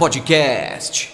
Podcast.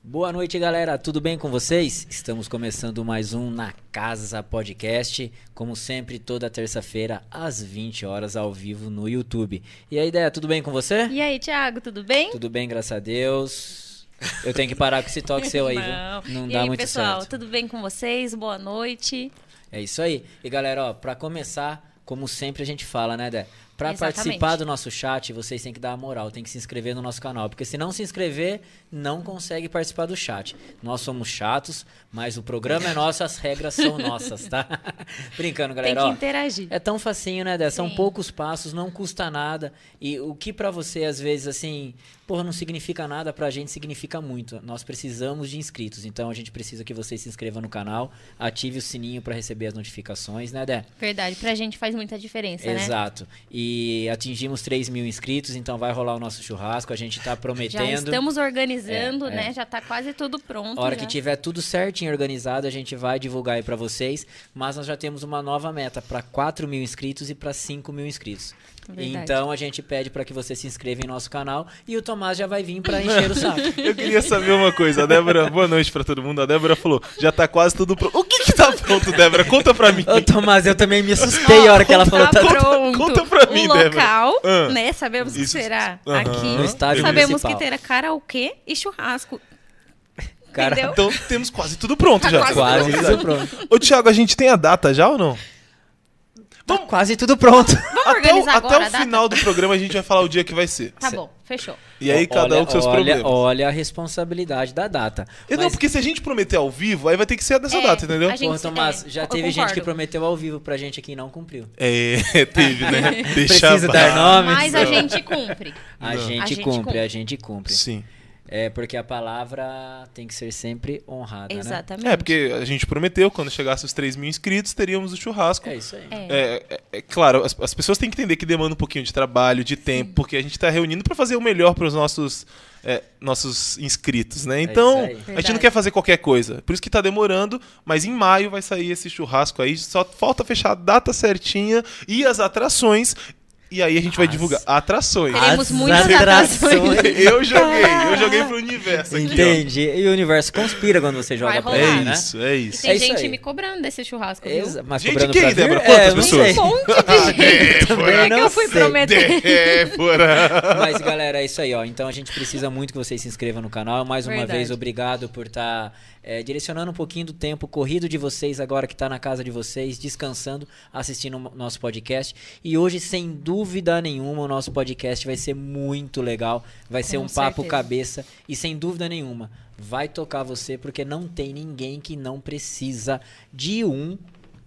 Boa noite, galera. Tudo bem com vocês? Estamos começando mais um Na Casa Podcast, como sempre, toda terça-feira às 20 horas ao vivo no YouTube. E aí, ideia, tudo bem com você? E aí, Thiago, tudo bem? Tudo bem, graças a Deus. Eu tenho que parar com esse toque seu aí, Não. viu? Não e dá aí, muito pessoal, certo. tudo bem com vocês? Boa noite. É isso aí. E galera, ó, pra começar, como sempre a gente fala, né, Dé? Pra Exatamente. participar do nosso chat, vocês têm que dar a moral, tem que se inscrever no nosso canal. Porque se não se inscrever, não consegue participar do chat. Nós somos chatos, mas o programa é nosso, as regras são nossas, tá? Brincando, Tem galera. que ó. interagir. É tão facinho, né, Dé? São poucos passos, não custa nada. E o que pra você, às vezes, assim, porra, não significa nada, pra gente significa muito. Nós precisamos de inscritos. Então a gente precisa que você se inscreva no canal, ative o sininho pra receber as notificações, né, Dé? Verdade, pra gente faz muita diferença, né? Exato. E atingimos 3 mil inscritos, então vai rolar o nosso churrasco. A gente tá Já prometendo. estamos organizando, É, né? é. Já tá quase tudo pronto. A hora já. que tiver tudo certinho organizado, a gente vai divulgar aí pra vocês. Mas nós já temos uma nova meta para 4 mil inscritos e para 5 mil inscritos. Verdade. Então a gente pede para que você se inscreva em nosso canal e o Tomás já vai vir para encher o saco. Eu queria saber uma coisa. A Débora, boa noite pra todo mundo. A Débora falou, já tá quase tudo pronto. O que que tá pronto, Débora? Conta pra mim. Ô Tomás, eu também me assustei a hora que ela falou tá tá pronto. conta pra mim, o Débora. local, Ah. né? Sabemos que Isso. será Aham. aqui. No estádio Sabemos municipal. que terá karaokê e churrasco. Cara, Entendeu? Então temos quase tudo pronto Tá já. quase quase tudo pronto. Ô, Thiago, a gente tem a data já ou não? Tá quase tudo pronto. Vamos até o, organizar até agora o a data? final do programa a gente vai falar o dia que vai ser. Tá bom, fechou. E aí cada olha, um com seus olha, problemas. Olha a responsabilidade da data. Eu Não, Mas, porque se a gente prometer ao vivo, aí vai ter que ser dessa É, data, entendeu? a gente- porra, Tomás, é, já teve gente que prometeu ao vivo pra gente aqui e não cumpriu. É, teve, né? Deixa Preciso dar nomes. Mas a gente cumpre. A gente, A gente cumpre, cumpre. a gente cumpre. Sim. É porque a palavra tem que ser sempre honrada, né? Exatamente. É, porque a gente prometeu, quando chegasse os 3 mil inscritos, teríamos o churrasco. É isso aí. É. É, é- é claro, as, as pessoas têm que entender que demanda um pouquinho de trabalho, de tempo, porque a gente está reunindo para fazer o melhor para os nossos, é, nossos inscritos, né? Então, isso aí. a gente não quer fazer qualquer coisa. Por isso que está demorando, mas em maio vai sair esse churrasco aí. Só falta fechar a data certinha e as atrações. E aí a gente vai As- divulgar atrações. Teremos As muitas atrações. atrações. Eu joguei, eu joguei pro universo aqui, Entendi. E o universo conspira quando você joga Vai pra ele, É né? isso, é E isso. tem É isso gente aí. me cobrando desse churrasco, viu? Exa- Mas Gente, cobrando quem, pra vir? Débora? É, Quantas não pessoas? Um monte de gente. Também É que eu fui prometer. Mas, galera, é isso aí, ó. Então a gente precisa muito que vocês se inscrevam no canal. Mais uma Verdade. vez, obrigado por estar direcionando um pouquinho do tempo corrido de vocês, agora que está na casa de vocês, descansando, assistindo o nosso podcast. E hoje, sem dúvida nenhuma, o nosso podcast vai ser muito legal. Vai ser Com um papo certeza. cabeça. E sem dúvida nenhuma, vai tocar você, porque não tem ninguém que não precisa de um.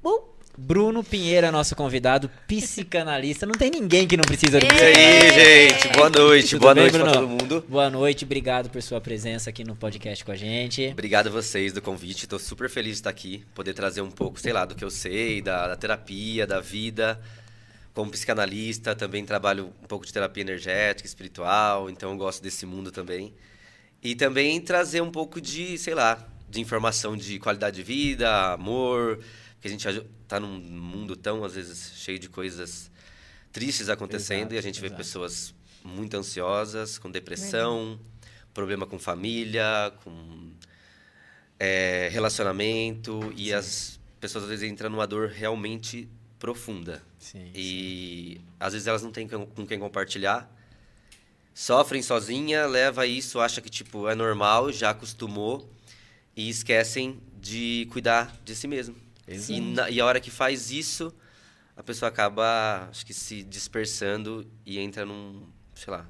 Bom, Bruno Pinheiro é nosso convidado, psicanalista. Não tem ninguém que não precisa de E aí, gente, boa noite, Tudo boa bem, noite pra Bruno? todo mundo. Boa noite, obrigado por sua presença aqui no podcast com a gente. Obrigado a vocês do convite, tô super feliz de estar aqui, poder trazer um pouco, sei lá, do que eu sei, da, da terapia, da vida. Como psicanalista, também trabalho um pouco de terapia energética, espiritual, então eu gosto desse mundo também. E também trazer um pouco de, sei lá, de informação de qualidade de vida, amor, porque a gente tá num mundo tão, às vezes, cheio de coisas tristes acontecendo Exato, e a gente vê exato. pessoas muito ansiosas, com depressão, problema com família, com é, relacionamento e as pessoas às vezes entram numa dor realmente profunda. Sim. E às vezes elas não têm com com quem compartilhar. Sofrem sozinha, leva isso, acha que tipo é normal, já acostumou e esquecem de cuidar de si mesmo. E, na- e a hora que faz isso, a pessoa acaba, acho que se dispersando e entra num, sei lá,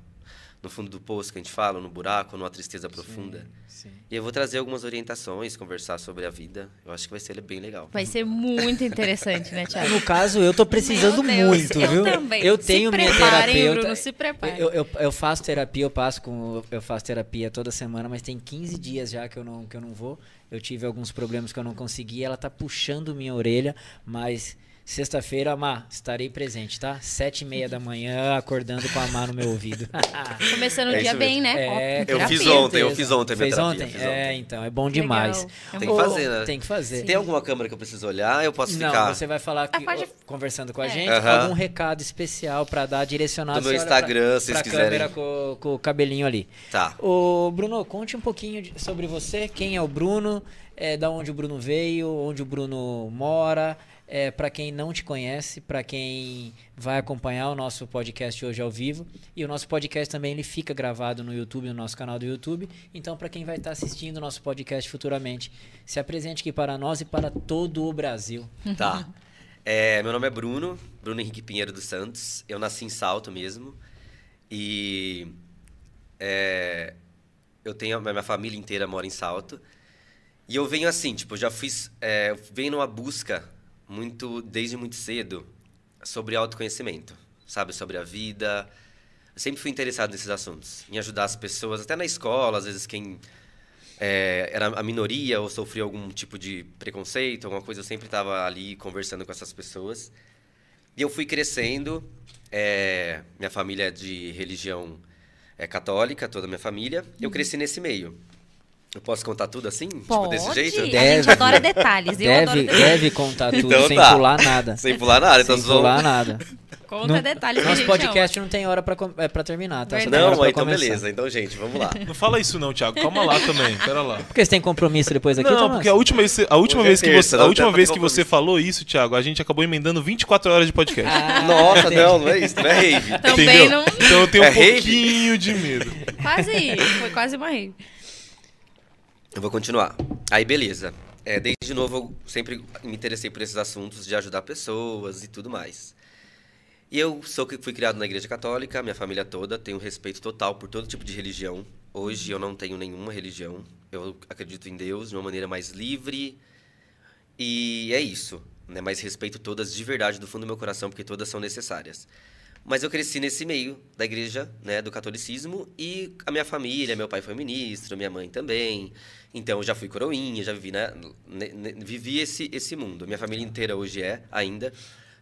no fundo do poço que a gente fala, no buraco, numa tristeza profunda. Sim. E eu vou trazer algumas orientações, conversar sobre a vida. Eu acho que vai ser bem legal. Vai ser muito interessante, né, Thiago? No caso, eu tô precisando Deus, muito, eu viu? também. Eu Se tenho minha preparem, terapeuta. Bruno, se preparem. Eu, eu, eu faço terapia, eu passo com eu faço terapia toda semana, mas tem 15 dias já que eu não que eu não vou. Eu tive alguns problemas que eu não consegui, ela tá puxando minha orelha, mas Sexta-feira, Má, estarei presente, tá? Sete e meia da manhã, acordando com a Má no meu ouvido. Começando o É dia bem, né? É, Eu fiz ontem, eu fiz ontem Fez ontem? fiz É, ontem. então, é bom demais. Legal. É Tem que fazer, né? Tem que fazer. Tem alguma câmera que eu preciso olhar? Eu posso Não, ficar. você vai falar que, pode- conversando com a É. gente, Aham. algum recado especial pra dar direcionado Do meu você olha pra- Instagram, se vocês pra quiserem. câmera com, com o cabelinho ali. Tá. Ô, Bruno, conte um pouquinho de- sobre você, quem é o Bruno, é, da onde o Bruno veio, onde o Bruno mora, é, para quem não te conhece, para quem vai acompanhar o nosso podcast hoje ao vivo. E o nosso podcast também ele fica gravado no YouTube, no nosso canal do YouTube. Então, para quem vai estar assistindo o nosso podcast futuramente, se apresente aqui para nós e para todo o Brasil. Tá. É, meu nome é Bruno, Bruno Henrique Pinheiro dos Santos. Eu nasci em Salto mesmo. E é, eu tenho minha família inteira mora em Salto. E eu venho assim, tipo, já fiz, é, venho numa busca muito desde muito cedo sobre autoconhecimento, sabe, sobre a vida. Eu sempre fui interessado nesses assuntos, em ajudar as pessoas, até na escola, às vezes quem é, era a minoria ou sofria algum tipo de preconceito, alguma coisa, eu sempre estava ali conversando com essas pessoas. E eu fui crescendo. é, minha família é de religião é, católica, toda a minha família. Eu cresci nesse meio. Eu posso contar tudo assim? Tipo, Pode. desse jeito? A Deve. gente adora detalhes. Eu adoro Deve, detalhes. deve contar tudo Então sem tá. pular nada. Sem pular nada, então sem só- pular nada. Conta Não- detalhes a Nosso gente podcast não tem hora pra, é, pra terminar, tá? Verdade. Não, então começar. beleza. Então, gente, vamos lá. Não fala isso não, Thiago. Calma lá também. Pera lá. Porque você tem compromisso depois aqui, Não, Thomas? porque a última vez, a última Hoje é vez que terça, você, a última tem vez que você falou isso, Thiago, a gente acabou emendando 24 horas de podcast. Ah, Nossa, entendi. não, não é isso, não é rave. Também entendeu? não. Então eu tenho um É rave? pouquinho de medo. Quase. Foi quase uma rave. Eu vou continuar. Aí, beleza. É, desde novo, eu sempre me interessei por esses assuntos de ajudar pessoas e tudo mais. E eu sou fui criado na igreja católica, minha família toda, tenho respeito total por todo tipo de religião. Hoje eu não tenho nenhuma religião. Eu acredito em Deus de uma maneira mais livre. E é isso. Né? Mas respeito todas de verdade do fundo do meu coração, porque todas são necessárias. Mas eu cresci nesse meio da igreja, né, do catolicismo, e a minha família, meu pai foi ministro, minha mãe também. Então eu já fui coroinha, já vivi, né, vivi esse, esse mundo. Minha família inteira hoje é ainda.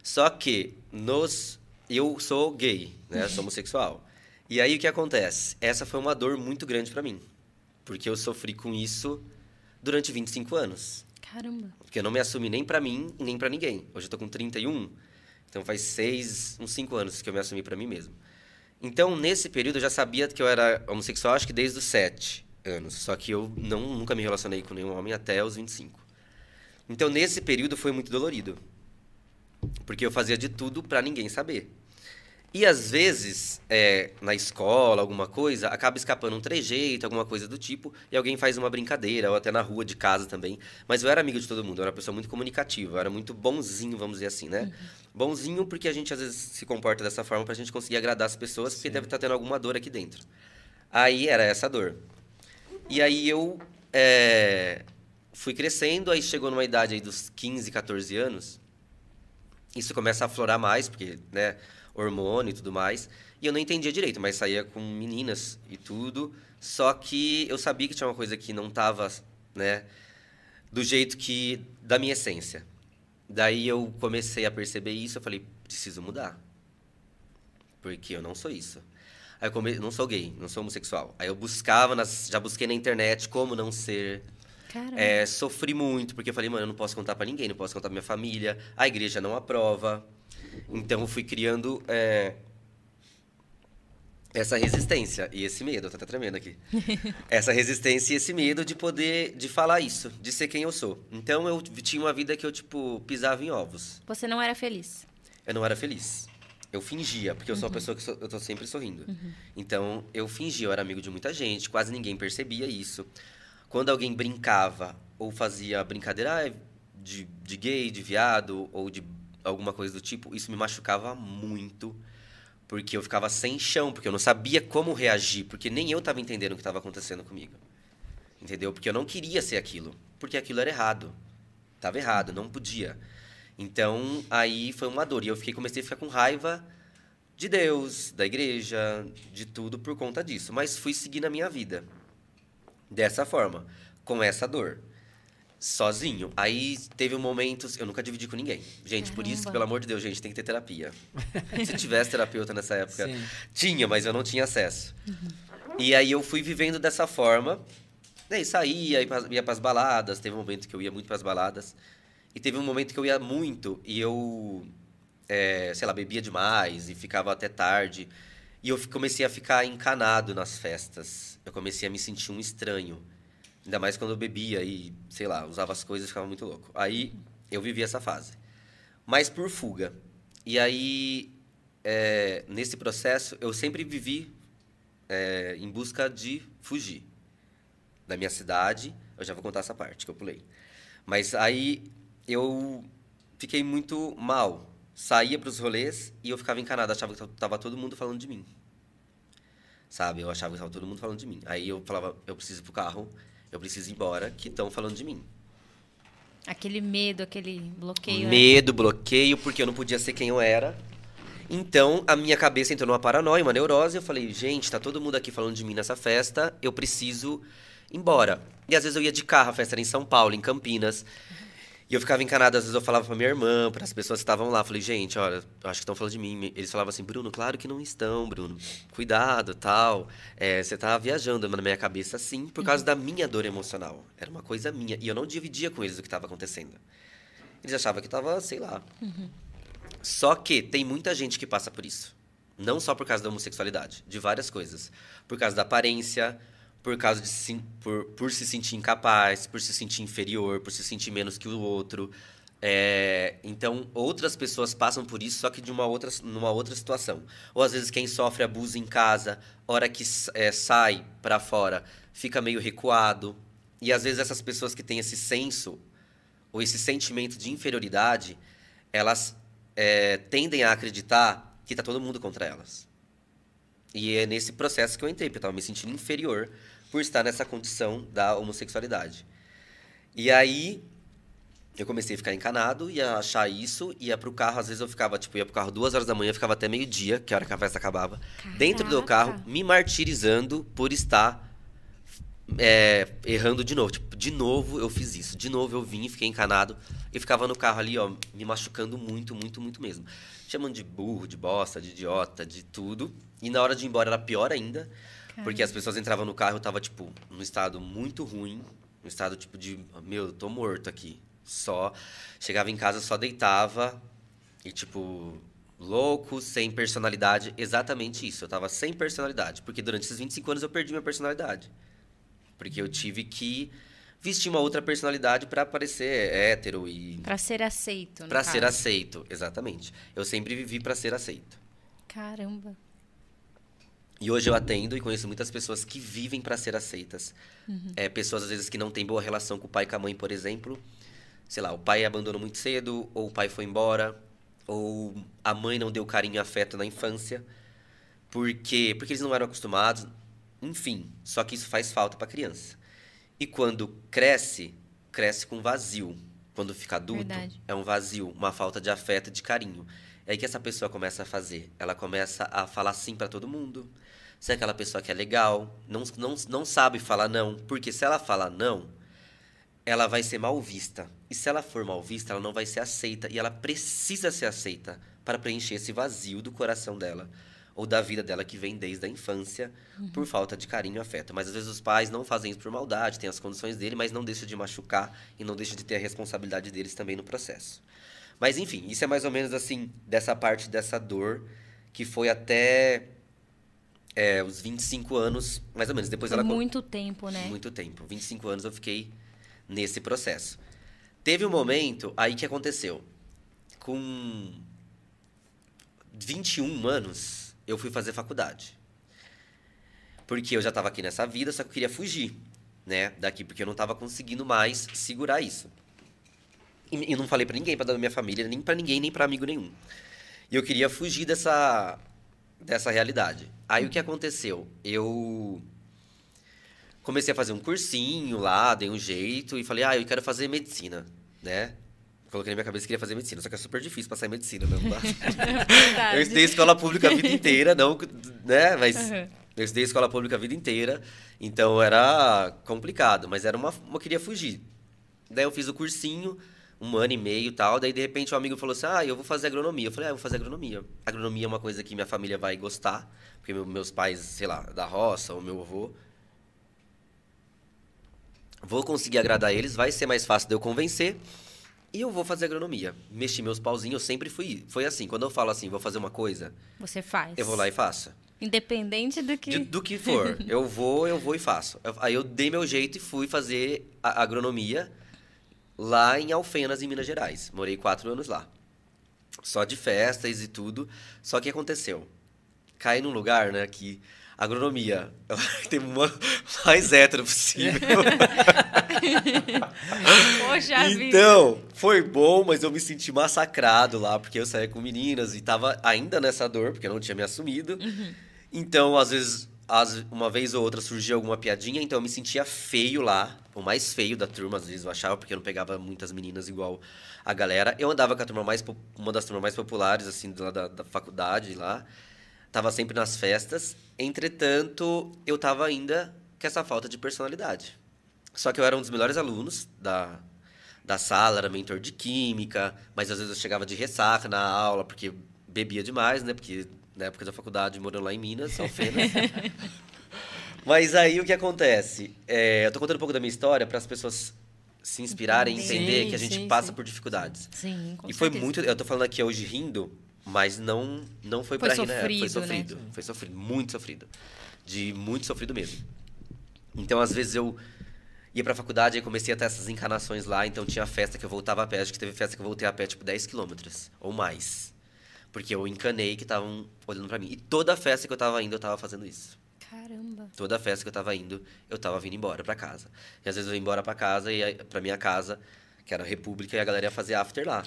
Só que nos eu sou gay, né, sou homossexual. E aí o que acontece? Essa foi uma dor muito grande pra mim, porque eu sofri com isso durante 25 anos. Caramba. Porque eu não me assumi nem pra mim, nem pra ninguém. Hoje eu tô com 31, então faz seis, uns cinco anos que eu me assumi pra mim mesmo. Então, nesse período, eu já sabia que eu era homossexual, acho que desde os sete anos. Só que eu não, nunca me relacionei com nenhum homem até os 25. Então, nesse período, foi muito dolorido. Porque eu fazia de tudo pra ninguém saber. E às vezes, é, na escola, alguma coisa, acaba escapando um trejeito, alguma coisa do tipo, e alguém faz uma brincadeira, ou até na rua de casa também. Mas eu era amigo de todo mundo, eu era uma pessoa muito comunicativa, eu era muito bonzinho, vamos dizer assim, né? Bonzinho porque a gente às vezes se comporta dessa forma pra gente conseguir agradar as pessoas, porque deve estar tendo alguma dor aqui dentro. Aí era essa dor. E aí eu é, fui crescendo, aí chegou numa idade aí dos 15, 14 anos, isso começa a aflorar mais, porque, né, hormônio e tudo mais. E eu não entendia direito, mas saía com meninas e tudo. Só que eu sabia que tinha uma coisa que não tava, né, do jeito que da minha essência. Daí eu comecei a perceber isso, eu falei, preciso mudar. Porque eu não sou isso. Aí eu come... não sou gay, não sou homossexual. Aí eu buscava, nas... já busquei na internet como não ser. É, sofri muito, porque eu falei, mano, eu não posso contar pra ninguém, não posso contar pra minha família, a igreja não aprova. Então eu fui criando é, essa resistência e esse medo, tô até tremendo aqui. essa resistência e esse medo de poder, de falar isso, de ser quem eu sou. Então eu tinha uma vida que eu, tipo, pisava em ovos. Você não era feliz. Eu não era feliz. Eu fingia, porque eu sou uma pessoa que eu tô sempre sorrindo. Então, eu fingia, eu era amigo de muita gente, quase ninguém percebia isso. Quando alguém brincava ou fazia brincadeira de, de gay, de viado, ou de alguma coisa do tipo, isso me machucava muito. Porque eu ficava sem chão, porque eu não sabia como reagir, porque nem eu estava entendendo o que estava acontecendo comigo. Entendeu? Porque eu não queria ser aquilo, porque aquilo era errado. Tava errado, não podia. Então, aí foi uma dor. E eu fiquei, comecei a ficar com raiva de Deus, da igreja, de tudo por conta disso. Mas fui seguindo a minha vida dessa forma, com essa dor. Sozinho. Aí teve um momentos. Eu nunca dividi com ninguém. Gente, por isso, Caramba. pelo amor de Deus, gente, tem que ter terapia. Se tivesse terapeuta nessa época. Sim. Tinha, mas eu não tinha acesso. E aí eu fui vivendo dessa forma. Daí saía, ia pras baladas. Teve um momento que eu ia muito pras baladas. E teve um momento que eu ia muito e eu, é, sei lá, bebia demais e ficava até tarde. E eu comecei a ficar encanado nas festas. Eu comecei a me sentir um estranho. Ainda mais quando eu bebia e, sei lá, usava as coisas e ficava muito louco. Aí eu vivi essa fase. Mas por fuga. E aí, é, nesse processo, eu sempre vivi é, em busca de fugir da minha cidade. Eu já vou contar essa parte que eu pulei. Mas aí eu fiquei muito mal. Saía para os rolês e eu ficava encanado, achava que tava todo mundo falando de mim. Sabe? Eu achava que tava todo mundo falando de mim. Aí eu falava, eu preciso ir pro carro, eu preciso ir embora, que estão falando de mim. Aquele medo, aquele bloqueio. né? Medo, bloqueio, porque eu não podia ser quem eu era. Então, a minha cabeça entrou numa paranoia, uma neurose. Eu falei, gente, tá todo mundo aqui falando de mim nessa festa, eu preciso ir embora. E às vezes eu ia de carro, a festa era em São Paulo, em Campinas. E eu ficava encanado, às vezes eu falava pra minha irmã, para as pessoas que estavam lá. Falei, gente, olha, acho que estão falando de mim. Eles falavam assim, Bruno, claro que não estão, Bruno. Cuidado, tal. É, você tá viajando na minha cabeça, sim, por causa da minha dor emocional. Era uma coisa minha. E eu não dividia com eles o que estava acontecendo. Eles achavam que tava, sei lá. Só que tem muita gente que passa por isso. Não só por causa da homossexualidade, de várias coisas. Por causa da aparência, por causa de se, por, por se sentir incapaz, por se sentir inferior, por se sentir menos que o outro. É, então, outras pessoas passam por isso, só que de uma outra, numa outra situação. Ou às vezes quem sofre abuso em casa, hora que é, sai para fora, fica meio recuado. E às vezes essas pessoas que têm esse senso ou esse sentimento de inferioridade, elas é, tendem a acreditar que tá todo mundo contra elas. E é nesse processo que eu entrei, porque eu tava me sentindo inferior por estar nessa condição da homossexualidade. E aí eu comecei a ficar encanado, ia achar isso, ia pro carro, às vezes eu ficava, tipo, ia pro carro duas horas da manhã, ficava até meio-dia, que é a hora que a festa acabava, dentro do Caraca. carro, me martirizando por estar é, errando de novo. Tipo, de novo eu fiz isso. De novo eu vim fiquei encanado. E ficava no carro ali, ó, me machucando muito, muito, muito mesmo. Chamando de burro, de bosta, de idiota, de tudo. E na hora de ir embora era pior ainda. Porque as pessoas entravam no carro, eu tava, tipo, num estado muito ruim. Um estado, tipo, de, meu, eu tô morto aqui. Só. Chegava em casa, só deitava. E, tipo, louco, sem personalidade. Exatamente isso. Eu tava sem personalidade. Porque durante esses 25 anos eu perdi minha personalidade. Porque eu tive que vestir uma outra personalidade para parecer hétero e Pra ser aceito. para ser aceito, exatamente. Eu sempre vivi para ser aceito. Caramba. E hoje eu atendo e conheço muitas pessoas que vivem para ser aceitas. É, pessoas às vezes que não têm boa relação com o pai e com a mãe, por exemplo. Sei lá, o pai abandonou muito cedo, ou o pai foi embora, ou a mãe não deu carinho e afeto na infância. Porque porque eles não eram acostumados. Enfim, só que isso faz falta para criança. E quando cresce, cresce com vazio. Quando fica adulto, Verdade. é um vazio, uma falta de afeto e de carinho. É aí que essa pessoa começa a fazer. Ela começa a falar sim para todo mundo. Se é aquela pessoa que é legal, não, não, não sabe falar não. Porque se ela falar não, ela vai ser mal vista. E se ela for mal vista, ela não vai ser aceita. E ela precisa ser aceita para preencher esse vazio do coração dela. Ou da vida dela que vem desde a infância, por falta de carinho e afeto. Mas às vezes os pais não fazem isso por maldade, têm as condições dele, mas não deixam de machucar e não deixam de ter a responsabilidade deles também no processo. Mas enfim, isso é mais ou menos assim, dessa parte dessa dor, que foi até é, os 25 anos, mais ou menos. Depois Foi ela. muito tempo, né? Muito tempo. 25 anos eu fiquei nesse processo. Teve um momento aí que aconteceu. Com 21 anos, eu fui fazer faculdade. Porque eu já estava aqui nessa vida, só que eu queria fugir, né, daqui, porque eu não estava conseguindo mais segurar isso. E, e não falei pra ninguém, pra da minha família, nem pra ninguém, nem pra amigo nenhum. E eu queria fugir dessa dessa realidade. Aí o que aconteceu? Eu comecei a fazer um cursinho lá, dei um jeito e falei: "Ah, eu quero fazer medicina", né? Coloquei na minha cabeça que queria fazer medicina, só que é super difícil passar em medicina? Não dá. Eu estudei escola pública a vida inteira, não, né? Mas Uhum. eu estudei escola pública a vida inteira, então era complicado, mas era uma, eu queria fugir. Daí eu fiz o cursinho, um ano e meio e tal. Daí, de repente, um amigo falou assim: Ah, eu vou fazer agronomia. Eu falei: Ah, eu vou fazer agronomia. Agronomia é uma coisa que minha família vai gostar, porque meu- meus pais, sei lá, da roça, ou meu avô. Vou conseguir agradar eles, vai ser mais fácil de eu convencer. E eu vou fazer agronomia. Mexi meus pauzinhos, eu sempre fui. Foi assim, quando eu falo assim, vou fazer uma coisa, Você faz. eu vou lá e faço. Independente do que. De- do que for. eu vou, eu vou e faço. Aí eu dei meu jeito e fui fazer agronomia lá em Alfenas, em Minas Gerais. Morei quatro anos lá. Só de festas e tudo. Só que aconteceu. Caí num lugar, né, que agronomia tem uma mais hétero possível. Poxa vida. Então, foi bom, mas eu me senti massacrado lá, porque eu saía com meninas e tava ainda nessa dor, porque eu não tinha me assumido. Então, às vezes, às- uma vez ou outra surgia alguma piadinha, então eu me sentia feio lá, o mais feio da turma, às vezes eu achava, porque eu não pegava muitas meninas igual a galera. Eu andava com a turma mais, uma das turmas mais populares, assim, lá da, da faculdade lá. Tava sempre nas festas. Entretanto, eu tava ainda com essa falta de personalidade. Só que eu era um dos melhores alunos da, da sala, era mentor de química, mas às vezes eu chegava de ressaca na aula, porque bebia demais, né? Porque na época da faculdade, morando lá em Minas, Alfenas. mas aí o que acontece? É, eu tô contando um pouco da minha história para as pessoas se inspirarem e Entender. Sim, que a gente sim, passa sim. por dificuldades. Sim, com e foi certeza. muito. Eu tô falando aqui hoje rindo, mas não, não foi, Foi pra rir, né? Foi sofrido, né? Foi sofrido, muito sofrido. De muito sofrido mesmo. Então, às vezes, eu ia pra faculdade e comecei a ter essas encarnações lá. Então, tinha festa que eu voltava a pé. Acho que teve festa que eu voltei a pé, tipo, 10 quilômetros ou mais. Porque eu encanei que estavam olhando pra mim. E toda festa que eu tava indo, eu tava fazendo isso. Caramba. Toda festa que eu tava indo, eu tava vindo embora pra casa. E às vezes eu ia embora pra casa, e pra minha casa, que era a República, e a galera ia fazer after lá.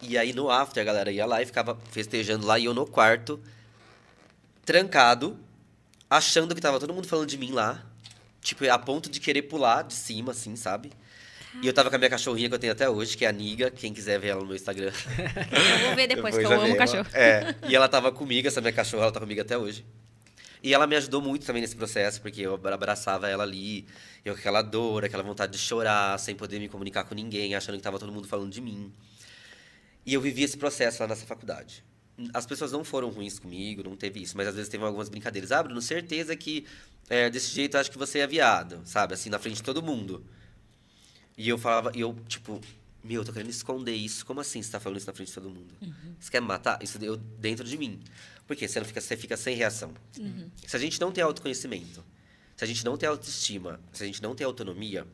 E aí no after a galera ia lá e ficava festejando lá, e eu no quarto, trancado, achando que tava todo mundo falando de mim lá. Tipo, a ponto de querer pular de cima, assim, sabe? E eu tava com a minha cachorrinha que eu tenho até hoje, que é a Niga. Quem quiser ver ela no meu Instagram. Eu vou ver depois, que eu amo ela. cachorro. É, e ela tava comigo, essa minha cachorra, ela tá comigo até hoje. E ela me ajudou muito também nesse processo, porque eu abraçava ela ali, eu com aquela dor, aquela vontade de chorar, sem poder me comunicar com ninguém, achando que tava todo mundo falando de mim. E eu vivi esse processo lá nessa faculdade. As pessoas não foram ruins comigo, não teve isso, mas às vezes teve algumas brincadeiras. Ah, Bruno, certeza que é, desse jeito eu acho que você é viado, sabe? Assim, na frente de todo mundo. E eu falava, e eu, tipo, meu, eu tô querendo esconder isso. Como assim você tá falando isso na frente de todo mundo? Você quer me matar? Isso deu dentro de mim. Por quê? Você, não fica, você fica sem reação. Se a gente não tem autoconhecimento, se a gente não tem autoestima, se a gente não tem autonomia,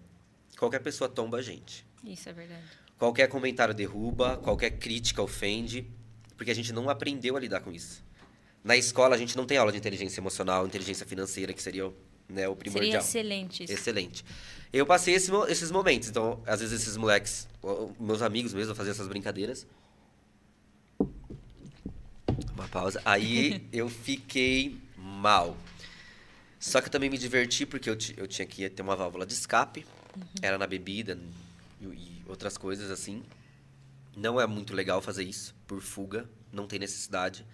qualquer pessoa tomba a gente. Isso é verdade. Qualquer comentário derruba, qualquer crítica ofende, porque a gente não aprendeu a lidar com isso. Na escola, a gente não tem aula de inteligência emocional, inteligência financeira, que seria né, o Seria primordial. excelente isso. Excelente. Eu passei esse esses momentos. Então, às vezes, esses moleques, meus amigos mesmo, faziam essas brincadeiras. Uma pausa. Aí eu fiquei mal. Só que eu também me diverti porque eu, eu tinha que ter uma válvula de escape. Era na bebida e, e outras coisas assim. Não é muito legal fazer isso por fuga. Não tem necessidade.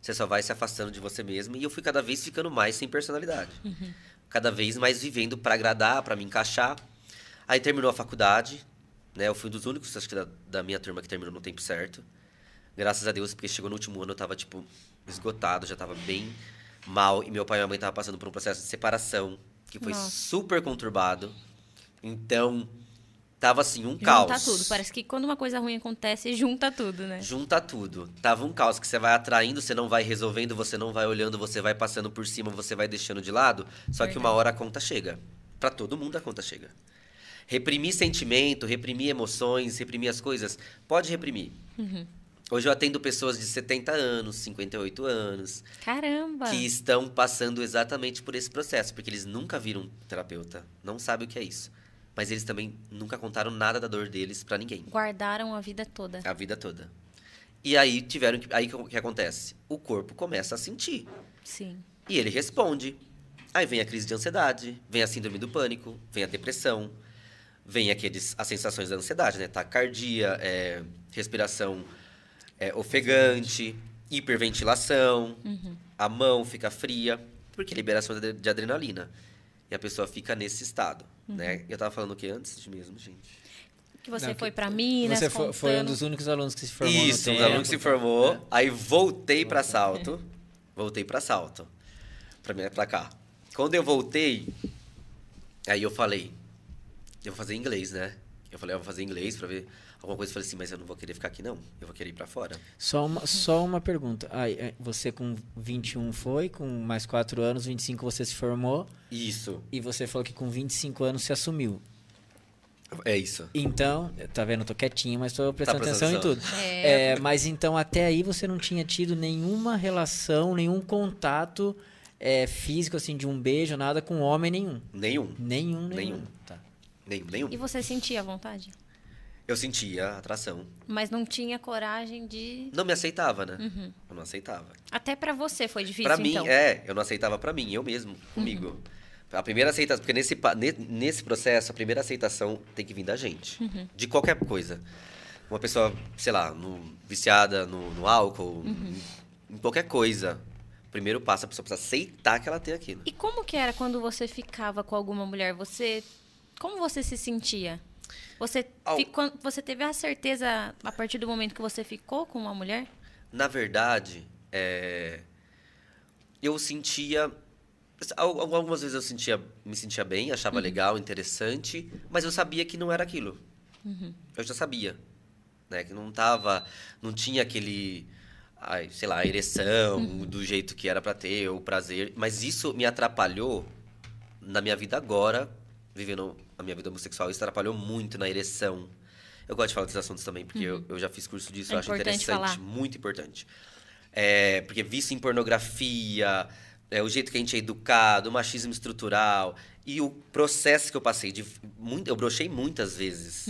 Você só vai se afastando de você mesmo. E eu fui cada vez ficando mais sem personalidade. Cada vez mais vivendo para agradar, para me encaixar. Aí terminou a faculdade. Né? Eu fui um dos únicos, acho que da, da minha turma que terminou no tempo certo. Graças a Deus, porque chegou no último ano, eu tava, tipo, esgotado, já tava bem mal. E meu pai e minha mãe tava passando por um processo de separação, que foi Nossa. super conturbado. Então, tava assim, um Junta caos. tudo. Parece que quando uma coisa ruim acontece, junta tudo, né? Junta tudo. Tava um caos que você vai atraindo, você não vai resolvendo, você não vai olhando, você vai passando por cima, você vai deixando de lado. Só que uma Verdade. hora a conta chega. Pra todo mundo a conta chega. Reprimir sentimento, reprimir emoções, reprimir as coisas, pode reprimir. Uhum. Hoje eu atendo pessoas de 70 anos, 58 anos, Caramba! que estão passando exatamente por esse processo, porque eles nunca viram um terapeuta, não sabem o que é isso. Mas eles também nunca contaram nada da dor deles pra ninguém. Guardaram a vida toda. A vida toda. E aí tiveram que. Aí o que acontece? O corpo começa a sentir. Sim. E ele responde. Aí vem a crise de ansiedade, vem a síndrome do pânico, vem a depressão, vem aqueles, as sensações da ansiedade, né? Taquicardia, é, respiração é, ofegante, hiperventilação, a mão fica fria, porque liberação de adrenalina. e a pessoa fica nesse estado, né? Eu tava falando o que antes de mesmo, gente? Que você Não, foi pra Minas, Você foi, foi um contando. dos únicos alunos que se formou Isso, no um tempo. aluno que se formou, aí voltei pra Salto, voltei pra Salto, pra, mim, pra cá. Quando eu voltei, aí eu falei, eu vou fazer inglês, né? Eu falei, eu vou fazer inglês pra ver alguma coisa. Eu falei assim, mas eu não vou querer ficar aqui não, eu vou querer ir pra fora. Só uma, só uma pergunta. Ai, é, você com 21 foi, com mais 4 anos, 25 você se formou, Isso, e você falou que com 25 anos se assumiu. é isso. Então, tá vendo? Eu tô quietinho, mas tô prestando Tá atenção prestando em tudo. É. É, mas então até aí você não tinha tido nenhuma relação, nenhum contato é, físico, assim, de um beijo, nada com homem nenhum. Nenhum, Nenhum, nenhum. Nenhum. Tá. nenhum, nenhum. E você sentia vontade? Eu sentia atração. Mas não tinha coragem de. Não me aceitava, né? Eu não aceitava. Até pra você foi difícil, Pra mim, então. é, eu não aceitava pra mim, eu mesmo, comigo. A primeira aceitação, porque nesse, nesse processo, a primeira aceitação tem que vir da gente. De qualquer coisa. Uma pessoa, sei lá, no- viciada no, no álcool, em, em qualquer coisa. Primeiro passo, a pessoa precisa aceitar que ela tem aquilo. E como que era quando você ficava com alguma mulher? Você. Como você se sentia? Você, Ao- ficou, você teve a certeza a partir do momento que você ficou com uma mulher? Na verdade, é, eu sentia. al- Algumas vezes eu sentia, me sentia bem, achava legal, interessante, mas eu sabia que não era aquilo. Eu já sabia. Né? Que não tava. Não tinha aquele. sei lá, ereção do jeito que era pra ter, o prazer. Mas isso me atrapalhou na minha vida agora, vivendo a minha vida homossexual. Isso atrapalhou muito na ereção. Eu gosto de falar desses assuntos também, porque eu, eu já fiz curso disso, É eu acho interessante, falar. muito importante. É, porque vício em pornografia, é, o jeito que a gente é educado, o machismo estrutural e o processo que eu passei de muito, eu brochei muitas vezes.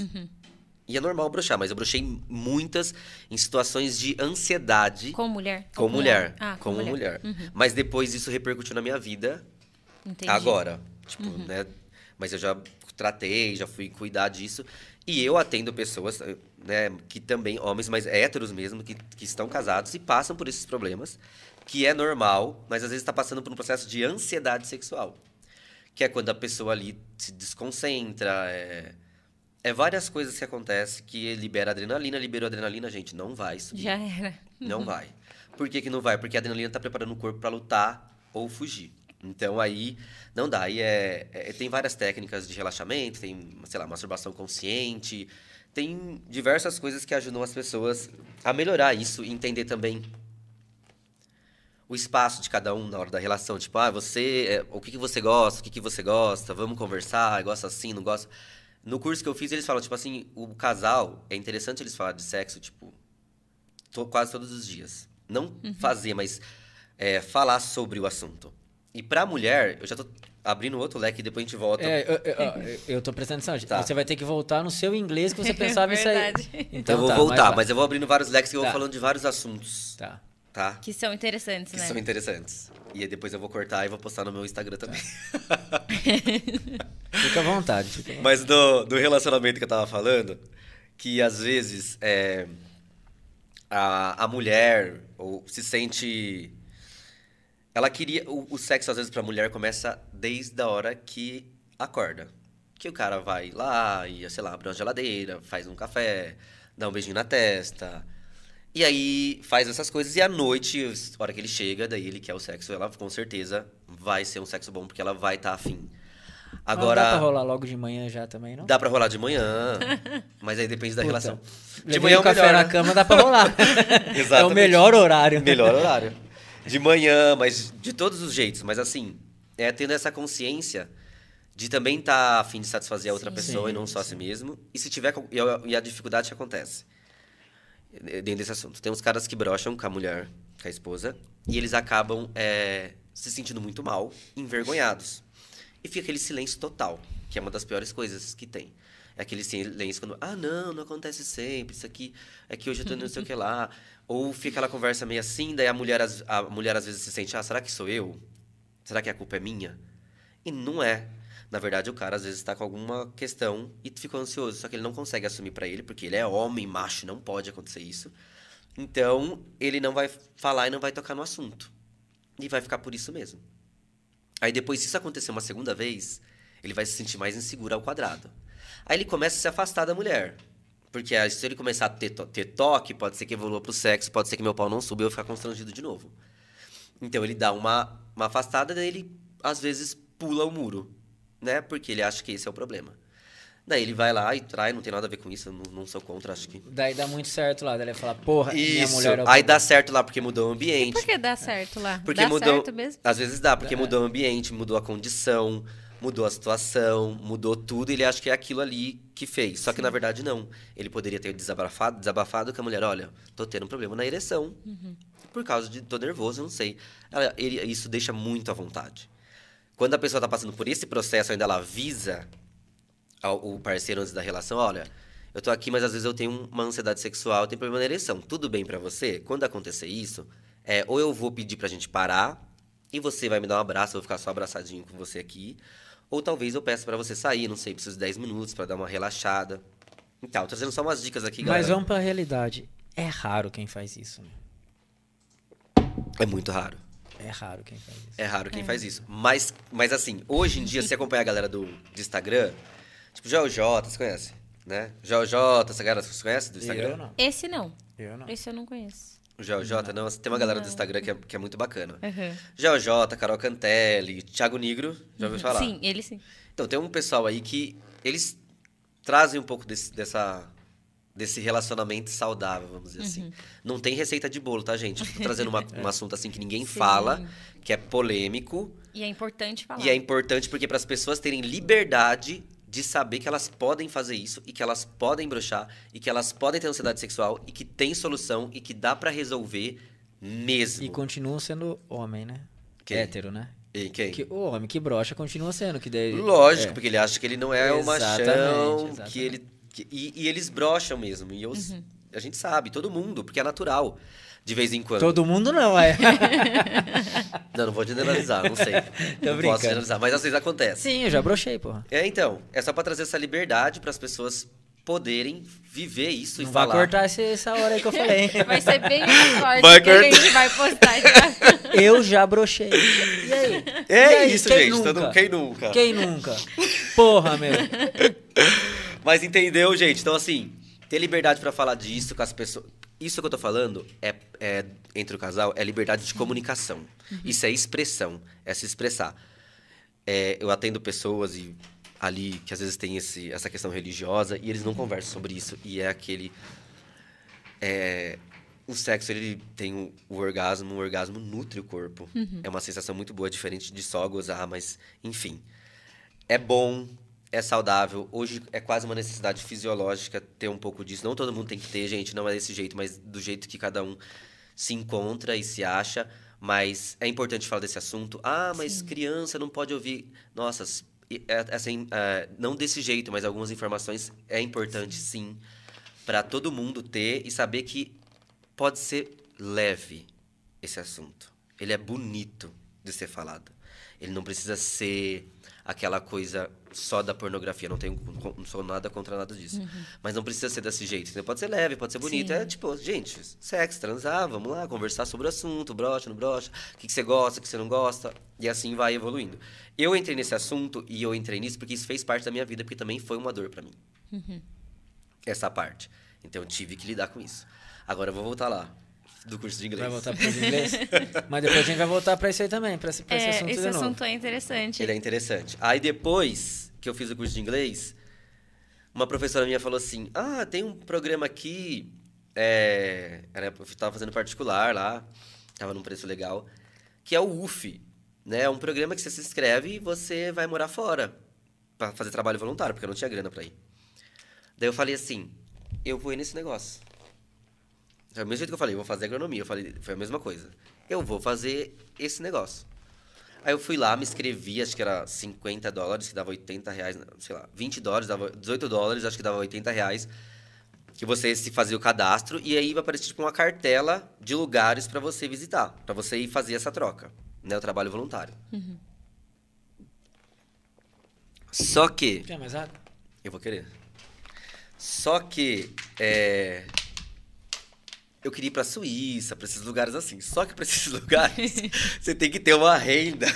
E é normal brochar, mas eu brochei muitas em situações de ansiedade Com mulher? com Ou mulher, homem? Ah, como mulher. Mas depois isso repercutiu na minha vida Entendi. agora, tipo, né? Mas eu já tratei, já fui cuidar disso. E eu atendo pessoas, né, que também, homens, mas héteros mesmo, que, que estão casados e passam por esses problemas, que é normal, mas às vezes está passando por um processo de ansiedade sexual. Que é quando a pessoa ali se desconcentra, é, é várias coisas que acontecem que libera adrenalina, liberou adrenalina, gente, não vai subir. Já era. Não vai. Por que, que não vai? Porque a adrenalina tá preparando o corpo para lutar ou fugir. Então aí não dá. E é, é- tem várias técnicas de relaxamento, tem, sei lá, masturbação consciente, tem diversas coisas que ajudam as pessoas a melhorar isso e entender também o espaço de cada um na hora da relação. Tipo, ah, você, é, o que, que você gosta, o que, que você gosta, vamos conversar, gosta assim, não gosta. No curso que eu fiz, eles falam, tipo assim, o casal, é interessante eles falarem de sexo, tipo, to- quase todos os dias. Não fazer, mas é, falar sobre o assunto. E pra mulher, eu já tô abrindo outro leque e depois a gente volta. É, eu, eu, eu- tô prestando atenção. gente. Tá. Você vai ter que voltar no seu inglês que você pensava isso aí. Verdade. Então eu vou tá, voltar, vai. mas eu vou abrindo vários leques que eu vou Tá. falando de vários assuntos, Tá. tá? Que são interessantes, Que né? são interessantes. E aí depois eu vou cortar e vou postar no meu Instagram também. Fica à vontade. Fica à vontade. Mas do, do relacionamento que eu tava falando, que às vezes é, a, a mulher ou se sente. Ela queria. O, o sexo, às vezes, pra mulher começa desde a hora que acorda. Que o cara vai lá e, sei lá, abre uma geladeira, faz um café, dá um beijinho na testa. E aí faz essas coisas. E à noite, a hora que ele chega, daí ele quer o sexo, ela com certeza vai ser um sexo bom, porque ela vai estar afim. Agora. Não dá pra rolar logo de manhã já também, não? Dá pra rolar de manhã, mas aí depende da Puta. relação. De manhã é o café melhor, na né? cama, dá pra rolar. é o Exatamente. melhor horário. Melhor horário. De manhã, mas de todos os jeitos. Mas assim, é tendo essa consciência de também estar a fim de satisfazer a outra Sim. pessoa e Sim, não só a si mesmo. E se tiver. E a, e dificuldade que acontece eh, dentro desse assunto. Tem uns caras que brocham com a mulher, com a esposa, e eles acabam eh, se sentindo muito mal, envergonhados. E fica aquele silêncio total, que é uma das piores coisas que tem. É aquele silêncio quando, ah, não, não acontece sempre, isso aqui, é que hoje eu tô não sei o que lá. Ou fica aquela conversa meio assim, daí a mulher, a mulher às vezes se sente, ah, será que sou eu? Será que a culpa é minha? E não é. Na verdade, o cara às vezes está com alguma questão e ficou ansioso, só que ele não consegue assumir para ele, porque ele é homem, macho, não pode acontecer isso. Então, ele não vai falar e não vai tocar no assunto. E vai ficar por isso mesmo. Aí depois, se isso acontecer uma segunda vez, ele vai se sentir mais inseguro ao quadrado. Aí ele começa a se afastar da mulher. Porque aí, se ele começar a ter, to- ter toque, pode ser que evolua pro sexo, pode ser que meu pau não suba e eu ficar constrangido de novo. Então ele dá uma, uma afastada, daí ele às vezes pula o muro, né? Porque ele acha que esse é o problema. Daí ele vai lá e trai, não tem nada a ver com isso, eu não, não sou contra, acho que. Daí dá muito certo lá. Daí ele fala, porra, minha Isso, mulher é o aí problema. dá certo lá porque mudou o ambiente. Por que dá certo lá? Porque dá mudou. certo mesmo? Às vezes dá, porque É. mudou o ambiente, mudou a condição, mudou a situação, mudou tudo, e ele acha que é aquilo ali que fez. Só que na verdade não. Ele poderia ter desabafado, desabafado com a mulher, olha, tô tendo um problema na ereção. Por causa de tô nervoso, não sei. Ela- ele- isso deixa muito à vontade. Quando a pessoa tá passando por esse processo, ainda ela avisa ao, o parceiro antes da relação, olha, eu tô aqui, mas às vezes eu tenho uma ansiedade sexual, eu tenho problema na ereção. Tudo bem pra você? Quando acontecer isso, é, ou eu vou pedir pra gente parar e você vai me dar um abraço, eu vou ficar só abraçadinho com você aqui, ou talvez eu peça pra você sair, não sei, preciso de 10 minutos pra dar uma relaxada. Então, trazendo só umas dicas aqui, Mas galera. vamos pra realidade. É raro quem faz isso. né? É muito raro. É raro quem faz isso. É raro quem faz isso. Mas, mas assim, hoje em dia, se acompanhar a galera do, do Instagram, tipo, JJ, você conhece? Né? JJ, essa galera, você conhece do Instagram? Eu não. Esse não. Eu não. Esse eu não conheço. O JJ, não. Tem uma galera do Não. Instagram que é, que é muito bacana. Uhum. JJ, Carol Cantelli, Thiago Negro, já ouviu falar? Sim, ele sim. Então, tem um pessoal aí que eles trazem um pouco desse, dessa, desse relacionamento saudável, vamos dizer assim. Não tem receita de bolo, tá, gente? Tô trazendo uma- um assunto assim que ninguém Sim. fala, que é polêmico. E é importante falar. E é importante porque para as pessoas terem liberdade de saber que elas podem fazer isso e que elas podem brochar e que elas podem ter ansiedade sexual e que tem solução e que dá pra resolver mesmo. E continuam sendo homem, né? Quem? Hétero, né? E quem? Que, o homem que brocha continua sendo. Que daí, Lógico, é. porque ele acha que ele não é o Exatamente, machão, exatamente. que ele que- e, e eles brocham mesmo. E eu, a gente sabe, todo mundo, porque é natural. De vez em quando. Todo mundo não, é. Não, não vou generalizar, não sei. não brincando. posso generalizar, mas às vezes acontece. Sim, eu já brochei, porra. É, então, é só pra trazer essa liberdade para as pessoas poderem viver isso Não e vai falar. cortar esse- essa hora aí que eu falei. Vai ser bem forte Vai que a cortar. gente vai postar. já. Eu já brochei. E aí? É E aí, isso, quem gente. Nunca? Todo, quem nunca? Quem nunca? Porra, meu. Mas entendeu, gente? Então, assim, ter liberdade pra falar disso com as pessoas. Isso que eu tô falando é, é, entre o casal é liberdade de comunicação. Isso é expressão, é se expressar. É, eu atendo pessoas e ali que às vezes tem esse, essa questão religiosa e eles não conversam sobre isso. E é aquele. é, o sexo, ele tem o, o orgasmo, o orgasmo nutre o corpo. É uma sensação muito boa, diferente de só gozar, mas enfim. É bom, é saudável. Hoje é quase uma necessidade fisiológica ter um pouco disso. Não todo mundo tem que ter, gente, não é desse jeito, mas do jeito que cada um se encontra e se acha. Mas é importante falar desse assunto. Ah, mas criança não pode ouvir. Nossa, é- assim, é, não desse jeito, mas algumas informações é importante sim, para todo mundo ter e saber que pode ser leve esse assunto. Ele é bonito de ser falado. Ele não precisa ser aquela coisa só da pornografia. Não tenho não sou nada contra nada disso. Mas não precisa ser desse jeito. entendeu? Pode ser leve, pode ser bonito. Sim. É tipo, gente, sexo, transar, vamos lá, conversar sobre o assunto, brocha, não brocha, o que, que você gosta, o que você não gosta. E assim vai evoluindo. Eu entrei nesse assunto e eu entrei nisso porque isso fez parte da minha vida, porque também foi uma dor pra mim. Essa parte. Então eu tive que lidar com isso. Agora eu vou voltar lá, do curso de inglês. Vai voltar pro inglês? Mas depois a gente vai voltar pra isso aí também, pra esse, pra esse É, assunto esse de novo. assunto é interessante. Ele é interessante. Aí depois que eu fiz o curso de inglês, uma professora minha falou assim: Ah, tem um programa aqui. É, era, eu tava fazendo particular lá, tava num preço legal, que é o UF. Né? É um programa que você se inscreve e você vai morar fora pra fazer trabalho voluntário, porque eu não tinha grana pra ir. Daí eu falei assim: eu vou ir nesse negócio. Do mesmo jeito que eu falei, vou fazer agronomia. Eu falei, foi a mesma coisa. Eu vou fazer esse negócio. Aí eu fui lá, me inscrevi, acho que era 50 dólares, que dava 80 reais, não, sei lá, 20 dólares, dava 18 dólares, acho que dava 80 reais. Que você se fazia o cadastro e aí vai aparecer tipo uma cartela de lugares para você visitar, para você ir fazer essa troca, né, o trabalho voluntário. Só que Quer mais água? eu vou querer. Só que é, eu queria ir pra Suíça, pra esses lugares assim. Só que pra esses lugares você tem que ter uma renda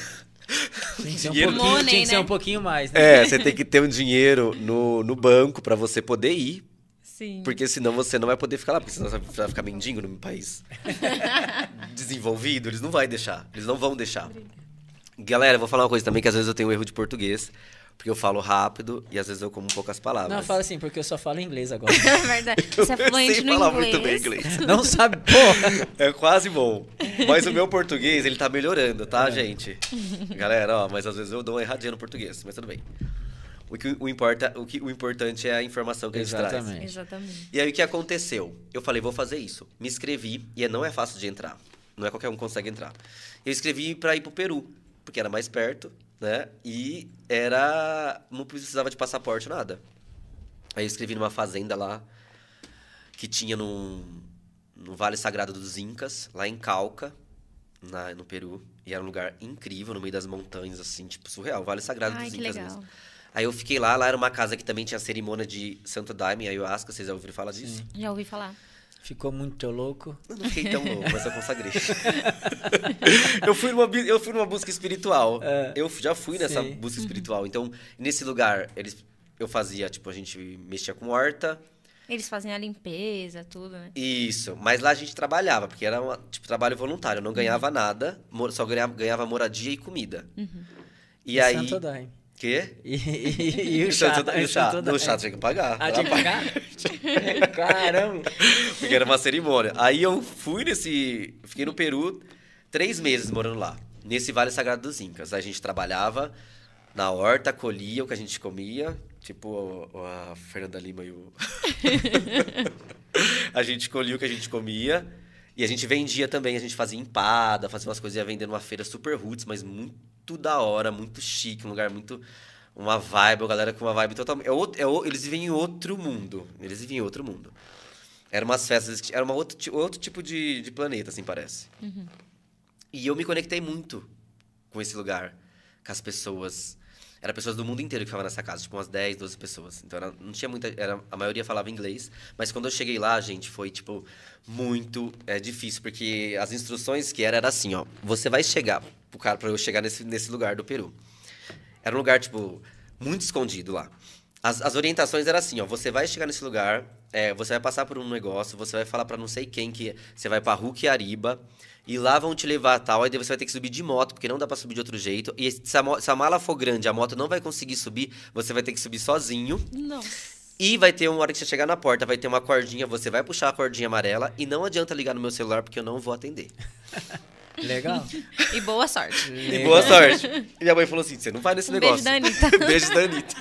que ser um dinheiro- pouquinho, Money, tinha que ser né? um pouquinho mais, né? É, você tem que ter um dinheiro no, no banco pra você poder ir, Sim. porque senão você não vai poder ficar lá, porque senão você vai ficar mendigo no país desenvolvido, eles não vão deixar, eles não vão deixar. Galera, eu vou falar uma coisa também, que às vezes eu tenho um erro de português, porque eu falo rápido e às vezes eu como poucas palavras. Não, fala assim, porque eu só falo inglês agora. É verdade. Você é Eu fluente sei no falar inglês. muito bem inglês. Não sabe, porra. É quase bom. Mas o meu português, ele tá melhorando, tá, gente? Galera, ó, mas às vezes eu dou uma erradinha no português, mas tudo bem. O, que, o, importa, o, que, o importante é a informação que a gente traz. Exatamente. Exatamente. E aí o que aconteceu? Eu falei, vou fazer isso. Me inscrevi e não é fácil de entrar. Não é qualquer um que consegue entrar. Eu escrevi para ir pro Peru, porque era mais perto, né? E era não precisava de passaporte nada. Aí eu escrevi numa fazenda lá que tinha num, no Vale Sagrado dos Incas, lá em Calca, na, no Peru. E era um lugar incrível, no meio das montanhas, assim, tipo, surreal. Vale Sagrado Ai, dos Incas legal. mesmo. Aí eu fiquei lá, lá era uma casa que também tinha cerimônia de Santo Daime, Ayahuasca, vocês já ouviram falar disso? Já ouvi falar. Ficou muito louco. Eu não fiquei tão louco, mas eu consagrei. eu, fui numa, eu fui numa busca espiritual. É. Eu já fui nessa Sim. busca espiritual. Então, nesse lugar, eles, eu fazia, tipo, a gente mexia com horta. Eles fazem a limpeza, tudo, né? Isso. Mas lá a gente trabalhava, porque era um tipo, trabalho voluntário. Eu não ganhava nada, mo- só ganhava, ganhava moradia e comida. E aí. Santo Daime. Quê? E, e, e o E chá. E o chá. Daime. chá tinha que pagar. Ah, tinha que pagar? Caramba. Porque era uma cerimônia. Aí eu fui nesse. Fiquei no Peru três meses morando lá, nesse Vale Sagrado dos Incas. A gente trabalhava na horta, colhia o que a gente comia, tipo a, a Fernanda Lima e o. a gente colhia o que a gente comia. E a gente vendia também, a gente fazia empada, fazia umas coisas, ia vender numa feira super roots, mas muito da hora, muito chique, um lugar muito. Uma vibe, a galera com uma vibe totalmente. É outro, é o- eles vivem em outro mundo. Eles vivem em outro mundo. Era umas festas, era uma outro, outro tipo de, de planeta, assim, parece. E eu me conectei muito com esse lugar, com as pessoas. Era pessoas do mundo inteiro que ficavam nessa casa, tipo umas 10, 12 pessoas. Então era, não tinha muita. Era, a maioria falava inglês. Mas quando eu cheguei lá, gente, foi, tipo, muito é, difícil, porque as instruções que era, era assim, ó. Você vai chegar, pro cara, pra eu chegar nesse, nesse lugar do Peru. Era um lugar, tipo, muito escondido lá. As, as orientações eram assim, ó. Você vai chegar nesse lugar, é, você vai passar por um negócio, você vai falar pra não sei quem que você vai pra Ruquiariba, e lá vão te levar a tal, aí daí você vai ter que subir de moto, porque não dá pra subir de outro jeito. E se a, se a mala for grande, a moto não vai conseguir subir, você vai ter que subir sozinho. Nossa. E vai ter uma hora que você chegar na porta, vai ter uma cordinha, você vai puxar a cordinha amarela, e não adianta ligar no meu celular, porque eu não vou atender. Legal. E boa sorte. E boa sorte. E minha mãe falou assim: você não vai nesse Um negócio. beijo da Anitta. beijo da Anitta.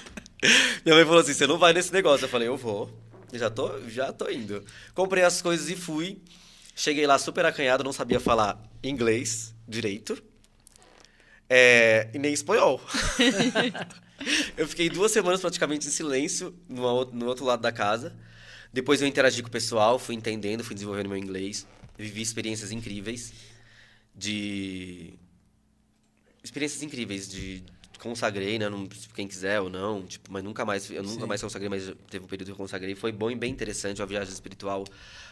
Minha mãe falou assim: você não vai nesse negócio. Eu falei: eu vou. Eu Já tô, já tô indo. Comprei as coisas e fui. Cheguei lá super acanhado, não sabia falar inglês direito. É, e nem espanhol. eu fiquei duas semanas praticamente em silêncio no, no outro lado da casa. Depois eu interagi com o pessoal, fui entendendo, fui desenvolvendo meu inglês. Vivi experiências incríveis de experiências incríveis de consagrei, né? Não, quem quiser ou não, tipo, mas nunca mais, eu nunca Sim. mais consagrei, mas teve um período que eu consagrei, foi bom e bem interessante, uma viagem espiritual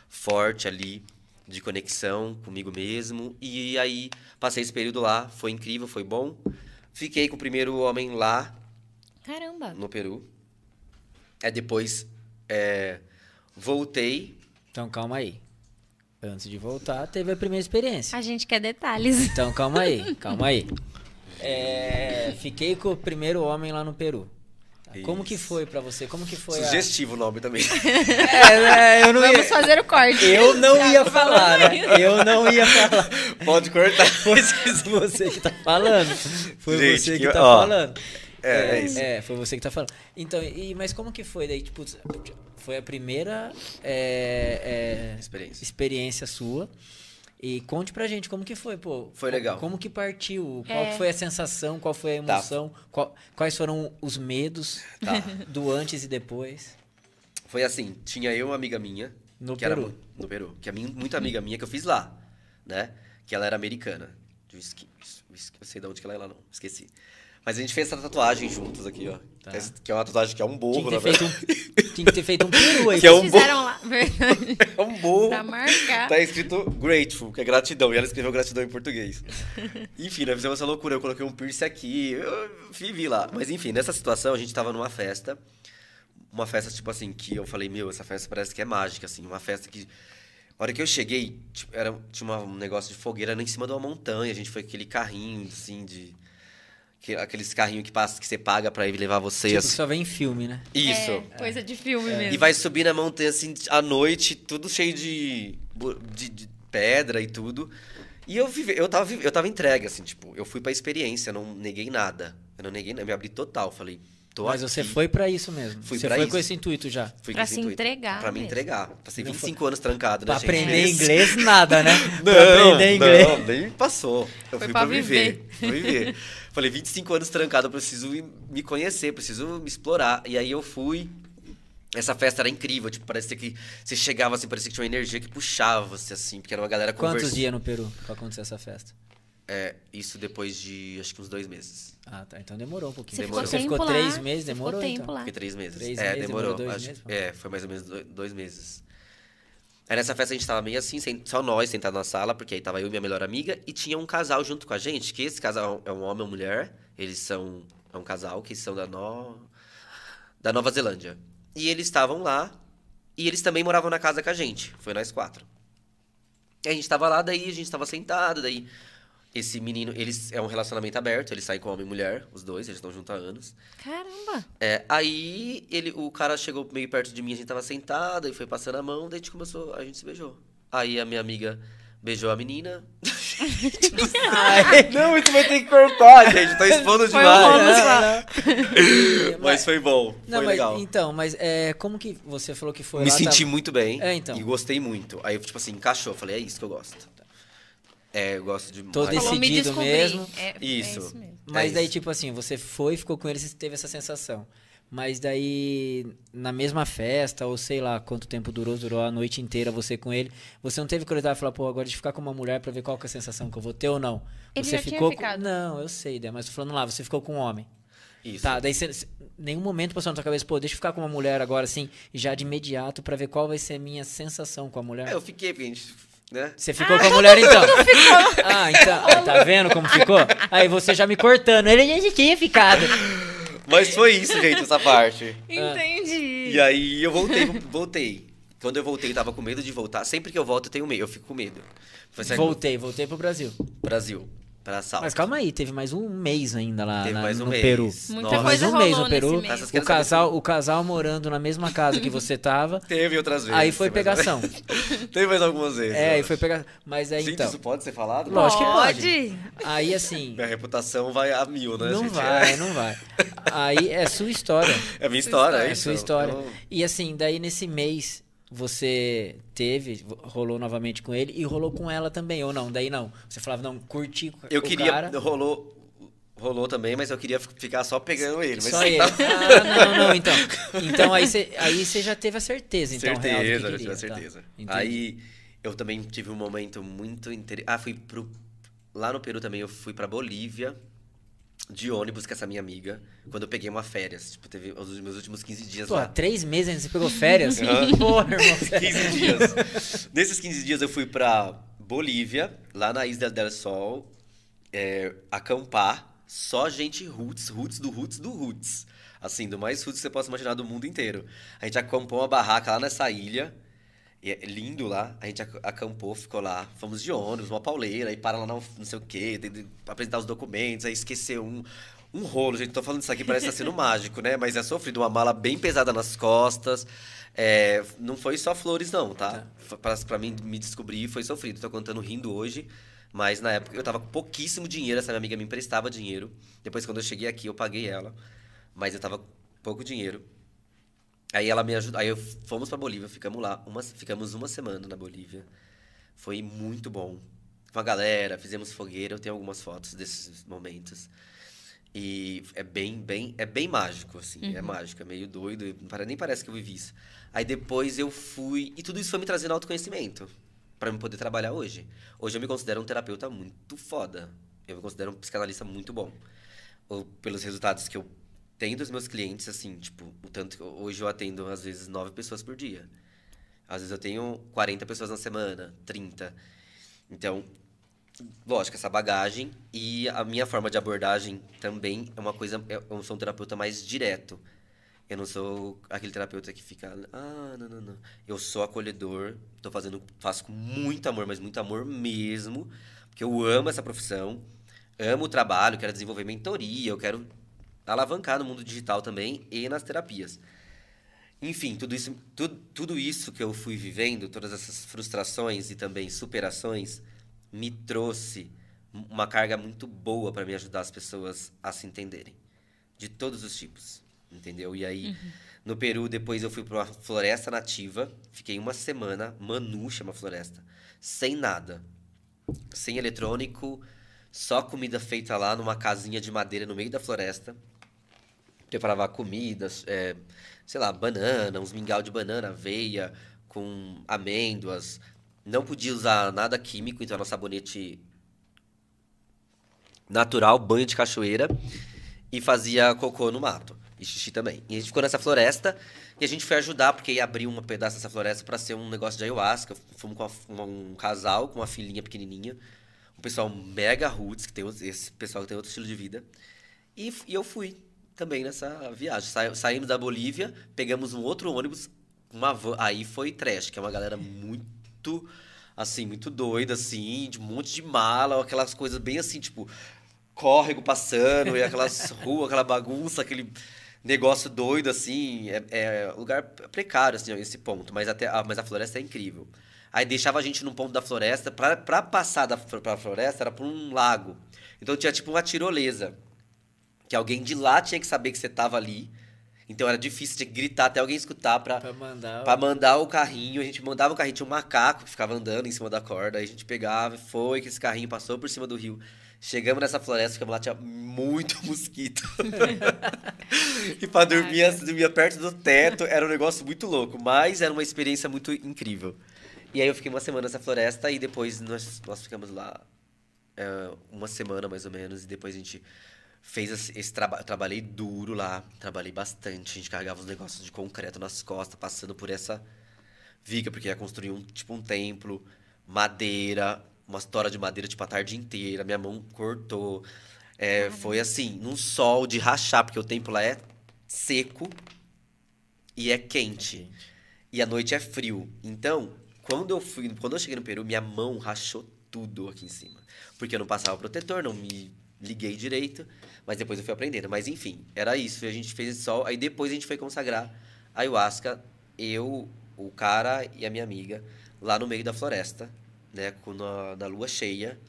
forte ali, de conexão comigo mesmo. E aí passei esse período lá, foi incrível, foi bom. Fiquei com o primeiro homem lá Caramba. no Peru. Aí depois é, voltei. Então calma aí. Antes de voltar, teve a primeira experiência. A gente quer detalhes. Então calma aí, calma aí. É, fiquei com o primeiro homem lá no Peru. Como que Isso. foi pra você? Como que foi a... Sugestivo o nome também. É, é, eu não Vamos ia... fazer o corte. Eu não ia falar, né? Eu não ia falar. Pode cortar. Foi você que tá falando. Foi Gente, você que que- tá ó, falando. É, é isso. É, foi você que tá falando. Então, e, mas como que foi daí? Tipo, foi a primeira é, é, Experiência. experiência sua. E conte pra gente como que foi, pô. Foi legal. Como que partiu? Qual É. foi a sensação? Qual foi a Tá. emoção? Qual- quais foram os medos Tá. do antes e depois? Foi assim, tinha eu uma amiga minha. No que Peru. Era, no Peru. Que é muito amiga minha que eu fiz lá, né? Que ela era americana. De Wisconsin- Wisconsin- eu sei de onde que ela é lá, não. Esqueci. Mas a gente fez essa tatuagem juntos aqui, ó. Tá. Que é uma tatuagem que é um Tinha burro, que na ter feito verdade. um, tinha que ter feito um peru aí. Que é um fizeram lá, verdade. É um burro. pra marcar. Tá escrito grateful, que é gratidão. E ela escreveu gratidão em português. Enfim, nós fizemos essa loucura. Eu coloquei um piercing aqui, eu vivi lá. Mas enfim, nessa situação a gente tava numa festa. Uma festa, tipo assim, que eu falei, meu, essa festa parece que é mágica, assim. Uma festa que. A hora que eu cheguei, tipo, era, tinha uma- um negócio de fogueira em cima de uma montanha. A gente foi com aquele carrinho, assim, de. Que- Aqueles carrinhos que, passa, que você paga pra ir levar você. Tipo, assim. só vem em filme, né? Isso. É, coisa de filme mesmo. E vai subir na montanha assim à noite, tudo cheio de, de, de pedra e tudo. E eu vive, eu tava eu tava entregue assim, tipo, eu fui pra experiência, eu não neguei nada. Eu não neguei, nada, eu me abri total, falei, tô Mas aqui. você foi pra isso mesmo. Fui você pra foi isso. com esse intuito já. Fui com Pra se intuito. entregar Pra me mesmo. entregar. Passei Não 25 anos trancado, né, Pra gente? aprender inglês, nada, né? Não, pra aprender inglês. não, nem passou. Eu Foi fui pra pra viver. viver. Pra viver. Falei, 25 anos trancado, eu preciso me conhecer, preciso me explorar. E aí eu fui. Essa festa era incrível, tipo, parecia que você chegava assim, parecia que tinha uma energia que puxava você, assim, porque era uma galera Quantos conversando. dias no Peru pra acontecer essa festa? É, isso depois de acho que uns dois meses. Ah, tá. Então demorou um pouquinho. Você Demorou. ficou Você tempo ficou lá. três meses, demorou ficou tempo então. lá. Fiquei três meses. Três é, meses, demorou. demorou dois acho- meses? É, foi mais ou menos dois, dois meses. Aí nessa festa a gente tava meio assim, só nós sentados na sala, porque aí tava eu e minha melhor amiga, e tinha um casal junto com a gente, que esse casal é um homem e uma mulher, eles são é um casal que são da, no... da Nova Zelândia. E eles estavam lá, e eles também moravam na casa com a gente, foi nós quatro. E a gente tava lá, daí a gente tava sentado, daí esse menino, eles é um relacionamento aberto, eles saem com homem e mulher, os dois, eles estão juntos há anos. Caramba. É, aí ele, o cara chegou meio perto de mim, a gente tava sentado, e foi passando a mão, daí a gente começou, a gente se beijou. Aí a minha amiga beijou a menina. Ai, Não, isso vai ter que cortar, gente, tô expondo demais. bônus lá. Mas foi bom, Não, foi mas, legal. então, mas é, como que você falou que foi Me lá, senti tava- muito bem É, então. e gostei muito. Aí, tipo assim, encaixou, falei, é isso que eu gosto. É, eu gosto de... Tô mais- Falou, me decidido mesmo. É, é Isso. isso mesmo. Mas É daí, isso. tipo assim, você foi, ficou com eles e teve essa sensação. Mas daí, na mesma festa, ou sei lá quanto tempo durou, durou a noite inteira você com ele, você não teve curiosidade de falar, pô, agora de ficar com uma mulher pra ver qual que é a sensação que eu vou ter ou não? Ele você já tinha ficou com-. Não, eu sei, mas tô falando lá, você ficou com um homem. Isso. Tá, daí você, nenhum momento passou na tua cabeça, pô, deixa eu ficar com uma mulher agora, assim, já de imediato, pra ver qual vai ser a minha sensação com a mulher. É, eu fiquei, porque a gente, né? Você ficou com a mulher então? Ah, então. Aí, tá vendo como ficou? Aí você já me cortando. Ele já tinha ficado. Mas foi isso, gente, essa parte. Entendi. E aí eu voltei, voltei. Quando eu voltei, eu tava com medo de voltar. Sempre que eu volto, eu tenho medo, eu fico com medo. Assim, Voltei, voltei pro Brasil. Brasil, pra Salto. Mas calma aí, teve mais um mês ainda lá Teve na- mais um no mês. Peru. Muita Nossa. Teve mais um mês no Peru. mês. O casal, o casal morando na mesma casa que você tava. Teve outras vezes. Aí foi pegação. Teve mais algumas vezes. É, aí foi pegação. Mas aí Gente, então. isso pode ser falado? Lógico que pode. Pode. Aí assim. Minha reputação vai a mil, né, Não gente? vai, não vai. Aí é sua história. É minha história, é É isso. sua história. Eu- E assim, daí nesse mês você teve, rolou novamente com ele e rolou com ela também, ou não? Daí não. Você falava, não, curti Eu o queria. cara, Rolou. Rolou também, mas eu queria ficar só pegando ele. Só ele. Ah, não, não, então. Então aí você, aí já teve a certeza, então, real do que certeza, eu queria, tive a tá. certeza. Entendi. Aí eu também tive um momento muito interessante. Ah, fui pro. Lá no Peru também eu fui pra Bolívia de ônibus com essa minha amiga. Quando eu peguei uma férias. Tipo, teve os meus últimos 15 dias Pô, lá. três meses ainda você pegou férias? Aham. Porra, irmão. 15 dias. Nesses 15 dias eu fui pra Bolívia, lá na Isla del Sol, é, acampar. Só gente roots, roots do roots do roots. Assim, do mais roots que você possa imaginar do mundo inteiro. A gente acampou uma barraca lá nessa ilha. E é lindo lá. A gente ac- acampou, ficou lá. Fomos de ônibus, uma pauleira, aí para lá não, não sei o quê, apresentar os documentos, aí esqueceu um. Um rolo, gente. Tô falando isso aqui, parece estar sendo mágico, né? Mas é sofrido. Uma mala bem pesada nas costas. É, não foi só flores, não, tá? Foi Pra, pra mim me descobrir, foi sofrido. Tô contando rindo hoje. Mas na época eu tava com pouquíssimo dinheiro. Essa minha amiga me emprestava dinheiro. Depois, quando eu cheguei aqui, eu paguei ela. Mas eu tava com pouco dinheiro. Aí ela me ajudou. Aí eu fomos pra Bolívia, ficamos lá. Uma, ficamos uma semana na Bolívia. Foi muito bom. Com a galera, fizemos fogueira. Eu tenho algumas fotos desses momentos. E é bem, bem, é bem mágico, assim. É mágico, é meio doido. Nem parece que eu vivi isso. Aí depois eu fui. E tudo isso foi me trazendo autoconhecimento. Pra eu poder trabalhar hoje. Hoje eu me considero um terapeuta muito foda. Eu me considero um psicanalista muito bom. ou pelos resultados que eu tenho dos meus clientes, assim, tipo, o tanto que hoje eu atendo às vezes nove pessoas por dia. Às vezes eu tenho 40 pessoas na semana, 30. Então, lógico, essa bagagem e a minha forma de abordagem também é uma coisa. Eu sou um terapeuta mais direto. Eu não sou aquele terapeuta que fica. Ah, não, não, não. Eu sou acolhedor, tô fazendo, faço com muito amor, mas muito amor mesmo. Porque eu amo essa profissão, amo o trabalho, quero desenvolver mentoria, eu quero alavancar no mundo digital também e nas terapias. Enfim, tudo isso, tudo, tudo isso que eu fui vivendo, todas essas frustrações e também superações, me trouxe uma carga muito boa para me ajudar as pessoas a se entenderem. De todos os tipos, entendeu? E aí, no Peru, depois eu fui para uma floresta nativa, fiquei uma semana, Manu chama floresta, sem nada. Sem eletrônico, só comida feita lá numa casinha de madeira no meio da floresta preparava comidas, é, sei lá, banana, uns mingau de banana, aveia, com amêndoas. Não podia usar nada químico, então era um sabonete natural, banho de cachoeira, e fazia cocô no mato. E xixi também. E a gente ficou nessa floresta e a gente foi ajudar, porque ia abrir um pedaço dessa floresta para ser um negócio de ayahuasca. Fomos com uma- um casal, com uma filhinha pequenininha. Um pessoal mega roots, que tem esse pessoal que tem outro estilo de vida. E, e eu fui também nessa viagem. Sa- saímos da Bolívia, pegamos um outro ônibus, uma van. Aí foi trash, que é uma galera muito, assim, muito doida, assim, de um monte de mala, aquelas coisas bem assim, tipo, córrego passando, e aquelas ruas, aquela bagunça, aquele negócio doido, assim. É, é lugar precário, assim, esse ponto. Mas, até, a- mas a floresta é incrível. Aí deixava a gente num ponto da floresta, pra, pra passar da, pra floresta era por um lago. Então tinha tipo uma tirolesa que alguém de lá tinha que saber que você tava ali. Então era difícil, tinha que gritar até alguém escutar pra, Pra mandar. pra mandar o carrinho. A gente mandava o carrinho, tinha um macaco que ficava andando em cima da corda. Aí a gente pegava, foi que esse carrinho passou por cima do rio. Chegamos nessa floresta, ficamos lá, tinha muito mosquito. e pra dormir, dormia perto do teto, era um negócio muito louco. Mas era uma experiência muito incrível. E aí eu fiquei uma semana nessa floresta e depois nós, nós ficamos lá é, uma semana mais ou menos. E depois a gente fez esse, esse trabalho. Eu trabalhei duro lá, trabalhei bastante. A gente carregava os negócios de concreto nas costas, passando por essa viga, porque ia construir um, tipo um templo, madeira, uma tora de madeira tipo a tarde inteira. Minha mão cortou. É, foi assim, num sol de rachar, porque o templo lá é seco e é quente. E a noite é frio. Então, quando eu fui, quando eu cheguei no Peru, minha mão rachou tudo aqui em cima. Porque eu não passava protetor, não me liguei direito, mas depois eu fui aprendendo. Mas enfim, era isso. A gente fez esse sol, aí depois a gente foi consagrar a ayahuasca, eu, o cara e a minha amiga, lá no meio da floresta, né, com na, na lua cheia.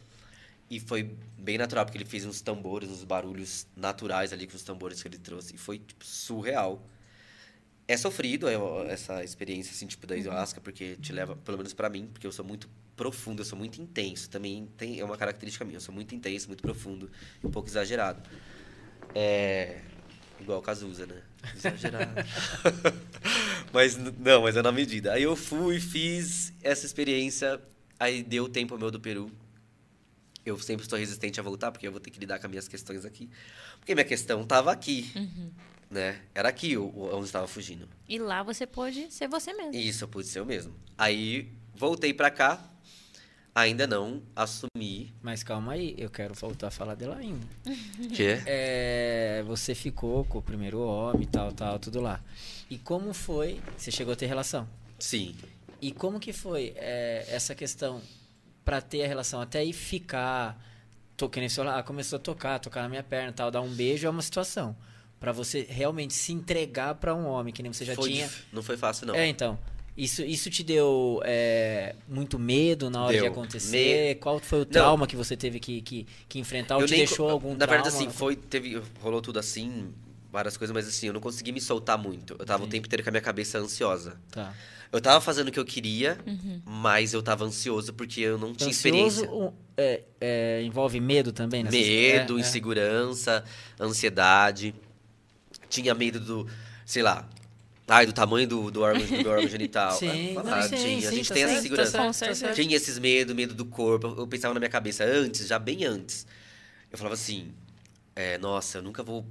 E foi bem natural, porque ele fez uns tambores, uns barulhos naturais ali com os tambores que ele trouxe. E foi tipo, surreal. É sofrido é, essa experiência, assim, tipo, da ayahuasca, porque te leva, pelo menos pra mim, porque eu sou muito profundo, eu sou muito intenso. Também tem, é uma característica minha, eu sou muito intenso, muito profundo um pouco exagerado. É. Igual o Cazuza, né? Exagerado. mas não, mas é na medida. Aí eu fui, fiz essa experiência, aí deu o tempo meu do Peru. Eu sempre estou resistente a voltar, porque eu vou ter que lidar com as minhas questões aqui. Porque minha questão tava aqui, né? Era aqui onde estava fugindo. E lá você pôde ser você mesmo. Isso, eu pude ser eu mesmo. Aí voltei pra cá, ainda não assumi Mas calma aí, eu quero voltar a falar dela ainda. que É, você ficou com o primeiro homem, tal, tal, tudo lá. E como foi? Você chegou a ter relação? sim. E como que foi é, essa questão pra ter a relação até aí ficar, tô, que nem ah, começou a tocar, tocar na minha perna, tal, dar um beijo é uma situação. Pra você realmente se entregar pra um homem que nem você já Foi tinha. Não foi fácil, não. É, então. Isso, isso te deu é, muito medo na hora de Deu. acontecer? Qual foi o trauma que você teve que, que, que enfrentar? Ou Eu te nem deixou co- algum Na trauma? verdade, assim, foi, teve, rolou tudo assim, várias coisas, mas assim, eu não consegui me soltar muito. Eu tava o tempo inteiro com a minha cabeça ansiosa. Tá. Eu tava fazendo o que eu queria, mas eu tava ansioso porque eu não tinha Ansioso experiência. um, é, é, envolve medo também? nessas- Medo, é, é. insegurança, ansiedade. Tinha medo do, sei lá, ai, do tamanho do, do, órgão, do órgão genital. Sim, Ah, sim, tinha. a sim, gente tá tem essa certo, segurança. tá certo, tá. Tinha esses medo, medo do corpo. Eu pensava na minha cabeça antes, já bem antes. Eu falava assim, é, nossa, eu nunca vou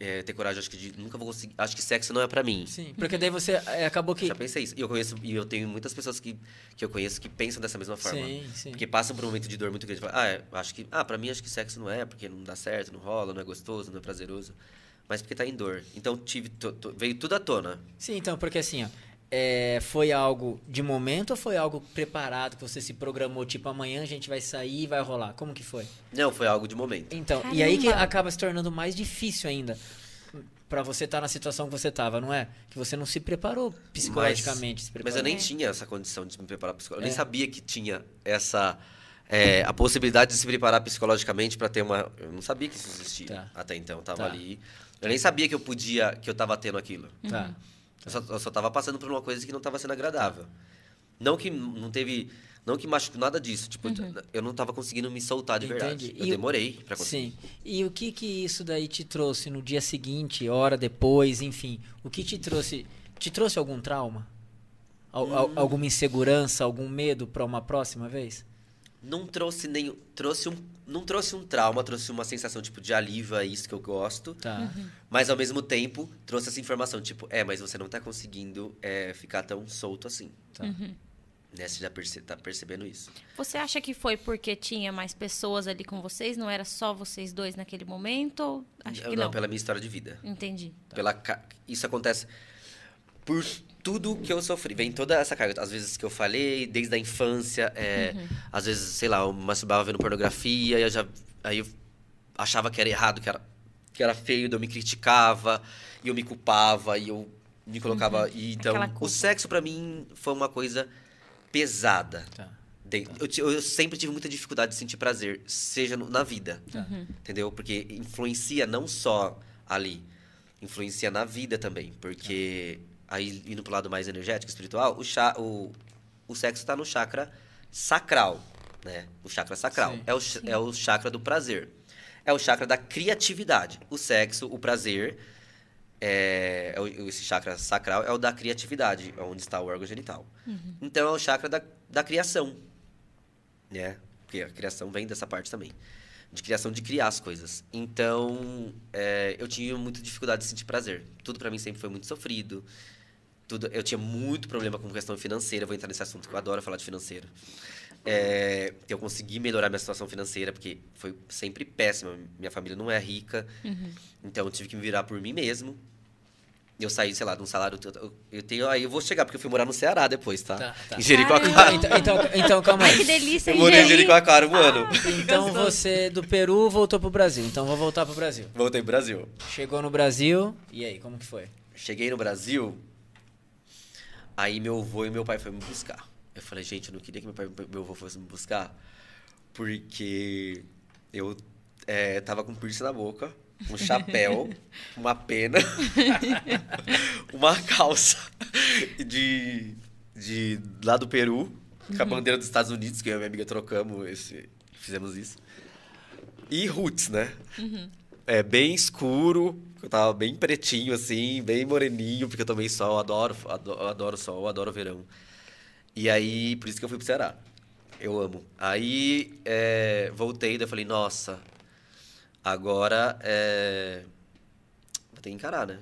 é, ter coragem, acho que de- nunca vou conseguir, acho que sexo não é pra mim. Sim, porque daí você é, acabou que. Já pensei isso. E eu conheço, e eu tenho muitas pessoas que, que eu conheço que pensam dessa mesma forma. Sim, sim. Porque passam por um momento de dor muito grande. Falam, ah, é, acho que, ah, pra mim acho que sexo não é, porque não dá certo, não rola, não é gostoso, não é prazeroso. Mas porque tá em dor. Então tive, veio tudo à tona. Sim, então, porque assim, ó. é, foi algo de momento ou foi algo preparado que você se programou, tipo, amanhã a gente vai sair e vai rolar? Como que foi? Não, foi algo de momento. Então, e aí que Caramba! acaba se tornando mais difícil ainda pra você estar na situação que você tava, não é? Que você não se preparou psicologicamente. se Mas preparou. eu nem tinha essa condição de me preparar psicologicamente. Eu É. nem sabia que tinha essa. é, a possibilidade de se preparar psicologicamente para ter uma. Eu não sabia que isso existia Tá. até então. Eu tava Tá. ali. Eu nem sabia que eu podia. que eu tava tendo aquilo. Tá. Eu só, eu só tava passando por uma coisa que não tava sendo agradável. Não que não teve. Não que machucou nada disso. Tipo, eu não tava conseguindo me soltar de verdade. Entendi. Eu E demorei pra conseguir. Sim. E o que que isso daí te trouxe no dia seguinte, hora depois, enfim? O que te trouxe? Te trouxe algum trauma? Al- al- Hum. alguma insegurança, algum medo pra uma próxima vez? Não trouxe nenhum. Trouxe um. Não trouxe um trauma, trouxe uma sensação tipo de alívio, é isso que eu gosto. Tá. Mas ao mesmo tempo, trouxe essa informação, tipo, é, mas você não tá conseguindo é, ficar tão solto assim. Tá. Né? Você já perce tá percebendo isso. Você acha que foi porque tinha mais pessoas ali com vocês? Não era só vocês dois naquele momento? Ou acho Eu que não, não. pela minha história de vida. Entendi. Pela ca- Isso acontece por tudo que eu sofri. Vem toda essa carga. Às vezes que eu falei, desde a infância. é, Às vezes, sei lá, eu masturbava vendo pornografia e eu já. Aí eu achava que era errado, que era, que era feio, eu me criticava, e eu me culpava, e eu me colocava. E, então, o sexo pra mim foi uma coisa pesada. Tá. De- Eu, ti- eu sempre tive muita dificuldade de sentir prazer, seja no- na vida. Entendeu? Porque influencia não só ali, influencia na vida também. Porque, aí indo pro lado mais energético, espiritual, o, cha, o, o sexo tá no chakra sacral. Né? O chakra sacral. Sim. É o, é o chakra do prazer. É o chakra da criatividade. O sexo, o prazer, é, é o- esse chakra sacral é o da criatividade, é onde está o órgão genital. Então é o chakra da, da criação, né? Porque a criação vem dessa parte também. De criação, de criar as coisas. Então, é, eu tinha muita dificuldade de sentir prazer. Tudo pra mim sempre foi muito sofrido. Tudo, eu tinha muito problema com questão financeira. Vou entrar nesse assunto que eu adoro falar de financeiro. É, que eu consegui melhorar minha situação financeira, porque foi sempre péssima. Minha família não é rica. Então, eu tive que me virar por mim mesmo. Eu saí, sei lá, de um salário. Eu, eu tenho, aí eu vou chegar, porque eu fui morar no Ceará depois, tá? Tá, tá. Em Jericoacoara. Então, então, então, calma Ai, que aí. delícia, Eu hein, morei em? Jericoacoara um ano. Então você do Peru voltou pro Brasil. Então vou voltar pro Brasil. Voltei pro Brasil. Chegou no Brasil, e aí, como que foi? Cheguei no Brasil, aí meu avô e meu pai foram me buscar. Eu falei, gente, eu não queria que meu pai meu avô fossem me buscar, porque eu é, tava com piercing na boca, um chapéu, uma pena, uma calça de, de lá do Peru, com a bandeira dos Estados Unidos, que eu e minha amiga trocamos, esse, fizemos isso. E roots, né? É bem escuro, eu tava bem pretinho assim, bem moreninho, porque eu tomei sol, adoro, adoro, adoro sol, adoro verão. E aí, por isso que eu fui pro Ceará. Eu amo. Aí, é, voltei, daí eu falei, nossa, agora é, vou ter que encarar, né?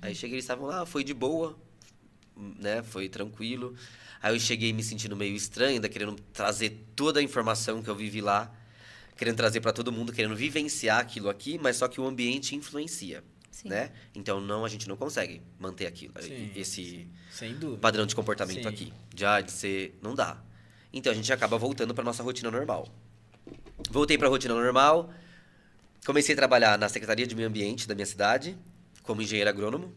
Aí cheguei, eles estavam lá, foi de boa, né? Foi tranquilo. Aí eu cheguei me sentindo meio estranho, ainda querendo trazer toda a informação que eu vivi lá, querendo trazer para todo mundo, querendo vivenciar aquilo aqui, mas só que o ambiente influencia, Sim. né? Então não, a gente não consegue manter aquilo, Sim, esse Sem dúvida. padrão de comportamento Sim. aqui, de, ah, de ser, não dá. Então a gente acaba voltando para nossa rotina normal. Voltei para a rotina normal, comecei a trabalhar na Secretaria de Meio Ambiente da minha cidade, como engenheiro agrônomo.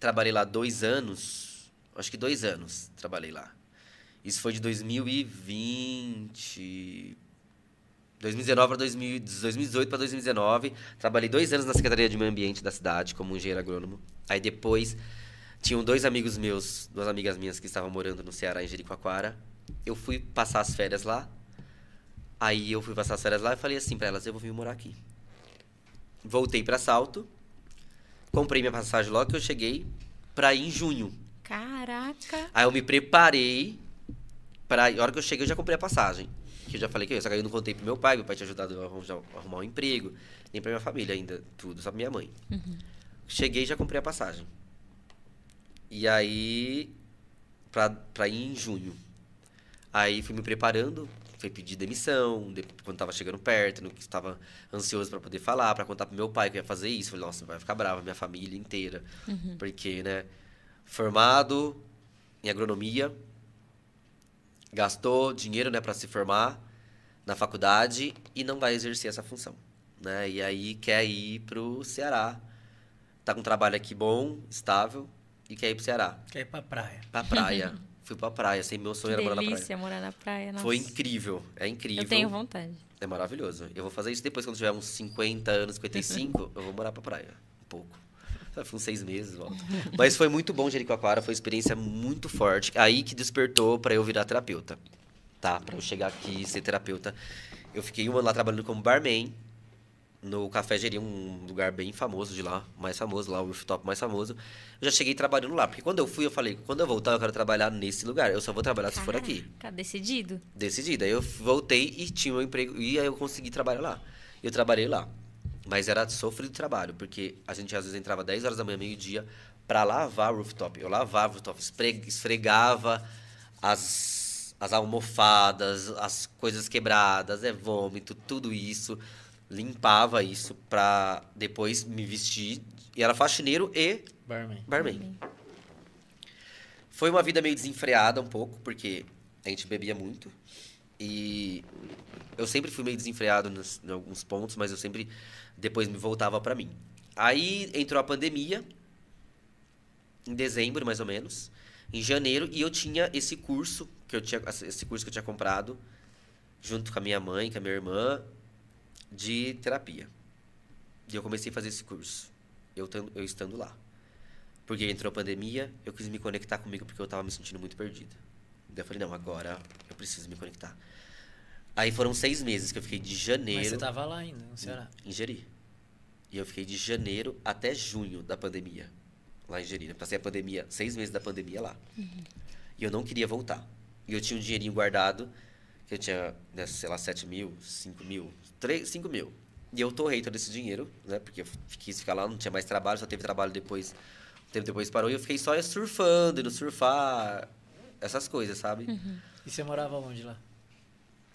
Trabalhei lá dois anos, acho que dois anos trabalhei lá. Isso foi de 2020. 2019 para 2018 para 2019. Trabalhei dois anos na Secretaria de Meio Ambiente da cidade, como engenheiro agrônomo. Aí depois, tinham dois amigos meus, duas amigas minhas que estavam morando no Ceará, em Jericoacoara. Eu fui passar as férias lá. Aí eu fui passar as férias lá e falei assim para elas: eu vou vir morar aqui. Voltei para Salto. Comprei minha passagem logo que eu cheguei para ir em junho. Caraca. Aí eu me preparei para a hora que eu cheguei eu já comprei a passagem. Que eu já falei que eu, só que eu não contei pro meu pai, meu pai tinha ajudado a arranjar, a arrumar um emprego, nem pra minha família ainda, tudo, só pra minha mãe. Cheguei e já comprei a passagem. E aí, pra, pra ir em junho. Aí fui me preparando, fui pedir demissão, de- quando tava chegando perto, no que estava ansioso pra poder falar, pra contar pro meu pai que eu ia fazer isso. Falei, nossa, vai ficar brava, minha família inteira. Porque, né, formado em agronomia, gastou dinheiro, né, para se formar na faculdade e não vai exercer essa função, né? E aí quer ir pro Ceará. Tá com um trabalho aqui bom, estável e quer ir pro Ceará, Quer ir pra praia. pra praia. Fui pra praia, sem meu sonho Que era morar na praia. delícia morar na praia. Nossa. Foi incrível, é incrível. Eu tenho vontade. É maravilhoso. Eu vou fazer isso depois, quando tiver uns 50 anos, 55, eu vou morar pra praia. Um pouco. Foi uns seis meses, volta. Mas foi muito bom Jericoacoara, foi uma experiência muito forte. Aí que despertou pra eu virar terapeuta. Tá? Pra eu chegar aqui e ser terapeuta. Eu fiquei um ano lá trabalhando como barman. No Café Geri, um lugar bem famoso de lá, mais famoso lá, o rooftop mais famoso. Eu já cheguei trabalhando lá, porque quando eu fui, eu falei, quando eu voltar, eu quero trabalhar nesse lugar. Eu só vou trabalhar se for aqui. Tá decidido? Decidida. Aí eu voltei e tinha um emprego. E aí eu consegui trabalhar lá. Eu trabalhei lá. Mas era sofrido trabalho, porque a gente às vezes entrava 10 horas da manhã, meio-dia, pra lavar o rooftop. Eu lavava o rooftop, esfregava as, as almofadas, as coisas quebradas, é vômito, tudo isso. Limpava isso pra depois me vestir. E era faxineiro e Barman. barman. Foi uma vida meio desenfreada um pouco, porque a gente bebia muito. E eu sempre fui meio desenfreado nos, em alguns pontos, mas eu sempre depois me voltava pra mim. Aí entrou a pandemia, em dezembro mais ou menos, em janeiro, e eu tinha esse curso que eu tinha esse curso que eu tinha comprado junto com a minha mãe, com a minha irmã, de terapia. E eu comecei a fazer esse curso, eu, eu estando lá. Porque entrou a pandemia, eu quis me conectar comigo porque eu tava me sentindo muito perdido. Daí eu falei, não, agora eu preciso me conectar. Aí foram seis meses que eu fiquei de janeiro Mas você tava lá ainda, no Ceará. em Jeri. E eu fiquei de janeiro até junho da pandemia, lá em Jeri. Eu passei a pandemia, seis meses da pandemia lá. E eu não queria voltar. E eu tinha um dinheirinho guardado, que eu tinha, né, sei lá, 7 mil, 5 mil, 3, 5 mil. E eu torrei todo esse dinheiro, né? Porque eu quis ficar lá, não tinha mais trabalho, só teve trabalho depois. Um tempo depois parou e eu fiquei só surfando, indo surfar, essas coisas, sabe? E você morava onde lá?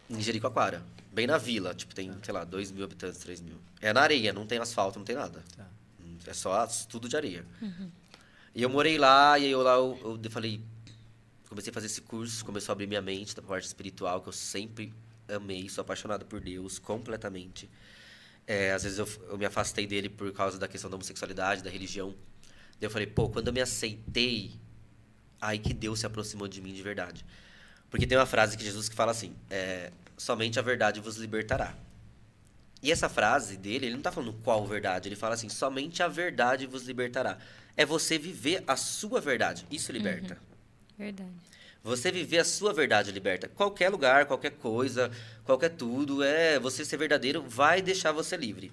Em Jericoacoara. Bem na vila. Tipo, tem, sei lá, 2 mil habitantes, 3 mil. É na areia, não tem asfalto, não tem nada. Tá. É só as- tudo de areia. E eu morei lá, e aí eu lá eu, eu falei. Comecei a fazer esse curso, começou a abrir minha mente da parte espiritual, que eu sempre amei, sou apaixonado por Deus completamente. É, às vezes eu, eu me afastei dele por causa da questão da homossexualidade, da religião. Daí eu falei, pô, quando eu me aceitei, aí que Deus se aproximou de mim de verdade. Porque tem uma frase que Jesus que fala assim: é, somente a verdade vos libertará. E essa frase dele, ele não está falando qual verdade, ele fala assim: somente a verdade vos libertará. É você viver a sua verdade. Isso liberta. Verdade. Você viver a sua verdade liberta. Qualquer lugar, qualquer coisa, qualquer tudo, é você ser verdadeiro vai deixar você livre.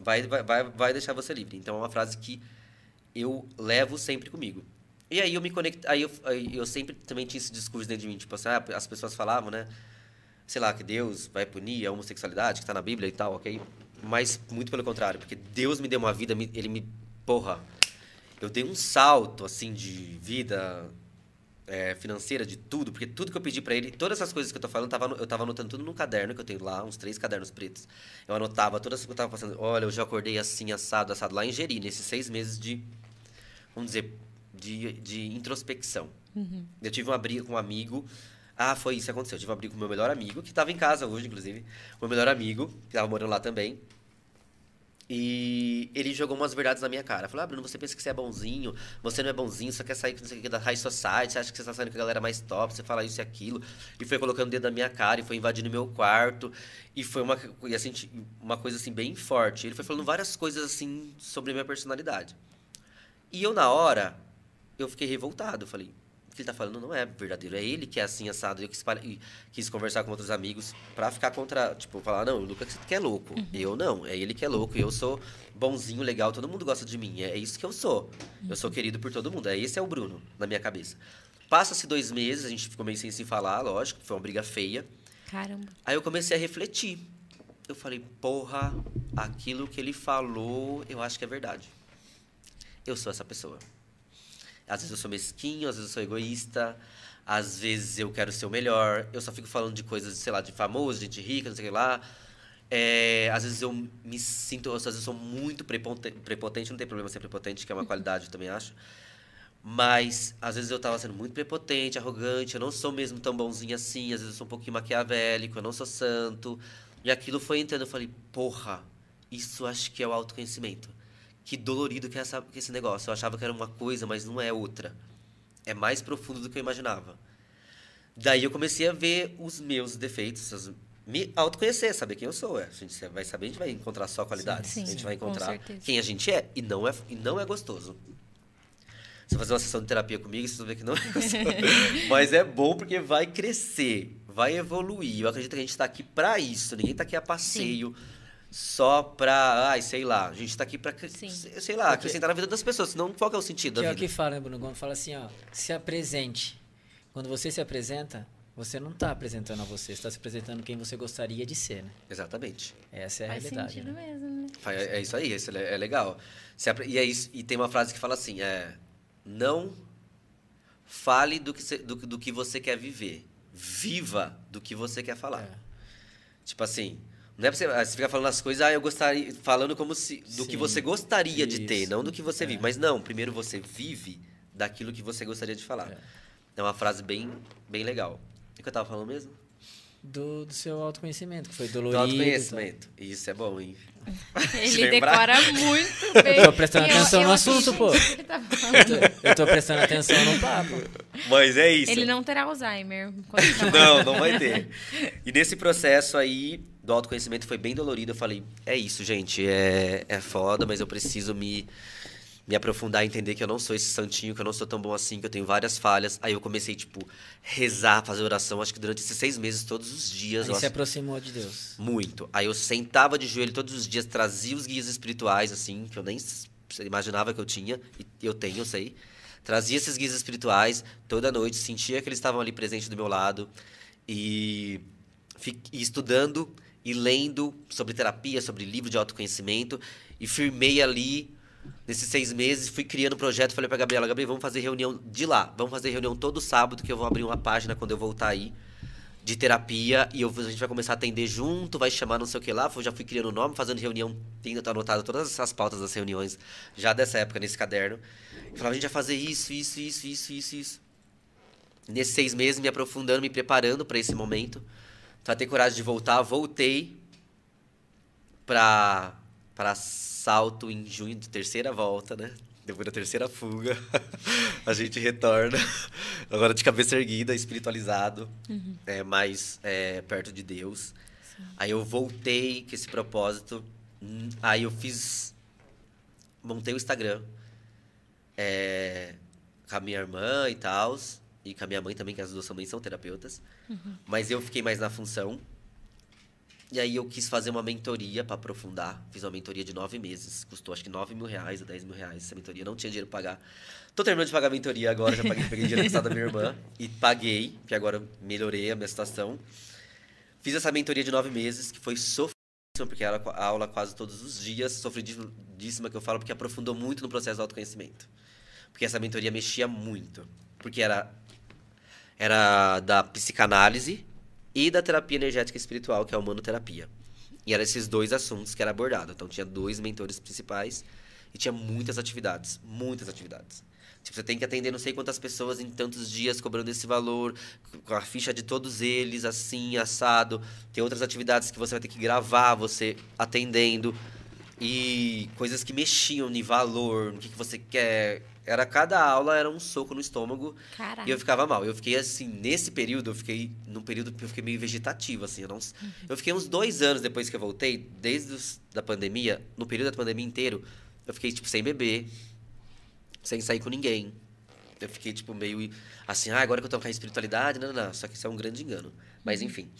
Vai, vai, vai deixar você livre. Então é uma frase que eu levo sempre comigo. E aí eu me conecto, aí eu, aí eu sempre também tinha esse discurso dentro de mim, tipo assim, ah, as pessoas falavam, né? Sei lá, que Deus vai punir a homossexualidade, que está na Bíblia e tal, ok? Mas muito pelo contrário, porque Deus me deu uma vida, ele me. Porra, eu dei um salto, assim, de vida é, financeira, de tudo, porque tudo que eu pedi pra ele, todas essas coisas que eu tô falando, eu tava, anotando tudo num caderno que eu tenho lá, uns três cadernos pretos. Eu anotava todas as que eu tava passando. Olha, eu já acordei assim, assado, assado, lá em Jeri, nesses seis meses de, vamos dizer, de, de introspecção. Eu tive uma briga com um amigo. Ah, foi isso que aconteceu. Eu tive uma briga com o meu melhor amigo, que tava em casa hoje, inclusive. O meu melhor amigo, que tava morando lá também. E ele jogou umas verdades na minha cara. Falou, ah, Bruno, você pensa que você é bonzinho, você não é bonzinho, você quer sair com não sei o que, da high society, você acha que você tá saindo com a galera mais top, você fala isso e aquilo. E foi colocando o dedo na minha cara, e foi invadindo meu quarto. E foi uma, e assim, uma coisa assim, bem forte. Ele foi falando várias coisas assim sobre a minha personalidade. E eu, na hora, eu fiquei revoltado. Eu falei, o que ele tá falando não é verdadeiro. É ele que é assim, assado. Eu quis, e quis conversar com outros amigos pra ficar contra... Tipo, falar, não, o Lucas que é louco. Eu não. É ele que é louco. Eu sou bonzinho, legal. Todo mundo gosta de mim. É isso que eu sou. Eu sou querido por todo mundo. É Esse é o Bruno, na minha cabeça. Passa-se dois meses, a gente ficou meio sem se falar, lógico. Foi uma briga feia. Caramba. Aí eu comecei a refletir. Eu falei, porra, aquilo que ele falou, eu acho que é verdade. Eu sou essa pessoa. Às vezes eu sou mesquinho, às vezes eu sou egoísta, às vezes eu quero ser o melhor. Eu só fico falando de coisas, sei lá, de famoso, gente rica, não sei o que lá. É, às vezes eu me sinto, às vezes eu sou muito prepote- prepotente, não tem problema ser prepotente, que é uma qualidade, eu também acho. Mas às vezes eu tava sendo muito prepotente, arrogante, eu não sou mesmo tão bonzinho assim, às vezes eu sou um pouquinho maquiavélico, eu não sou santo. E aquilo foi entrando, eu falei, porra, isso acho que é o autoconhecimento. Que dolorido que é essa, que esse negócio. Eu achava que era uma coisa, mas não é outra. É mais profundo do que eu imaginava. Daí eu comecei a ver os meus defeitos, as- me autoconhecer, saber quem eu sou. É. A gente vai saber, a gente vai encontrar só qualidades. Sim, a gente sim, vai encontrar quem a gente é. E não é, e não é gostoso. Você fazer uma sessão de terapia comigo, vocês vão ver que não é gostoso. Mas é bom porque vai crescer, vai evoluir. Eu acredito que a gente está aqui para isso. Ninguém está aqui a passeio. Só pra, ai, sei lá, a gente tá aqui pra, Sim. sei lá, acrescentar na vida das pessoas, senão qual que é o sentido Que da é o vida? que fala, né, Bruno? Quando fala assim, ó, se apresente. Quando você se apresenta, você não está apresentando a você, você está se apresentando quem você gostaria de ser, né? Exatamente. Essa é a Faz realidade. sentido né? mesmo, né? É é isso aí, isso é é legal. Se apre- E, é isso, e tem uma frase que fala assim: é, não fale do que, você- do, do que você quer viver. Viva do que você quer falar. É. Tipo assim, não é pra você, ah, você ficar falando as coisas, ah, eu gostaria. Falando como se. Do que Sim, você gostaria de ter, isso. não do que você É. vive. Mas não, primeiro você vive daquilo que você gostaria de falar. É. É, uma frase bem, bem legal. O que eu tava falando mesmo? Do, do seu autoconhecimento, que foi Do dolorido. tal. autoconhecimento. Isso é bom, hein? Ele decora muito bem. Eu tô prestando Eu- atenção eu no assunto, pô. tá. Eu tô, eu tô prestando atenção no papo. Mas é isso. Ele não terá Alzheimer. Não, não vai ter. E nesse processo aí do autoconhecimento foi bem dolorido. Eu falei, é isso, gente, é, é foda, mas eu preciso me, me aprofundar e entender que eu não sou esse santinho, que eu não sou tão bom assim, que eu tenho várias falhas. Aí eu comecei, tipo, rezar, fazer oração, acho que durante esses seis meses, todos os dias. Aí eu se aproximou de Deus. Muito. Aí eu sentava de joelho todos os dias, trazia os guias espirituais, assim, que eu nem imaginava que eu tinha, e eu tenho, eu sei. Trazia esses guias espirituais toda noite, sentia que eles estavam ali presentes do meu lado, e, e estudando e lendo sobre terapia, sobre livro de autoconhecimento, e firmei ali nesses seis meses, fui criando um projeto, falei pra Gabriela, Gabriela, vamos fazer reunião de lá, vamos fazer reunião todo sábado, que eu vou abrir uma página quando eu voltar aí, de terapia e eu, a gente vai começar a atender junto, vai chamar não sei o que lá. Eu já fui criando o nome, fazendo reunião, tenho tá anotado todas essas pautas das reuniões já dessa época nesse caderno. Eu falava, a gente vai fazer isso, isso, isso, isso, isso, isso. Nesses seis meses, me aprofundando, me preparando para esse momento. Pra ter coragem de voltar, voltei pra, pra salto em junho, de terceira volta, né? Depois da terceira fuga, a gente retorna. Agora de cabeça erguida, espiritualizado, é, mais é, perto de Deus. Aí eu voltei com esse propósito. Aí eu fiz. Montei o Instagram. é, com a minha irmã e tal. E com a minha mãe também, que as duas também são terapeutas. Mas eu fiquei mais na função. E aí eu quis fazer uma mentoria para aprofundar. Fiz uma mentoria de nove meses. Custou acho que nove mil reais ou dez mil reais essa mentoria. Não tinha dinheiro para pagar. Tô terminando de pagar a mentoria agora. Já paguei, peguei dinheiro emprestado da minha irmã. E paguei, que agora melhorei a minha situação. Fiz essa mentoria de nove meses, que foi sofridíssima, porque era a aula quase todos os dias. Sofridíssima que eu falo, porque aprofundou muito no processo do autoconhecimento. Porque essa mentoria mexia muito. Porque era, era da psicanálise e da terapia energética espiritual, que é a humanoterapia. E eram esses dois assuntos que era abordado. Então tinha dois mentores principais e tinha muitas atividades, muitas atividades. Tipo, você tem que atender não sei quantas pessoas em tantos dias cobrando esse valor, com a ficha de todos eles, assim, assado. Tem outras atividades que você vai ter que gravar, você atendendo. E coisas que mexiam em valor, no que, que você quer. Era cada aula era um soco no estômago Caraca. e eu ficava mal. Eu fiquei assim, nesse período, eu fiquei num período que eu fiquei meio vegetativo, assim. Eu, não, eu fiquei uns dois anos depois que eu voltei, desde os, da pandemia, no período da pandemia inteiro, eu fiquei, tipo, sem beber, sem sair com ninguém. Eu fiquei, tipo, meio assim, ah, agora que eu tô com a espiritualidade, não, não, não. Só que isso é um grande engano. Mas, enfim.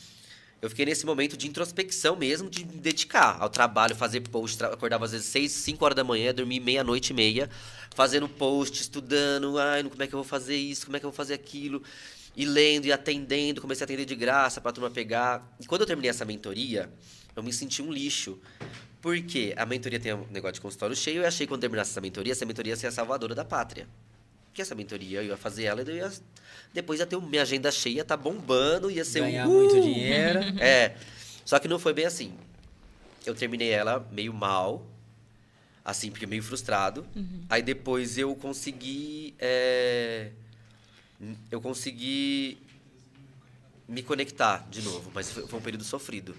Eu fiquei nesse momento de introspecção mesmo, de me dedicar ao trabalho, fazer post. Acordava às vezes 6, 5 horas da manhã, dormir meia-noite e meia, fazendo post, estudando. Ai, como é que eu vou fazer isso? Como é que eu vou fazer aquilo? E lendo e atendendo, comecei a atender de graça pra turma pegar. E quando eu terminei essa mentoria, eu me senti um lixo. Porque a mentoria tem um negócio de consultório cheio, eu achei que quando terminasse essa mentoria, essa mentoria ia ser a salvadora da pátria. Que essa mentoria, eu ia fazer ela e eu ia, depois ia ter minha agenda cheia, tá bombando, ia ser Ganhar um... muito dinheiro. É. Só que não foi bem assim. Eu terminei ela meio mal, assim, porque meio frustrado. Aí depois eu consegui. é, Eu consegui me conectar de novo, mas foi, foi um período sofrido.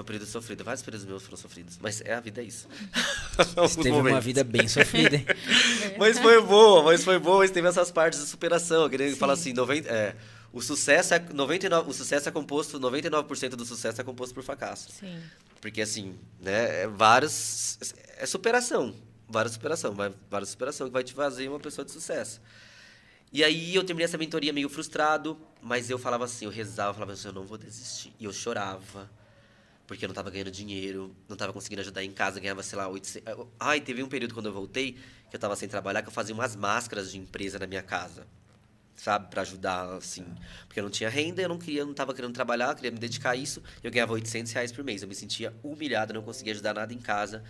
Foi um período sofrido. Vários períodos meus foram sofridos. Mas é a vida, é isso. Você teve uma momentos. vida bem sofrida, hein? Mas foi boa, mas foi boa, mas teve essas partes de superação. Eu queria falar assim, 90, é, o sucesso é 99, o sucesso é composto, 99% do sucesso é composto por fracasso. Sim. Porque assim, né, é vários é superação, várias superação, vai- várias superação que vai te fazer uma pessoa de sucesso. E aí eu terminei essa mentoria meio frustrado, mas eu falava assim, eu rezava, eu falava assim, eu não vou desistir. E eu chorava, porque eu não tava ganhando dinheiro, não tava conseguindo ajudar em casa, ganhava, sei lá, 800... Ai, teve um período quando eu voltei, que eu tava sem trabalhar, que eu fazia umas máscaras de empresa na minha casa. Sabe, Pra ajudar, assim. Porque eu não tinha renda, eu não queria, não tava querendo trabalhar, eu queria me dedicar a isso. Eu ganhava 800 reais por mês. Eu me sentia humilhado, eu não conseguia ajudar nada em casa.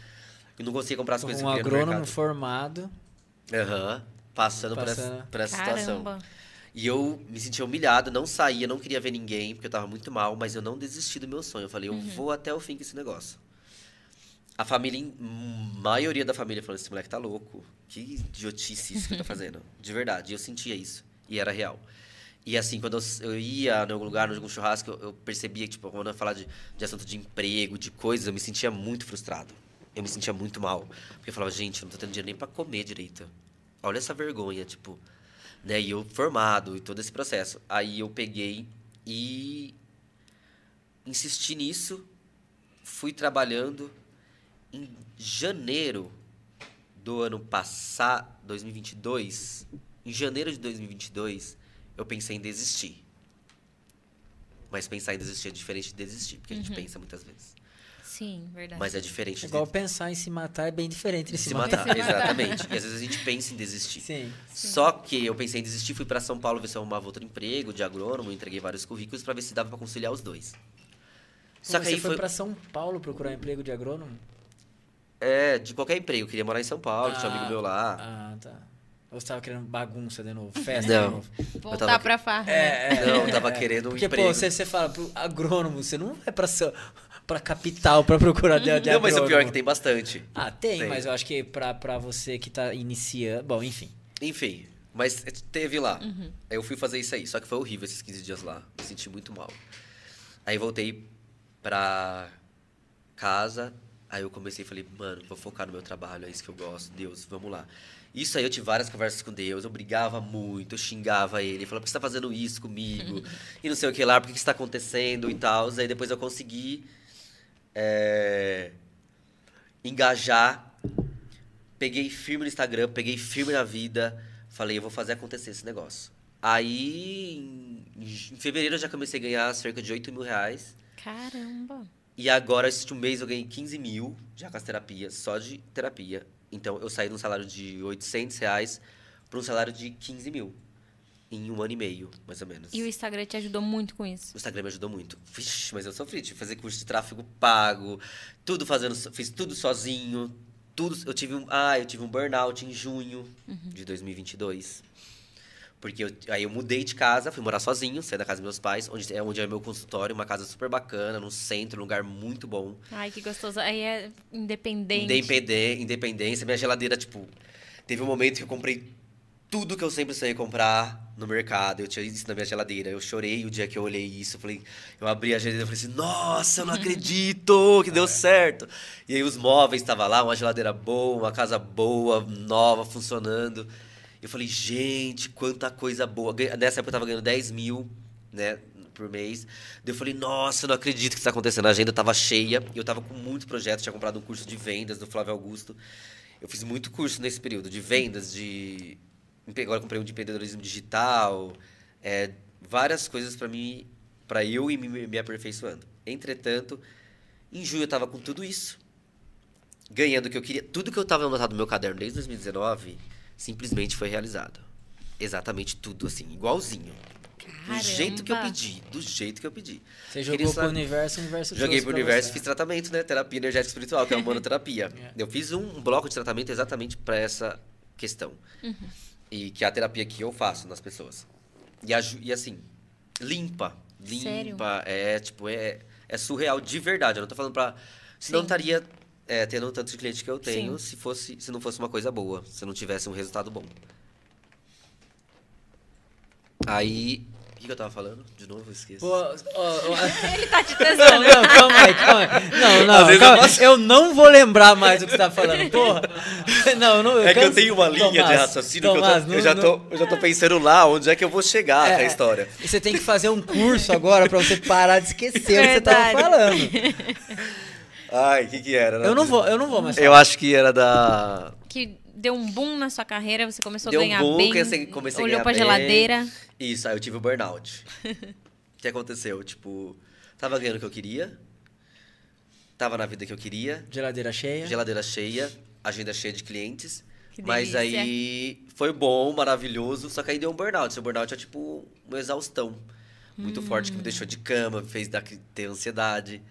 Eu não conseguia comprar as coisas Um que eu queria no agrônomo formado. Aham. Passando, Por, essa, Passando. por essa situação. E eu me sentia humilhado, não saía, não queria ver ninguém, porque eu tava muito mal, mas eu não desisti do meu sonho. Eu falei, eu vou até o fim com esse negócio. A família, em- maioria da família falou, esse moleque tá louco. Que idiotice isso que ele tá fazendo. De verdade. Eu sentia isso. E era real. E assim, quando eu, eu ia em algum lugar, em algum churrasco, eu, eu percebia que, tipo, quando eu ia falar de, de assunto de emprego, de coisas, eu me sentia muito frustrado. Eu me sentia muito mal. Porque eu falava, gente, eu não tô tendo dinheiro nem pra comer direito. Olha essa vergonha, tipo né? E eu formado e todo esse processo. Aí eu peguei e insisti nisso, fui trabalhando. Em janeiro do ano passado, 2022, em janeiro de 2022, eu pensei em desistir. Mas pensar em desistir é diferente de desistir, porque a gente pensa muitas vezes. Sim, verdade. Mas é diferente É Igual de, pensar em se matar é bem diferente de se, se matar. matar. Exatamente. E às vezes a gente pensa em desistir. Sim. Só que eu pensei em desistir, fui para São Paulo ver se eu arrumava outro emprego de agrônomo, entreguei vários currículos para ver se dava para conciliar os dois. Só que Você aí foi foi pra São Paulo procurar emprego de agrônomo? é de qualquer emprego, eu queria morar em São Paulo, tinha um amigo Ah, meu lá. Ah, tá. Ou você tava querendo bagunça de novo, festa Não. de novo. Voltar tava- pra farra. né? É, é, Não, é, eu tava é. querendo um Porque, emprego. pô, você, você fala pro agrônomo, você não vai pra, São- pra capital pra procurar de, de Não, mas o pior é que tem bastante. Ah, tem, Tem. mas eu acho que pra, pra você que tá iniciando... Bom, enfim. Enfim, mas teve lá. Uhum. Aí eu fui fazer isso aí, só que foi horrível esses 15 dias lá. Me senti muito mal. Aí voltei pra casa, aí eu comecei e falei, mano, vou focar no meu trabalho, é isso que eu gosto, Deus, vamos lá. Isso aí eu tive várias conversas com Deus, eu brigava muito, eu xingava ele, falava, por que você tá fazendo isso comigo? e não sei o que lá, por que que isso tá acontecendo e tal. Aí depois eu consegui é, engajar, peguei firme no Instagram, peguei firme na vida, falei, eu vou fazer acontecer esse negócio. Aí, em, em fevereiro eu já comecei a ganhar cerca de 8 mil reais. Caramba. E agora, último mês, eu ganhei 15 mil já com as terapias, só de terapia. Então, eu saí de um salário de 800 reais para um salário de 15 mil. Em um ano e meio, mais ou menos. E o Instagram te ajudou muito com isso. O Instagram me ajudou muito. Vixe, mas eu sofri. Tive que fazer curso de tráfego pago, tudo fazendo, fiz tudo sozinho. Tudo, eu tive um, ah, eu tive um burnout em junho de 2022. Porque eu- aí eu mudei de casa, fui morar sozinho, saí da casa dos meus pais, onde é onde é meu consultório, uma casa super bacana, no centro, um lugar muito bom. Ai, que gostoso. Aí é independente. Independê- independência. Minha geladeira, tipo, teve um momento que eu comprei tudo que eu sempre sonhei comprar no mercado. Eu tinha isso na minha geladeira. Eu chorei o dia que eu olhei isso. Eu falei, eu abri a geladeira e falei assim, nossa, eu não acredito que deu certo. E aí os móveis estavam lá, uma geladeira boa, uma casa boa, nova, funcionando. Eu falei, gente, quanta coisa boa. Nessa época eu tava ganhando 10 mil, né? Por mês. Daí eu falei, nossa, eu não acredito que isso tá acontecendo. A agenda tava cheia. E eu tava com muitos projetos. Tinha comprado um curso de vendas do Flávio Augusto. Eu fiz muito curso nesse período de vendas, de. Agora eu comprei um de empreendedorismo digital. é, várias coisas para mim, para eu ir me, me aperfeiçoando. Entretanto, em junho eu tava com tudo isso. Ganhando o que eu queria. Tudo que eu tava anotado no meu caderno desde 2019 simplesmente foi realizado. Exatamente tudo, assim, igualzinho. Do jeito que eu Caramba. pedi. Do jeito que eu pedi. Você Queria jogou pro saber- universo, o universo Joguei pro universo, você. fiz tratamento, né? Terapia energética espiritual, que é uma monoterapia. É. Eu fiz um bloco de tratamento exatamente para essa questão. E que é a terapia que eu faço nas pessoas. E, e assim, limpa. Sério? Limpa. É, tipo, é, é surreal de verdade. Eu não tô falando pra. Senão estaria é, tendo tantos clientes que eu tenho Sim. se, fosse, se não fosse uma coisa boa. Se não tivesse um resultado bom. Aí. O que, que eu tava falando? De novo, eu esqueço. Pô, ó, ó, Ele tá te Não, testando. não, calma aí, calma aí. Não, não, calma. eu posso- Eu não vou lembrar mais do que você tá falando, porra. Não, eu não, É que eu tenho uma linha de Tomás, raciocínio Tomás, que eu, tô, eu, não- já tô, eu já tô pensando lá onde é que eu vou chegar com a É, história. E você tem que fazer um curso agora pra você parar de esquecer o que você tava falando. Ai, o que que era? Eu não vou, eu não vou mais Eu falar. acho que era da... Que deu um boom na sua carreira, você começou Deu a um ganhar boom, bem, comecei a olhou ganhar pra bem. geladeira. Isso, aí eu tive o burnout. O que aconteceu? Tipo, tava ganhando o que eu queria, tava na vida que eu queria, Geladeira cheia. geladeira cheia, agenda cheia de clientes. Que mas delícia. aí foi bom, maravilhoso, só que aí deu um burnout. Seu burnout é tipo uma exaustão muito forte que me deixou de cama, me fez ter ansiedade.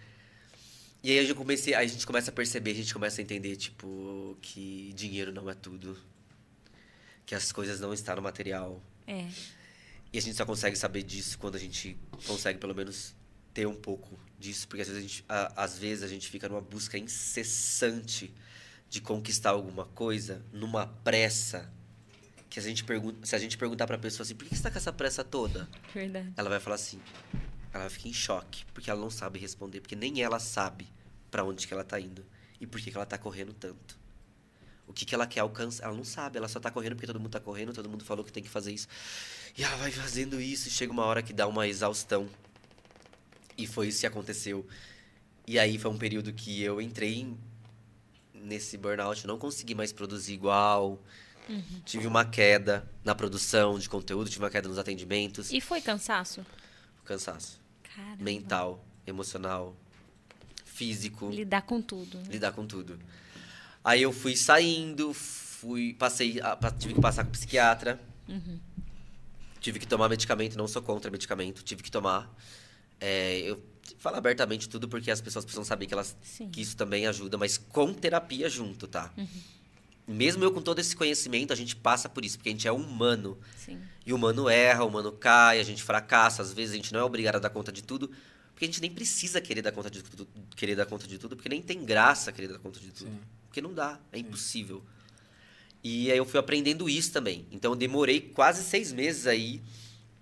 E aí eu comecei, a gente começa a perceber, a gente começa a entender, tipo, que dinheiro não é tudo. Que as coisas não estão no material. É. E a gente só consegue saber disso quando a gente consegue, pelo menos, ter um pouco disso. Porque às vezes a gente, a- às vezes a gente fica numa busca incessante de conquistar alguma coisa, numa pressa. Que a gente pergunta, se a gente perguntar pra pessoa assim, por que você tá com essa pressa toda? Verdade. Ela vai falar assim, ela vai ficar em choque, porque ela não sabe responder, porque nem ela sabe pra onde que ela tá indo e por que que ela tá correndo tanto. O que que ela quer alcançar, ela não sabe, ela só tá correndo porque todo mundo tá correndo, todo mundo falou que tem que fazer isso. E ela vai fazendo isso e chega uma hora que dá uma exaustão. E foi isso que aconteceu. E aí foi um período que eu entrei em- nesse burnout, não consegui mais produzir igual. Tive uma queda na produção de conteúdo, tive uma queda nos atendimentos. E foi cansaço? Cansaço. Caramba. Mental, emocional, físico, Lidar com tudo. né? lidar com tudo. Aí eu fui saindo, fui, passei, tive que passar com o psiquiatra. Tive que tomar medicamento, não sou contra medicamento, tive que tomar. É, eu falo abertamente tudo porque as pessoas precisam saber que, elas, Sim. que isso também ajuda, mas com terapia junto, tá? Mesmo eu com todo esse conhecimento, a gente passa por isso, porque a gente é humano. Sim. E o humano erra, o humano cai, a gente fracassa, às vezes a gente não é obrigado a dar conta de tudo, porque a gente nem precisa querer dar conta de tudo, querer dar conta de tudo, porque nem tem graça querer dar conta de tudo. Sim. Porque não dá, é impossível. E aí eu fui aprendendo isso também. Então eu demorei quase seis meses aí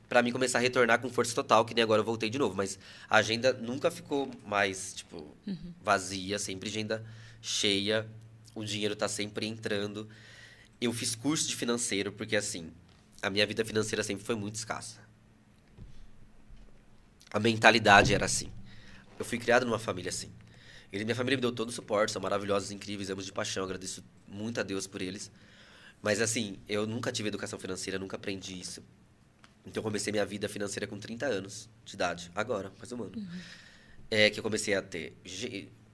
pra mim começar a retornar com força total, que nem agora eu voltei de novo. Mas a agenda nunca ficou mais, tipo, vazia, sempre agenda cheia. O dinheiro tá sempre entrando. Eu fiz curso de financeiro, porque assim, a minha vida financeira sempre foi muito escassa. A mentalidade era assim. Eu fui criado numa família assim. Ele, minha família me deu todo o suporte, são maravilhosos, incríveis, amos de paixão, agradeço muito a Deus por eles. Mas assim, eu nunca tive educação financeira, nunca aprendi isso. Então eu comecei minha vida financeira com 30 anos de idade, agora, mais um ano. É que eu comecei a ter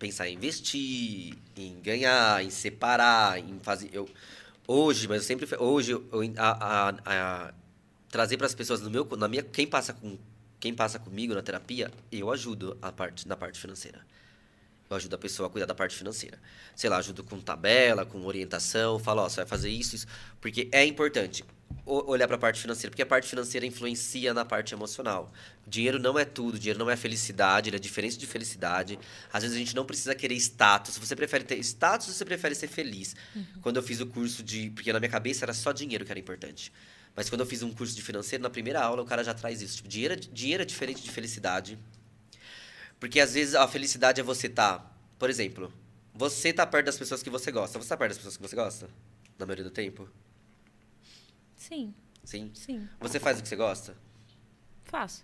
pensar em investir, em ganhar, em separar, em fazer eu hoje, mas eu sempre hoje eu, a, a- a- trazer para as pessoas no meu na minha quem passa com quem passa comigo na terapia, eu ajudo a parte na parte financeira. Eu ajudo a pessoa a cuidar da parte financeira. Sei lá, ajudo com tabela, com orientação, falo, ó, você vai fazer isso, isso. Porque é importante olhar para a parte financeira, porque a parte financeira influencia na parte emocional. Dinheiro não é tudo, dinheiro não é felicidade, ele é diferente de felicidade. Às vezes a gente não precisa querer status. Você prefere ter status ou você prefere ser feliz? Quando eu fiz o curso de. Porque na minha cabeça era só dinheiro que era importante. Mas quando eu fiz um curso de financeiro, na primeira aula, o cara já traz isso. Tipo, dinheiro, é- dinheiro é diferente de felicidade. Porque às vezes a felicidade é você estar. por exemplo, você tá perto das pessoas que você gosta. Você tá perto das pessoas que você gosta? Na maioria do tempo? Sim, Sim. sim. Você faz o que você gosta? Faço.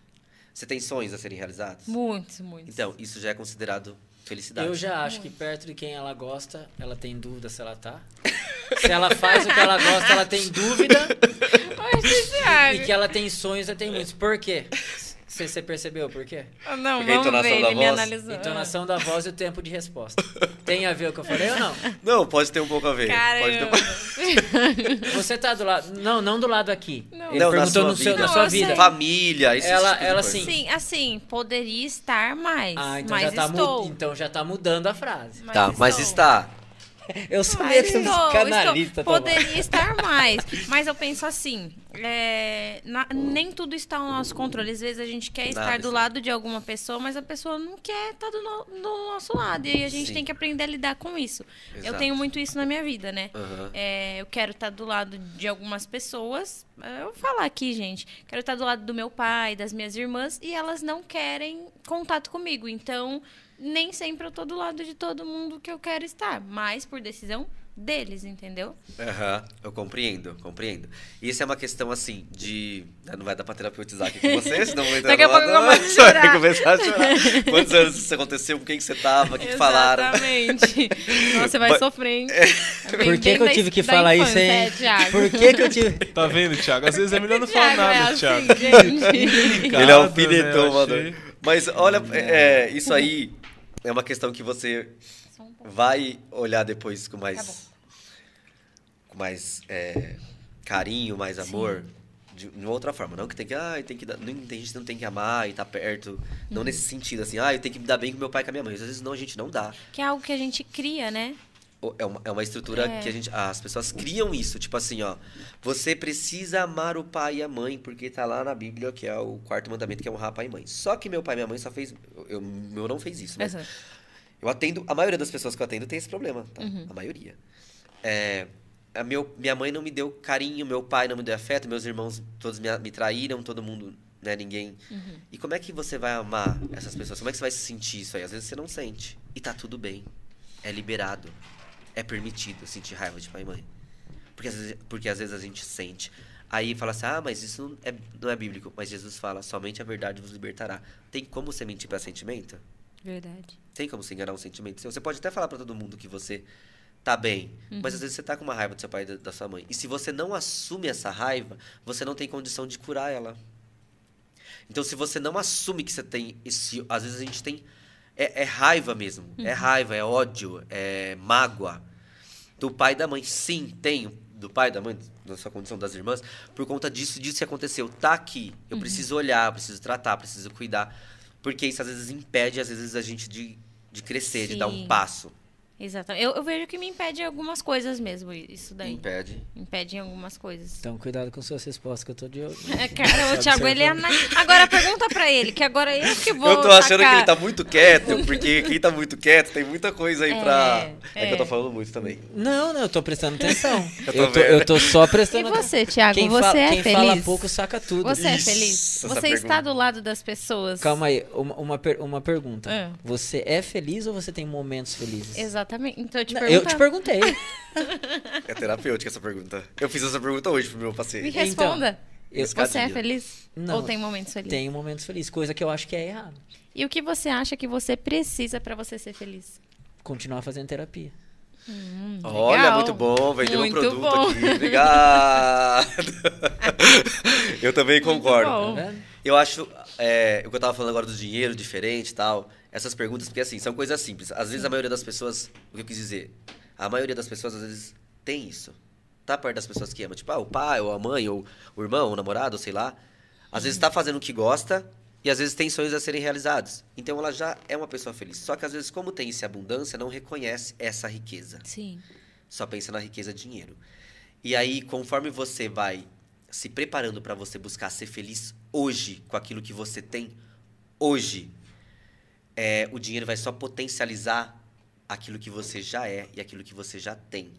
Você tem sonhos a serem realizados? Muitos, muitos. Então, isso já é considerado felicidade. Eu já acho que perto de quem ela gosta, ela tem dúvida se ela tá. Se ela faz o que ela gosta, ela tem dúvida. Oi, E que ela tem sonhos, ela tem muitos. Por quê? Você, você percebeu por quê? Ah, Não, Porque a vamos entonação ver, da ele me voz? analisou. Entonação da voz e o tempo de resposta. Tem a ver com o que eu falei ou não? Não, pode ter um pouco a ver. Pode ter um pouco... Você tá do lado. Não, não do lado aqui. Não. Ele Não, na perguntou sua no seu, vida. na sua eu vida. Família, esse Ela- tipo ela coisa. sim. Sim, assim, poderia estar mais. Ah, então mas já, tá mu- estou. então já tá mudando a frase. Tá, mas estou. está. Eu sou que um psicanalista. estou. Tomás. Poderia estar mais. Mas eu penso assim, é, na- nem tudo está ao nosso controle. Às vezes a gente quer estar Nada, do sim. lado de alguma pessoa, mas a pessoa não quer estar do, no- do nosso lado. E aí a gente Sim. tem que aprender a lidar com isso. Eu Exato. tenho muito isso na minha vida, né? Aham. É, eu quero estar do lado de algumas pessoas. é, Eu vou falar aqui, gente. Quero estar do lado do meu pai, das minhas irmãs, e elas não querem contato comigo. Então, nem sempre eu tô do lado de todo mundo que eu quero estar. Mas por decisão deles, entendeu? Aham, eu compreendo, compreendo. Isso é uma questão assim de. ah, Não vai dar pra terapeutizar aqui com você, senão eu vou entrar Daqui a pouco eu a Você vai chorar. começar a chorar. Quantos anos isso aconteceu? Com quem que você tava? O que, que falaram? Exatamente. Nossa, você vai Mas- sofrer, hein? Por que, que eu tive que falar isso, hein? Por que, que eu tive. Tá vendo, Thiago? Às vezes é melhor não falar Thiago, é nada, assim, Thiago. gente. Ele é um né, mano. achei. Mas olha, é, é, isso aí é uma questão que você um vai olhar depois com Tá mais. com mais é, carinho, mais amor. De, de uma outra forma. Não que tem que. Ah, tem que dar, não, tem gente que não tem que amar e tá perto. Uhum. Não nesse sentido, assim, ah, eu tenho que me dar bem com meu pai e com a minha mãe. Às vezes não, a gente não dá. Que é algo que a gente cria, né? É uma, é uma estrutura É. que a gente. As pessoas criam isso. Tipo assim, ó. Você precisa amar o pai e a mãe, porque tá lá na Bíblia, que é o quarto mandamento, que é honrar pai e mãe. Só que meu pai e minha mãe só fez. Eu, eu- meu não fez isso, mas Exato. eu atendo. A maioria das pessoas que eu atendo tem esse problema, tá? Uhum. A maioria. É, a meu, minha mãe não me deu carinho, meu pai não me deu afeto, meus irmãos todos me, me traíram, todo mundo, né? Ninguém. Uhum. E como é que você vai amar essas pessoas? Como é que você vai se sentir isso aí? Às vezes você não sente. E tá tudo bem. É liberado. É permitido sentir raiva de pai e mãe. Porque às vezes, porque às vezes a gente sente. Aí fala assim, ah, mas isso não é, não é bíblico. Mas Jesus fala, somente a verdade vos libertará. Tem como você mentir para sentimento? Verdade. Tem como você enganar um sentimento seu? Você pode até falar pra todo mundo que você tá bem, mas às vezes você tá com uma raiva do seu pai e da, da sua mãe. E se você não assume essa raiva, você não tem condição de curar ela. Então, se você não assume que você tem esse. Às vezes a gente tem. É, é raiva mesmo. É raiva, é ódio, é mágoa. Do pai e da mãe. Sim, tenho. Do pai e da mãe, na sua condição das irmãs, por conta disso, disso que aconteceu. Tá aqui. Eu preciso olhar, preciso tratar, preciso cuidar. Porque isso às vezes impede, às vezes, a gente de, de crescer, de dar um Sim. passo. Exatamente. Eu, eu vejo que me impede algumas coisas mesmo, isso daí. Impede. Impede em algumas coisas. Então, cuidado com suas respostas, que eu tô de olho. É, cara, o Thiago, ele é ana- Agora pergunta pra ele, que agora eu que vou. eu tô achando que ele tá muito quieto, porque quem tá muito quieto tem muita coisa aí É, pra. É, que eu tô é. falando muito também. Não, não, eu tô prestando atenção. Eu tô eu, tô, eu tô só E prestando atenção. você, Thiago, Quem, você fala, é quem feliz? fala pouco saca tudo. Você é Isso, feliz? essa Você pergunta. está do lado das pessoas? Calma aí, uma, uma, per- uma pergunta. É. Você é feliz ou você tem momentos felizes? Exatamente. Então eu te eu te perguntei. É terapêutica essa pergunta. Eu fiz essa pergunta hoje pro meu Me paciente. responda. eu- Você é feliz? Não, Ou tem momentos felizes? Tenho momentos felizes, coisa que eu acho que é errado. E o que você acha que você precisa pra você ser feliz? Continuar fazendo terapia. Olha, Legal. muito bom, vendeu um produto bom. aqui. Obrigado. eu também concordo. bom. Tá? Eu acho, é, o que eu tava falando agora do dinheiro diferente e tal, essas perguntas, porque assim, são coisas simples. Às vezes a maioria das pessoas, o que eu quis dizer, a maioria das pessoas às vezes tem isso. Tá perto das pessoas que ama, tipo, ah, o pai, ou a mãe, ou o irmão, o namorado, sei lá. Às vezes tá fazendo o que gosta e às vezes tem sonhos a serem realizados. Então ela já é uma pessoa feliz. Só que às vezes, como tem essa abundância, não reconhece essa riqueza Sim. só pensa na riqueza dinheiro. E aí, conforme você vai se preparando para você buscar ser feliz hoje com aquilo que você tem hoje, é, o dinheiro vai só potencializar aquilo que você já é e aquilo que você já tem.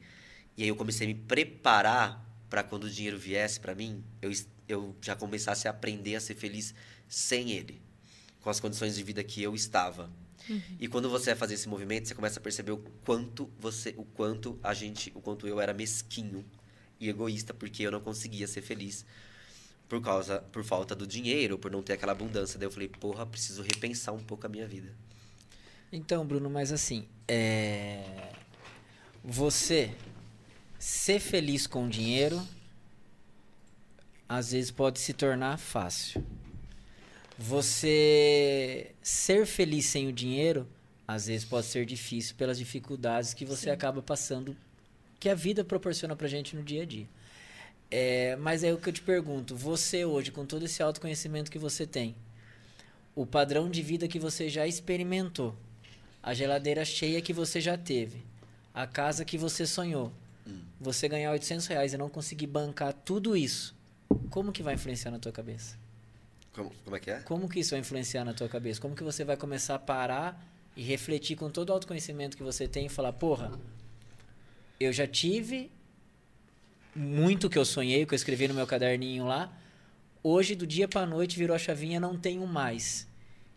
E aí eu comecei a me preparar para quando o dinheiro viesse para mim, eu, eu já começasse a aprender a ser feliz sem ele, com as condições de vida que eu estava. E quando você vai fazer esse movimento, você começa a perceber o quanto você, o quanto a gente, o quanto eu era mesquinho e egoísta porque eu não conseguia ser feliz por causa, por falta do dinheiro, por não ter aquela abundância. Daí eu falei, porra, preciso repensar um pouco a minha vida. Então, Bruno, mas assim, é... você ser feliz com dinheiro às vezes pode se tornar fácil. Você ser feliz sem o dinheiro, às vezes pode ser difícil pelas dificuldades que você acaba passando, que a vida proporciona pra gente no dia a dia. É, mas é o que eu te pergunto, você hoje, com todo esse autoconhecimento que você tem, o padrão de vida que você já experimentou, a geladeira cheia que você já teve, a casa que você sonhou, você ganhar 800 reais e não conseguir bancar tudo isso, como que vai influenciar na tua cabeça? Como, como é que é? Como que isso vai influenciar na tua cabeça? Como que você vai começar a parar e refletir com todo o autoconhecimento que você tem e falar, porra, eu já tive muito que eu sonhei, que eu escrevi no meu caderninho lá. Hoje, do dia pra noite, virou a chavinha, não tenho mais.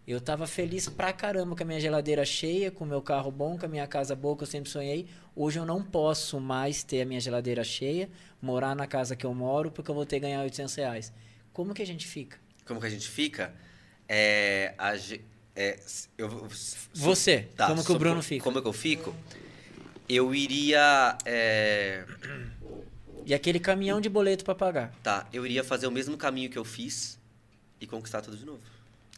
Eu tava feliz pra caramba com a minha geladeira cheia, com o meu carro bom, com a minha casa boa que eu sempre sonhei. Hoje eu não posso mais ter a minha geladeira cheia, morar na casa que eu moro, porque eu vou ter que ganhar 800 reais. Como que a gente fica? Como que a gente fica? É, a é, eu, Você, como que o Bruno fica? Como é que eu fico? Eu iria. é, E aquele caminhão de boleto pra pagar. tá, eu iria fazer o mesmo caminho que eu fiz e conquistar tudo de novo.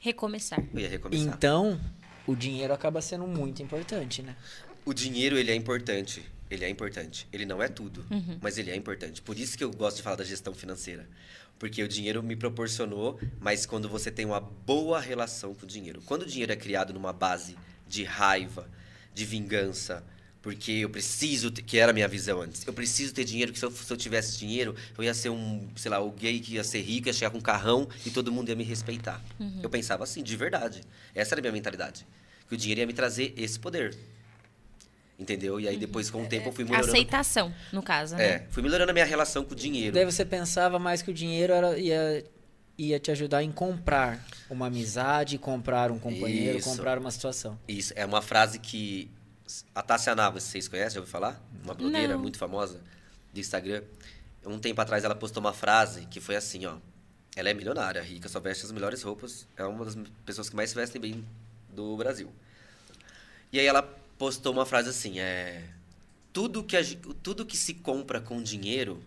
Recomeçar. Eu ia recomeçar. Então, o dinheiro acaba sendo muito importante, né? O dinheiro, ele é importante. Ele é importante. Ele não é tudo, mas ele é importante. Por isso que eu gosto de falar da gestão financeira. Porque o dinheiro me proporcionou, mas quando você tem uma boa relação com o dinheiro. Quando o dinheiro é criado numa base de raiva, de vingança, porque eu preciso, ter, que era a minha visão antes, eu preciso ter dinheiro, que se eu, se eu tivesse dinheiro, eu ia ser um, sei lá, o gay que ia ser rico, ia chegar com um carrão e todo mundo ia me respeitar. Eu pensava assim, de verdade. Essa era a minha mentalidade. Que o dinheiro ia me trazer esse poder. Entendeu? E aí depois, com o tempo, eu fui melhorando. Aceitação, no caso, É, né? fui melhorando a minha relação com o dinheiro. Daí você pensava mais que o dinheiro era, ia, ia te ajudar em comprar uma amizade, comprar um companheiro, Isso. comprar uma situação. Isso, é uma frase que a Tássia Navas, vocês conhecem, já ouviu falar? Uma blogueira Não. muito famosa do Instagram. Um tempo atrás ela postou uma frase que foi assim, ó. Ela é milionária, rica, só veste as melhores roupas. É uma das pessoas que mais se vestem bem do Brasil. E aí ela postou uma frase assim, é... Tudo que, a tudo que se compra com dinheiro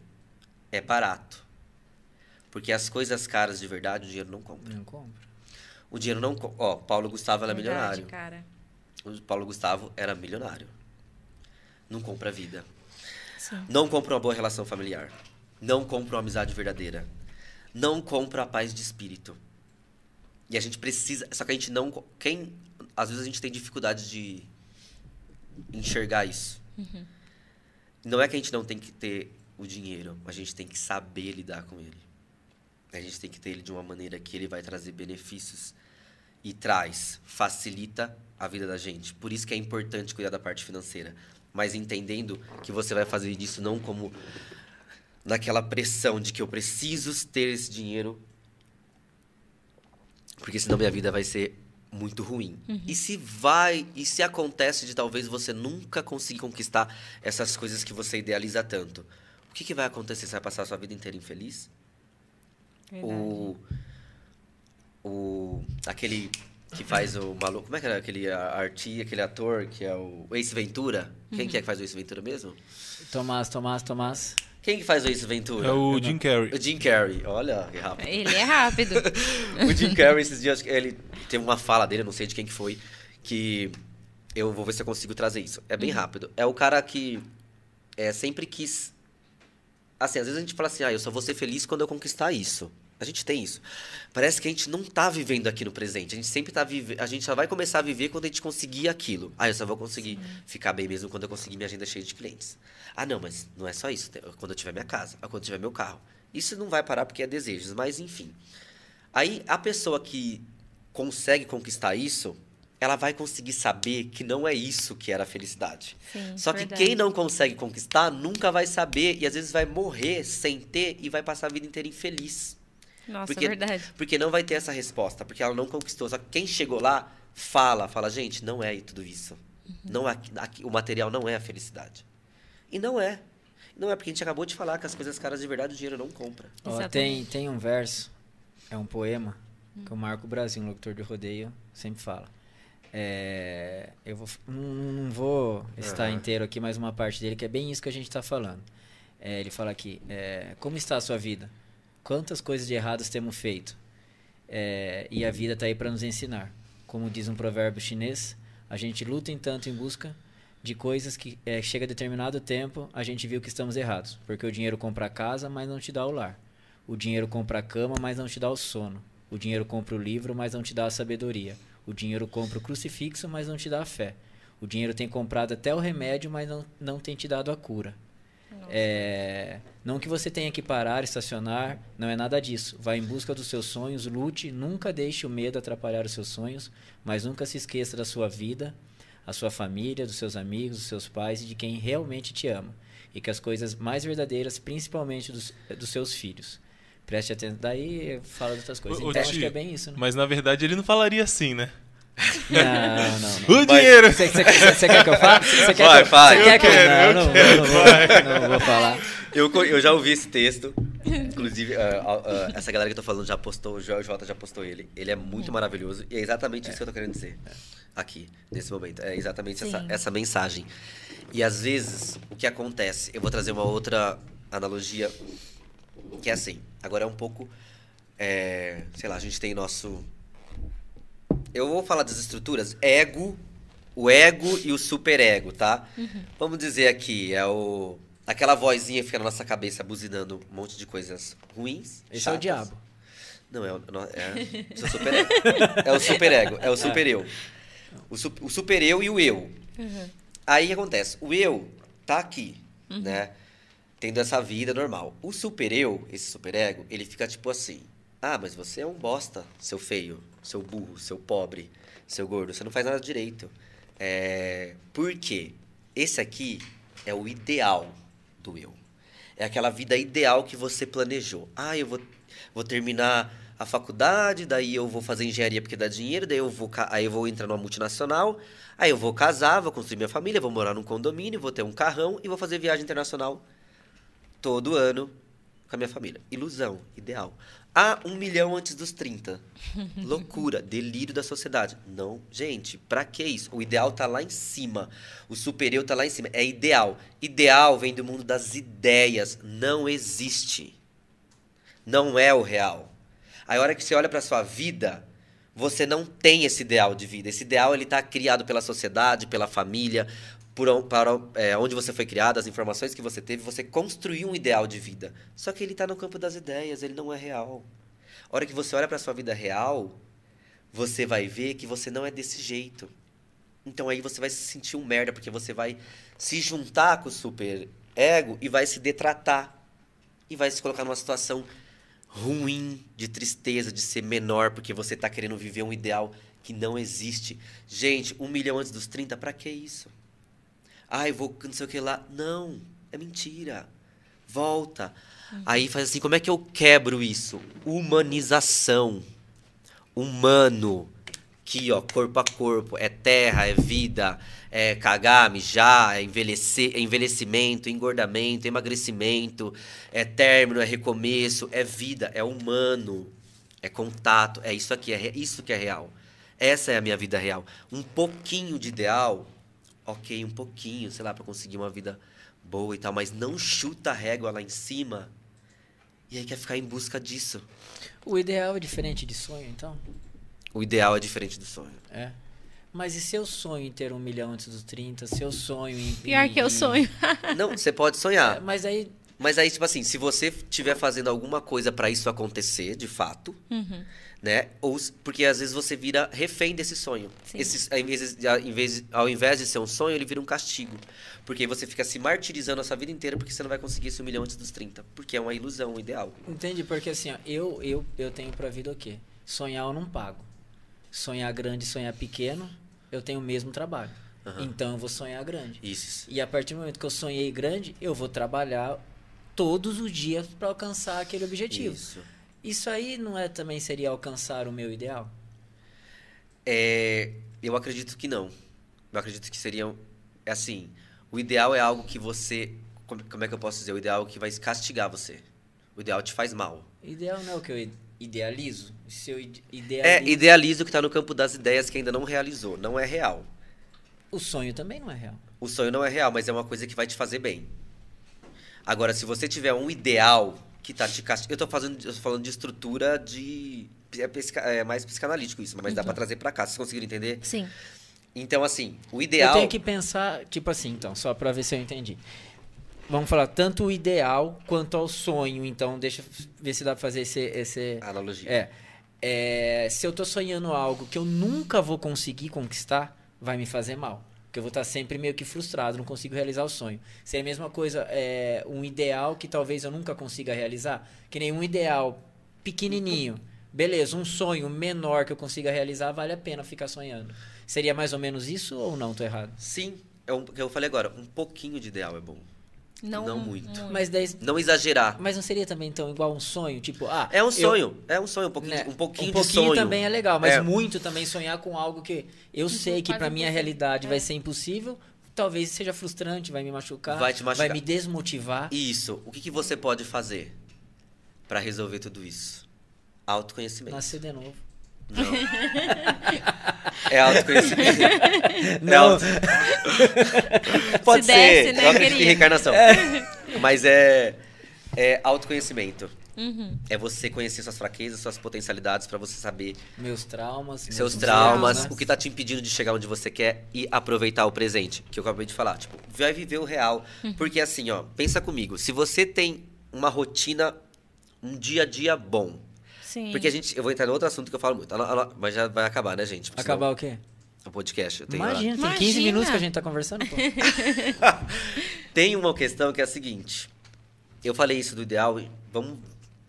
é barato. Porque as coisas caras de verdade o dinheiro não compra. Não compra. O dinheiro não... Ó, Paulo Gustavo ela é Verdade, milionário. cara. O Paulo Gustavo era milionário. Não compra vida. Sim. Não compra uma boa relação familiar. Não compra uma amizade verdadeira. Não compra a paz de espírito. E a gente precisa. Só que a gente não. Quem. Às vezes a gente tem dificuldade de enxergar isso. Não é que a gente não tem que ter o dinheiro, a gente tem que saber lidar com ele. A gente tem que ter ele de uma maneira que ele vai trazer benefícios e traz, facilita a vida da gente. Por isso que é importante cuidar da parte financeira. Mas entendendo que você vai fazer disso não como naquela pressão de que eu preciso ter esse dinheiro, porque senão minha vida vai ser muito ruim. E se vai, e se acontece de talvez você nunca conseguir conquistar essas coisas que você idealiza tanto, o que, que vai acontecer? Você vai passar a sua vida inteira infeliz? O, o aquele que faz o maluco, como é que era aquele arti, aquele ator que é o Ace Ventura? Quem que é que faz o Ace Ventura mesmo? Tomás, Tomás, Tomás. Quem que faz o Ace Ventura? É o Jim Carrey. O Jim Carrey. Olha que rápido. Ele é rápido. o Jim Carrey, esses dias, ele teve uma fala dele, eu não sei de quem que foi, que eu vou ver se eu consigo trazer isso. É bem rápido. É o cara que é, sempre quis. Assim, às vezes a gente fala assim, ah, eu só vou ser feliz quando eu conquistar isso. A gente tem isso. Parece que a gente não tá vivendo aqui no presente. A gente sempre tá vivendo. A gente só vai começar a viver quando a gente conseguir aquilo. Ah, eu só vou conseguir ficar bem mesmo quando eu conseguir minha agenda cheia de clientes. Ah, não, mas não é só isso. Quando eu tiver minha casa, ah, quando eu tiver meu carro. Isso não vai parar porque é desejos, mas enfim. Aí a pessoa que consegue conquistar isso, ela vai conseguir saber que não é isso que era a felicidade. Sim, Só que verdade. quem não consegue conquistar nunca vai saber e às vezes vai morrer sem ter e vai passar a vida inteira infeliz. Nossa, Porque- verdade. Porque não vai ter essa resposta, porque ela não conquistou. Só que quem chegou lá fala, fala, gente, não é tudo isso. Uhum. Não é, aqui- o material não é a felicidade. E não é. Não é, porque a gente acabou de falar que as coisas caras de verdade o dinheiro não compra. Tem, tem um verso, é um poema, que o Marco Brasil, um locutor de rodeio, sempre fala. É, eu vou, não, não vou estar Aham. inteiro aqui, mas uma parte dele que é bem isso que a gente está falando. É, ele fala aqui: é, Como está a sua vida? Quantas coisas de erradas temos feito? É, e a vida está aí para nos ensinar. Como diz um provérbio chinês, a gente luta em tanto em busca de coisas que é, chega a determinado tempo a gente viu que estamos errados. Porque o dinheiro compra a casa, mas não te dá o lar. O dinheiro compra a cama, mas não te dá o sono. O dinheiro compra o livro, mas não te dá a sabedoria. O dinheiro compra o crucifixo, mas não te dá a fé. O dinheiro tem comprado até o remédio, mas não, não tem te dado a cura. É, não que você tenha que parar, estacionar, não é nada disso. Vá em busca dos seus sonhos, lute, nunca deixe o medo atrapalhar os seus sonhos, mas nunca se esqueça da sua vida, a sua família, dos seus amigos, dos seus pais e de quem realmente te ama. E que as coisas mais verdadeiras, principalmente dos, dos seus filhos. Preste atenção. Daí fala de outras coisas. Ô, então acho tio, que é bem isso, né? Mas na verdade ele não falaria assim, né? Não, não, não. O dinheiro! Você, quer que eu fale? Você quer Vai, que eu, vai. Você quer que eu, não, eu não, quero, não, vou, não vou falar. Eu, eu já ouvi esse texto. Inclusive, ah, ah, essa galera que eu tô falando já postou, o Jota já postou ele. Ele é muito maravilhoso e é exatamente isso que eu tô querendo dizer aqui, nesse momento. É exatamente essa, essa mensagem. E às vezes, o que acontece, eu vou trazer uma outra analogia que é assim. Agora é um pouco. é, sei lá, a gente tem nosso. Eu vou falar das estruturas. Ego, o ego e o superego, tá? Vamos dizer aqui, é o. Aquela vozinha que fica na nossa cabeça buzinando um monte de coisas ruins. Esse é o chatas. diabo. Não, é o, não, é, o superego. É o superego, é o super-eu. O, su, o super-eu e o eu. Aí o que acontece? O eu tá aqui, né? Tendo essa vida normal. O super-eu, esse super-ego, ele fica tipo assim. Ah, mas você é um bosta, seu feio, seu burro, seu pobre, seu gordo. Você não faz nada direito. É... Por quê? Esse aqui é o ideal do eu. É aquela vida ideal que você planejou. Ah, eu vou, vou terminar a faculdade, daí eu vou fazer engenharia porque dá dinheiro, daí eu vou, aí eu vou entrar numa multinacional, aí eu vou casar, vou construir minha família, vou morar num condomínio, vou ter um carrão e vou fazer viagem internacional todo ano com a minha família. Ilusão, ideal. Ah, um milhão antes dos 30. Loucura, delírio da sociedade. Não, gente, pra que isso? O ideal tá lá em cima. O super-eu tá lá em cima. É ideal. Ideal vem do mundo das ideias. Não existe. Não é o real. A hora que você olha pra sua vida, você não tem esse ideal de vida. Esse ideal ele tá criado pela sociedade, pela família, por para é, onde você foi criado, as informações que você teve, você construiu um ideal de vida. Só que ele está no campo das ideias, ele não é real. A hora que você olha para sua vida real, você vai ver que você não é desse jeito. Então aí você vai se sentir um merda, porque você vai se juntar com o super ego e vai se detratar. E vai se colocar numa situação ruim, de tristeza, de ser menor, porque você tá querendo viver um ideal que não existe. Gente, um milhão antes dos 30, pra que isso? Ai, vou não sei o que lá. Não, é mentira. Volta. Aí faz assim, como é que eu quebro isso? Humanização. Humano. Aqui, ó, corpo a corpo. É terra, é vida, é cagar, mijar, é envelhecer, é envelhecimento, engordamento, emagrecimento, é término, é recomeço, é vida, é humano, é contato, é isso aqui, é isso que é real. Essa é a minha vida real. Um pouquinho de ideal, ok, um pouquinho, sei lá, pra conseguir uma vida boa e tal, mas não chuta a régua lá em cima e aí quer ficar em busca disso. O ideal é diferente de sonho, então? O ideal é diferente do sonho. É. Mas e seu sonho em ter um milhão antes dos 30? Seu sonho em. Pior em- que eu em- sonho. Não, você pode É, sonhar. mas aí. Mas aí, tipo assim, se você estiver fazendo alguma coisa pra isso acontecer, de fato, Uhum. né? Ou porque às vezes você vira refém desse sonho. Esse, ao, invés de, ao, invés, ao invés de ser um sonho, ele vira um castigo. Porque aí você fica se martirizando a sua vida inteira porque você não vai conseguir esse um milhão antes dos 30. Porque é uma ilusão, um ideal. Entende? Porque assim, ó, eu, eu, eu tenho pra vida o quê? Sonhar eu não pago. Sonhar grande e sonhar pequeno, eu tenho o mesmo trabalho. Aham. Então eu vou sonhar grande. Isso. E a partir do momento que eu sonhei grande, eu vou trabalhar todos os dias para alcançar aquele objetivo. Isso. Isso aí não é também seria alcançar o meu ideal? É, eu acredito que não. Eu acredito que seria é assim. O ideal é algo que você. Como, é que eu posso dizer? O ideal é que vai castigar você. O ideal te faz mal. Ideal não é o que eu ide- idealizo? Se eu ide- É, idealizo, que está no campo das ideias que ainda não realizou. Não é real. o sonho também não é real. O sonho não é real, mas é uma coisa que vai te fazer bem. Agora, se você tiver um ideal que tá te castigando. Eu tô, fazendo, eu tô falando de estrutura de é, é mais psicanalítico isso, mas dá pra trazer pra cá. Vocês conseguiram entender? Sim. Então, assim, o Eu ideal. tenho que pensar, tipo assim, então, só pra ver se eu entendi. Vamos falar tanto o ideal quanto ao sonho, então deixa eu ver se dá pra fazer esse. esse... Analogia. É, é, Se eu tô sonhando algo que eu nunca vou conseguir conquistar, vai me fazer mal. Porque eu vou estar sempre meio que frustrado, não consigo realizar o sonho. Seria a mesma coisa, é, um ideal que talvez eu nunca consiga realizar. Que nem um ideal pequenininho. Beleza, um sonho menor que eu consiga realizar, vale a pena ficar sonhando. Seria mais ou menos isso ou não? Tô errado. Sim, é um, que eu falei agora, um pouquinho de ideal é bom. Não, Não muito. Mas daí, Não exagerar. Mas não seria também, então, igual um sonho? Tipo, ah. É um eu- sonho, é um sonho, um pouquinho, né, de, um pouquinho, um pouquinho de sonho. também é legal, mas É. muito também sonhar com algo que eu sei que pra minha impossível. realidade É. vai ser impossível, talvez seja frustrante, vai me machucar, Vai te machucar. vai me desmotivar. Isso. O que, que você pode fazer pra resolver tudo isso? Autoconhecimento. Nascer de novo. Não. é autoconhecimento. É Não. auto- Pode Se ser. desse, né, eu acredito em queria. reencarnação. Mas é, é autoconhecimento. Uhum. É você conhecer suas fraquezas, suas potencialidades pra você saber Meus traumas. seus meus traumas, traumas. o que tá te impedindo de chegar onde você quer e aproveitar o presente, que eu acabei de falar. Tipo, vai viver o real. Porque assim, ó, pensa comigo, se você tem uma rotina, um dia a dia bom. Sim. Porque a gente, eu vou entrar em outro assunto que eu falo muito, Ela- ela- mas já vai acabar, né, gente? Porque Acabar senão- o quê? o podcast. Eu tenho Imagina, tem Imagina. 15 minutos que a gente tá conversando, pô. Tem uma questão que é a seguinte. Eu falei isso do ideal, e vamos.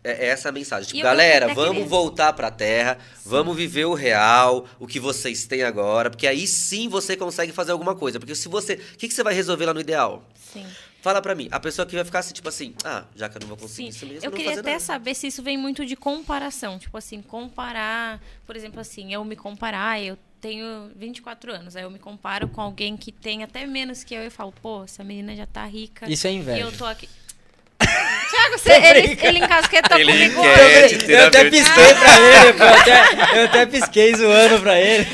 É é essa a mensagem. Tipo, galera, vamos queria- voltar pra terra, vamos viver o real, o que vocês têm agora, porque aí sim você consegue fazer alguma coisa. Porque se você. O que, que você vai resolver lá no ideal? Sim. Fala pra mim. A pessoa que vai ficar assim, tipo assim, ah, já que eu não vou conseguir Sim, isso mesmo, eu queria fazer até nada. saber se isso vem muito de comparação. Tipo assim, comparar, por exemplo, assim, eu me comparar, eu tenho 24 anos, aí eu me comparo com alguém que tem até menos que eu e falo, pô, essa menina já tá rica. Isso é E inveja. eu tô aqui. Thiago, você, ele, ele encasquetou Ele comigo quer Eu até pisquei pra ele, pô, eu até, eu até pisquei zoando pra ele.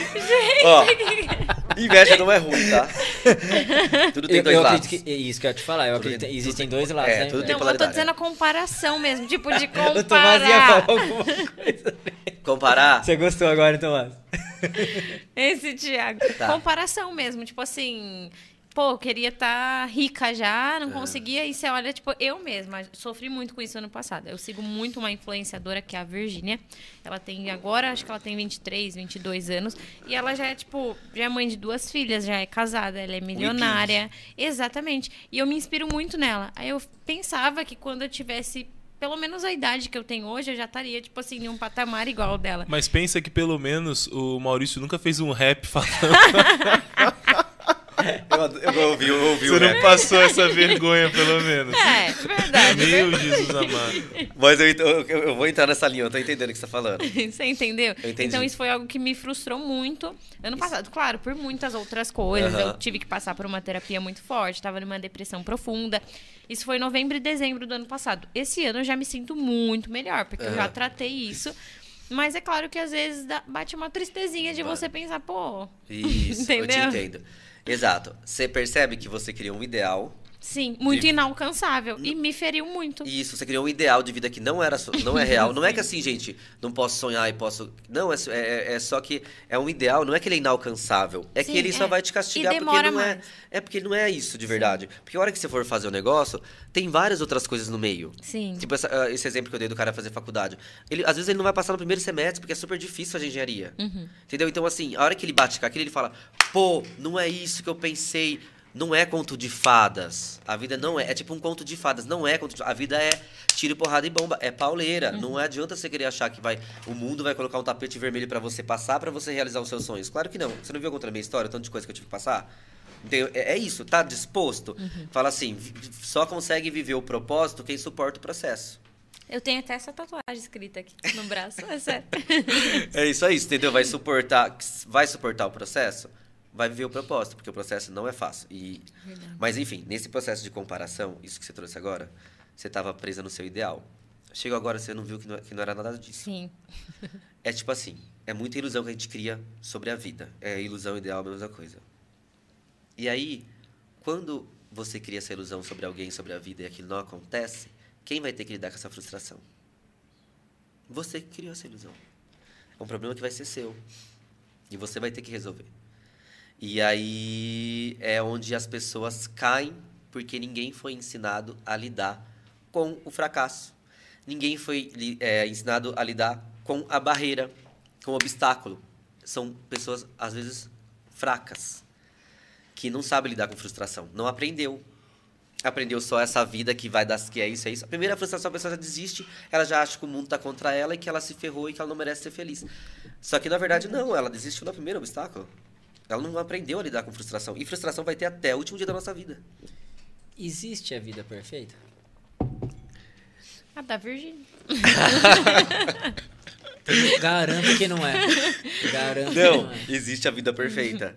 Ó, inveja não é ruim, tá? Tudo tem Eu, dois eu lados. que, é isso que eu ia te falar, eu Tudo acredito, tem- existem tudo- dois lados, é, né? tudo tem Não, eu tô dizendo a comparação mesmo, tipo de O Tomás ia comparar. falar alguma coisa. Comparar. Você gostou agora, Tomás? Esse Thiago. Tá. Comparação mesmo, tipo assim, pô, queria estar rica já, não conseguia, e você olha, tipo, eu mesma sofri muito com isso ano passado. Eu sigo muito uma influenciadora que é a Virgínia. Ela tem agora, acho que ela tem 23, 22 anos, e ela já é, tipo, já é mãe de duas filhas, já é casada, ela é milionária. Exatamente. E eu me inspiro muito nela. Aí eu pensava que quando eu tivesse pelo menos a idade que eu tenho hoje, eu já estaria, tipo assim, em um patamar igual ao dela. Mas pensa que pelo menos o Maurício nunca fez um rap falando. Eu, eu ouvi, eu ouvi Você o não passou essa vergonha, pelo menos. É, verdade. Meu Jesus amado. Mas eu, eu, eu vou entrar nessa linha, eu tô entendendo o que você tá falando. Você entendeu? Eu entendi. Então isso foi algo que me frustrou muito ano passado. Claro, por muitas outras coisas. Eu tive que passar por uma terapia muito forte, estava numa depressão profunda. Isso foi em novembro e dezembro do ano passado. Esse ano eu já me sinto muito melhor, porque eu já tratei isso. Mas é claro que às vezes dá- bate uma tristezinha de você pensar, pô. Isso, eu te Entendeu? entendo. Exato. Você percebe que você criou um ideal. Sim, muito De- inalcançável. E me feriu muito. Isso, você criou um ideal de vida que não era não é real. Não é que assim, gente, não posso sonhar e posso. Não, é, é, é só que é um ideal, não é que ele é inalcançável. É Sim, que ele só é. vai te castigar E porque não é. mais. É porque não é isso de verdade. Porque a hora que você for fazer o negócio, tem várias outras coisas no meio. Sim. Tipo essa- ah, esse exemplo que eu dei do cara fazer faculdade. Ele, às vezes ele não vai passar no primeiro semestre porque é super difícil fazer engenharia. Uhum. Entendeu? Então, assim, a hora que ele bate com aquilo, ele fala: pô, não é isso que eu pensei. Não é conto de fadas. A vida não é. É tipo um conto de fadas. Não é conto de A vida é tiro, porrada e bomba. É pauleira. Uhum. Não adianta você querer achar que vai. O mundo vai colocar um tapete vermelho pra você passar pra você realizar os seus sonhos. Claro que não. Você não viu contando a minha história? Tanto de coisa que eu tive que passar? Entendeu? É, é isso. Tá disposto? Uhum. Fala assim: só consegue viver o propósito quem suporta o processo. Eu tenho até essa tatuagem escrita aqui no braço. É sério. É isso aí, entendeu? Vai suportar, vai suportar o processo, vai viver o propósito, porque o processo não é fácil. E, mas enfim, nesse processo de comparação, isso que você trouxe agora, você estava presa no seu ideal. Chegou agora, você não viu que não, que não era nada disso. Sim. É tipo assim, é muita ilusão que a gente cria sobre a vida. É ilusão ideal, a mesma coisa. E aí, quando você cria essa ilusão sobre alguém, sobre a vida, e aquilo não acontece, quem vai ter que lidar com essa frustração? Você que criou essa ilusão. É um problema que vai ser seu. E você vai ter que resolver. E aí é onde as pessoas caem porque ninguém foi ensinado a lidar com o fracasso. Ninguém foi é, ensinado a lidar com a barreira, com o obstáculo. São pessoas, às vezes, fracas, que não sabem lidar com frustração. Não aprendeu. Aprendeu só essa vida que vai dar, que é isso, é isso. A primeira frustração, a pessoa já desiste, ela já acha que o mundo está contra ela e que ela se ferrou e que ela não merece ser feliz. Só que, na verdade, não. Ela desistiu no primeiro obstáculo. Ela não aprendeu a lidar com frustração. E frustração vai ter até o último dia da nossa vida. Existe a vida perfeita? Ah, da Virgínia. Garanto que não é. Garanto que Não, não é. existe a vida perfeita.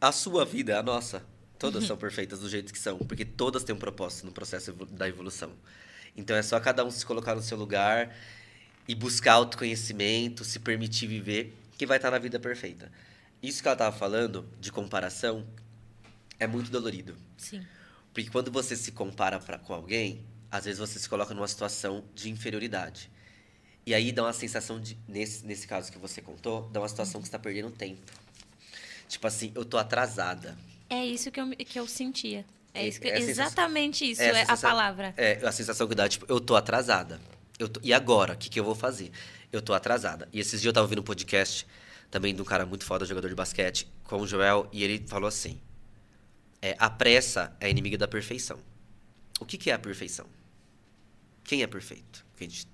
A sua vida, a nossa, todas são perfeitas do jeito que são, porque todas têm um propósito no processo da evolução. Então é só cada um se colocar no seu lugar e buscar autoconhecimento, se permitir viver, que vai estar na vida perfeita. Isso que ela estava falando, de comparação, é muito dolorido. Sim. Porque quando você se compara pra, com alguém, às vezes você se coloca numa situação de inferioridade. E aí dá uma sensação de, nesse, nesse caso que você contou, dá uma situação que você está perdendo tempo. Tipo assim, eu tô atrasada. É isso que eu, que eu sentia. É, É- isso que, é exatamente isso é a é, a palavra. É, a sensação que dá, tipo, eu tô atrasada. Eu tô- e agora? O que, que eu vou fazer? Eu tô atrasada. E esses dias eu tava ouvindo um podcast também de um cara muito foda, jogador de basquete, com o Joel, e ele falou assim: é, a pressa é inimiga da perfeição. O que, que é a perfeição? Quem é perfeito? Quem, te-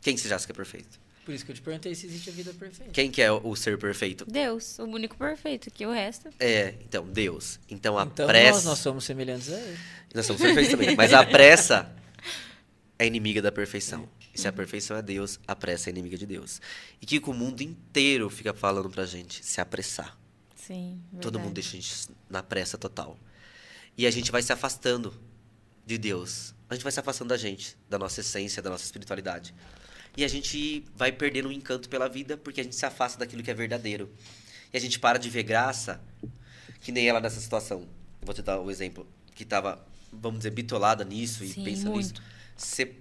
quem você já acha que é perfeito? Por isso que eu te perguntei se existe a vida perfeita. Quem que é o, o ser perfeito? Deus, o único perfeito, que o resto. É, então, Deus. Então a Então pressa. nós, nós somos semelhantes a ele. Nós somos perfeitos também. Mas a pressa é inimiga da perfeição. E se a perfeição é Deus, a pressa é inimiga de Deus. E que o mundo inteiro fica falando pra gente se apressar. Sim. Todo verdade. mundo deixa a gente na pressa total. E a gente vai se afastando de Deus. A gente vai se afastando da gente, da nossa essência, da nossa espiritualidade. E a gente vai perdendo o encanto pela vida porque a gente se afasta daquilo que é verdadeiro. E a gente para de ver graça, que nem ela nessa situação. Vou te dar o exemplo, que estava, vamos dizer, bitolada nisso e Sim, nisso. muito. Você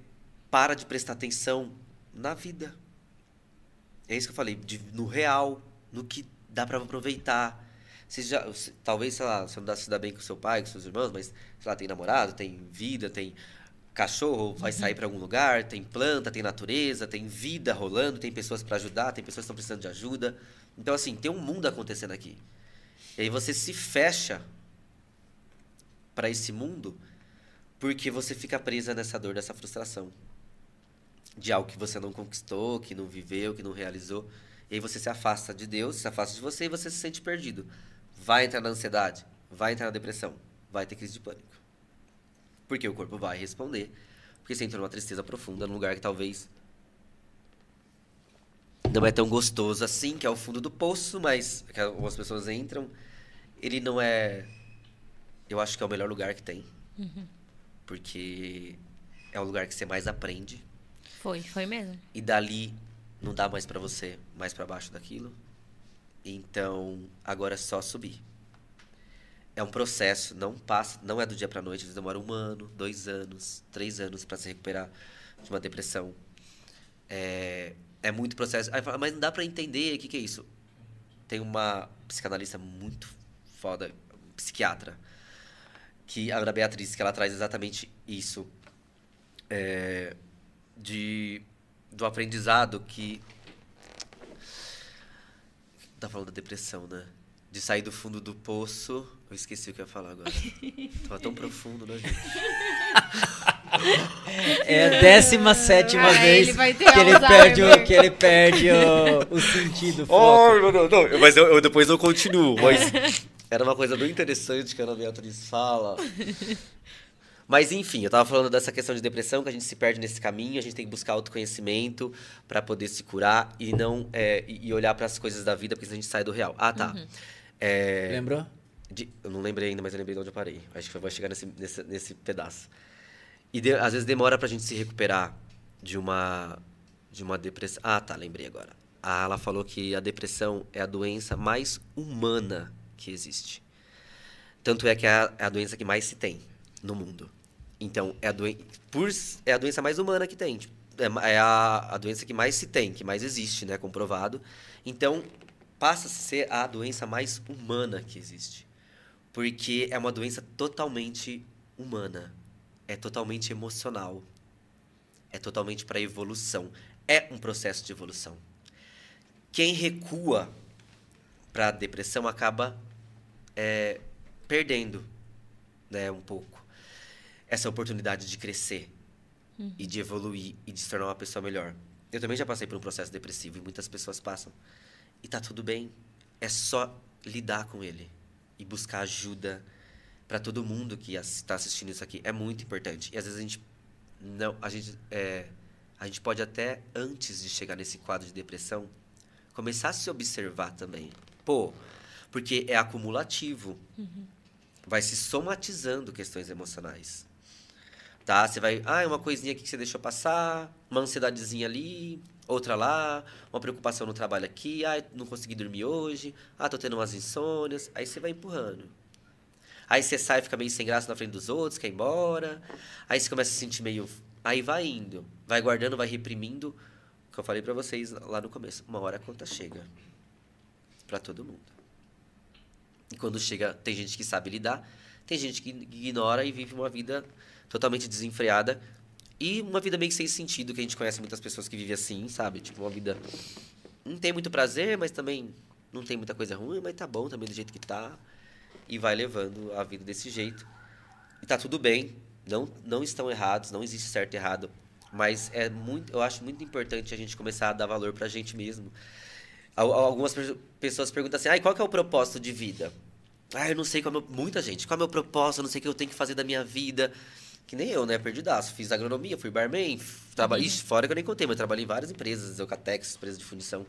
para de prestar atenção na vida. É isso que eu falei, de- no real, no que dá pra aproveitar. Você já, você- talvez, sei lá, você não dá se dá bem com seu pai, com seus irmãos, mas, sei lá, tem namorado, tem vida, tem cachorro, vai sair pra algum lugar, tem planta, tem natureza, tem vida rolando, tem pessoas pra ajudar, tem pessoas que estão precisando de ajuda. Então, assim, tem um mundo acontecendo aqui. E aí você se fecha pra esse mundo porque você fica presa nessa dor, dessa frustração de algo que você não conquistou, que não viveu, que não realizou. E aí você se afasta de Deus, se afasta de você e você se sente perdido. Vai entrar na ansiedade, vai entrar na depressão, vai ter crise de pânico. Porque o corpo vai responder. Porque você entrou numa tristeza profunda, num lugar que talvez não é tão gostoso assim, que é o fundo do poço, mas que algumas pessoas entram. Ele não é. Eu acho que é o melhor lugar que tem. Porque é o lugar que você mais aprende. Foi, foi mesmo. E dali não dá mais pra você mais pra baixo daquilo. Então, agora é só subir. É um processo, não passa, não é do dia pra noite, demora um ano, dois anos, três anos pra se recuperar de uma depressão. É, é muito processo. Aí fala, mas não dá pra entender o que, que é isso. Tem uma psicanalista muito foda, psiquiatra, que a Ana Beatriz, que ela traz exatamente isso. É, de do aprendizado que tá falando da depressão, né? De sair do fundo do poço. Eu esqueci o que eu ia falar agora. Tava tão profundo, né, gente? É a décima sétima Ah, vez ele que, ele perde o, que ele perde o, o sentido. Oh, não, não, não. Mas eu, eu- depois eu continuo. Mas era uma coisa bem interessante que a Ana Beatriz fala. Mas enfim, eu tava falando dessa questão de depressão, que a gente se perde nesse caminho, a gente tem que buscar autoconhecimento para poder se curar e não é, e olhar para as coisas da vida, porque senão a gente sai do real. Ah, tá. É, Lembrou? de- eu não lembrei ainda, mas eu lembrei de onde eu parei. Acho que eu vou chegar nesse, nesse, nesse pedaço. E de- às vezes demora pra gente se recuperar de uma, de uma depressão. Ah, tá, lembrei agora. Ah, ela falou que a depressão é a doença mais humana que existe. Tanto é que é a, é a doença que mais se tem no mundo. Então, é a, doen por, é a doença mais humana que tem. Tipo, é, é a, a doença que mais se tem, que mais existe, né? Comprovado. Então, passa a ser a doença mais humana que existe. Porque é uma doença totalmente humana. É totalmente emocional. É totalmente para evolução. É um processo de evolução. Quem recua para a depressão acaba é, perdendo né, um pouco essa oportunidade de crescer e de evoluir e de se tornar uma pessoa melhor. Eu também já passei por um processo depressivo e muitas pessoas passam. E tá tudo bem. É só lidar com ele e buscar ajuda para todo mundo que está assistindo isso aqui. É muito importante. E às vezes a gente não, a gente é, a gente pode até antes de chegar nesse quadro de depressão começar a se observar também. Pô, porque é acumulativo. Vai se somatizando questões emocionais. Tá? Você vai, ah, é uma coisinha aqui que você deixou passar, uma ansiedadezinha ali, outra lá, uma preocupação no trabalho aqui, ah, não consegui dormir hoje, ah, tô tendo umas insônias. Aí você vai empurrando. Aí você sai, fica meio sem graça na frente dos outros, quer ir embora. Aí você começa a se sentir meio. Aí vai indo, vai guardando, vai reprimindo. Que eu falei pra vocês lá no começo. Uma hora a conta chega. Pra todo mundo. E quando chega, tem gente que sabe lidar, tem gente que ignora e vive uma vida totalmente desenfreada. E uma vida meio que sem sentido, que a gente conhece muitas pessoas que vivem assim, sabe? Tipo, uma vida. Não tem muito prazer, mas também não tem muita coisa ruim, mas tá bom também do jeito que tá. E vai levando a vida desse jeito. E tá tudo bem. Não, não estão errados, não existe certo e errado. Mas é muito, eu acho muito importante a gente começar a dar valor pra gente mesmo. Al- Algumas pe- pessoas perguntam assim, ah, qual que é o propósito de vida? Ah, eu não sei qual é o meu... Muita gente, qual é o meu propósito? Eu não sei o que eu tenho que fazer da minha vida. Que nem eu, né? Perdidaço. Fiz agronomia, fui barman, trabalhei... Ixi, fora que eu nem contei, mas trabalhei em várias empresas, Eucatex, empresas de fundição.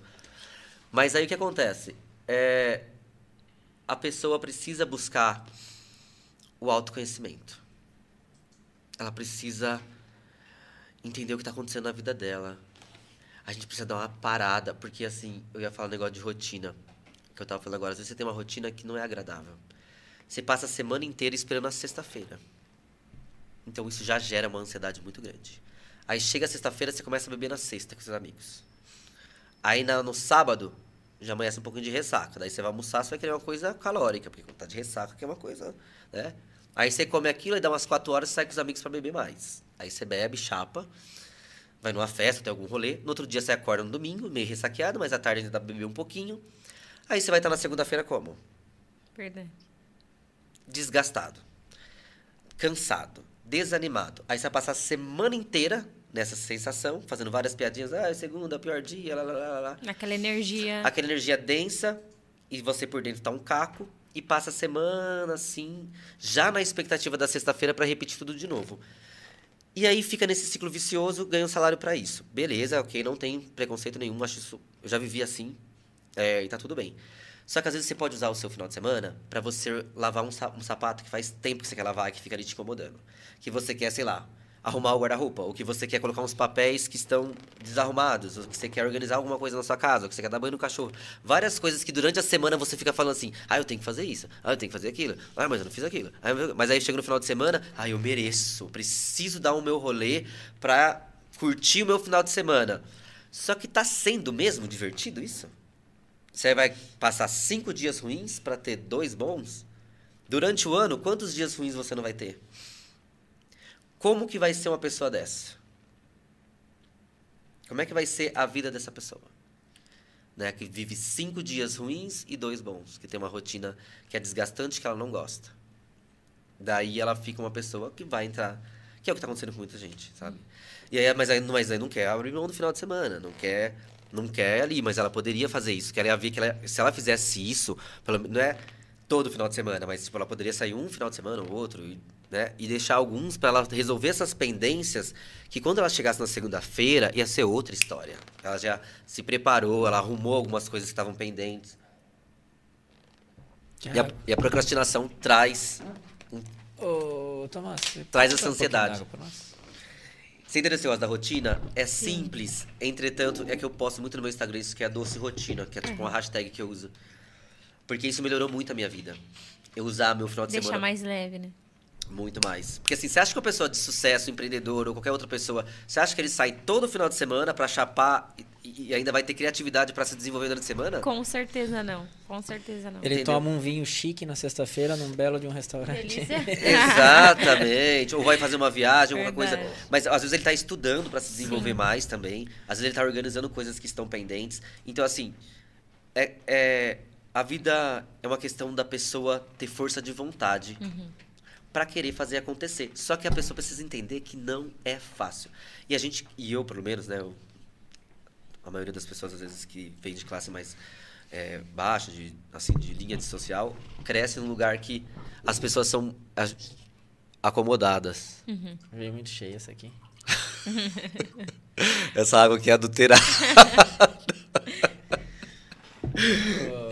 Mas aí o que acontece? É... A pessoa precisa buscar o autoconhecimento. Ela precisa entender o que está acontecendo na vida dela. A gente precisa dar uma parada, porque assim, eu ia falar um negócio de rotina, que eu tava falando agora. Às vezes você tem uma rotina que não é agradável. Você passa a semana inteira esperando a sexta-feira. Então isso já gera uma ansiedade muito grande. Aí chega sexta-feira, você começa a beber na sexta com seus amigos. Aí na- no sábado, já amanhece um pouquinho de ressaca. Daí você vai almoçar, você vai querer uma coisa calórica, porque quando tá de ressaca, que é uma coisa, né? Aí você come aquilo, aí dá umas quatro horas e sai com os amigos para beber mais. Aí você bebe, chapa, vai numa festa, tem algum rolê. No outro dia você acorda no domingo, meio ressaqueado, mas à tarde ainda dá pra beber um pouquinho. Aí você vai estar na segunda-feira como? Verdade. Desgastado, cansado, desanimado. Aí você vai passar a semana inteira nessa sensação, fazendo várias piadinhas. Ah, é segunda, pior dia, lá, lá, lá, lá. Aquela energia. Aquela energia densa e você por dentro tá um caco e passa a semana assim, já na expectativa da sexta-feira para repetir tudo de novo. E aí fica nesse ciclo vicioso, ganha um salário para isso. Beleza, ok, não tem preconceito nenhum, acho isso, eu já vivi assim, é, e tá tudo bem. Só que às vezes você pode usar o seu final de semana para você lavar um, sa- sapato que faz tempo que você quer lavar e que fica ali te incomodando. Que você quer, sei lá, arrumar o guarda-roupa, ou que você quer colocar uns papéis que estão desarrumados, ou que você quer organizar alguma coisa na sua casa, ou que você quer dar banho no cachorro. Várias coisas que durante a semana você fica falando assim: ah, eu tenho que fazer isso, ah, eu tenho que fazer aquilo, ah, mas eu não fiz aquilo. Ah, Mas aí chega no final de semana, ah, eu mereço, preciso dar o meu rolê pra curtir o meu final de semana. Só que tá sendo mesmo divertido isso? Você vai passar cinco dias ruins para ter dois bons? Durante o ano, quantos dias ruins você não vai ter? Como que vai ser uma pessoa dessa? Como é que vai ser a vida dessa pessoa? Né? Que vive cinco dias ruins e dois bons. Que tem uma rotina que é desgastante, que ela não gosta. Daí ela fica uma pessoa que vai entrar... Que é o que está acontecendo com muita gente, sabe? E aí, mas aí, mas aí não quer abrir mão do final de semana. Não quer não quer ali, mas ela poderia fazer isso. Que ela ia ver que ela, se ela fizesse isso, pelo, não é todo final de semana, mas tipo, ela poderia sair um final de semana ou outro, e, né? E deixar alguns para ela resolver essas pendências, que quando ela chegasse na segunda-feira, ia ser outra história. Ela já se preparou, ela arrumou algumas coisas que estavam pendentes. E a, e a procrastinação traz. Ô, Tomás, Traz essa dar um pouquinho ansiedade. d'água pra nós? Você entendeu esse negócio da rotina? É simples. Entretanto, é que eu posto muito no meu Instagram isso que é a doce rotina, que é tipo uma hashtag que eu uso. Porque isso melhorou muito a minha vida. Eu usar meu final de Deixar semana. mais leve, né? Muito mais. Porque assim, você acha que uma pessoa de sucesso, empreendedor ou qualquer outra pessoa, você acha que ele sai todo final de semana pra chapar e, e ainda vai ter criatividade pra se desenvolver durante a semana? Com certeza não. Com certeza não. Ele Entendeu? toma um vinho chique na sexta-feira num belo de um restaurante. Exatamente. Ou vai fazer uma viagem, alguma coisa. Verdade. Mas às vezes ele tá estudando pra se desenvolver mais também. Às vezes ele tá organizando coisas que estão pendentes. Então, assim, é, é- a vida é uma questão da pessoa ter força de vontade pra querer fazer acontecer. Só que a pessoa precisa entender que não é fácil. E a gente, e eu pelo menos, né? eu- a maioria das pessoas às vezes que vem de classe mais é, baixa, de, assim, de linha de social, cresce num lugar que as pessoas são a- acomodadas. Veio muito cheia essa aqui. Essa água aqui é adulterada.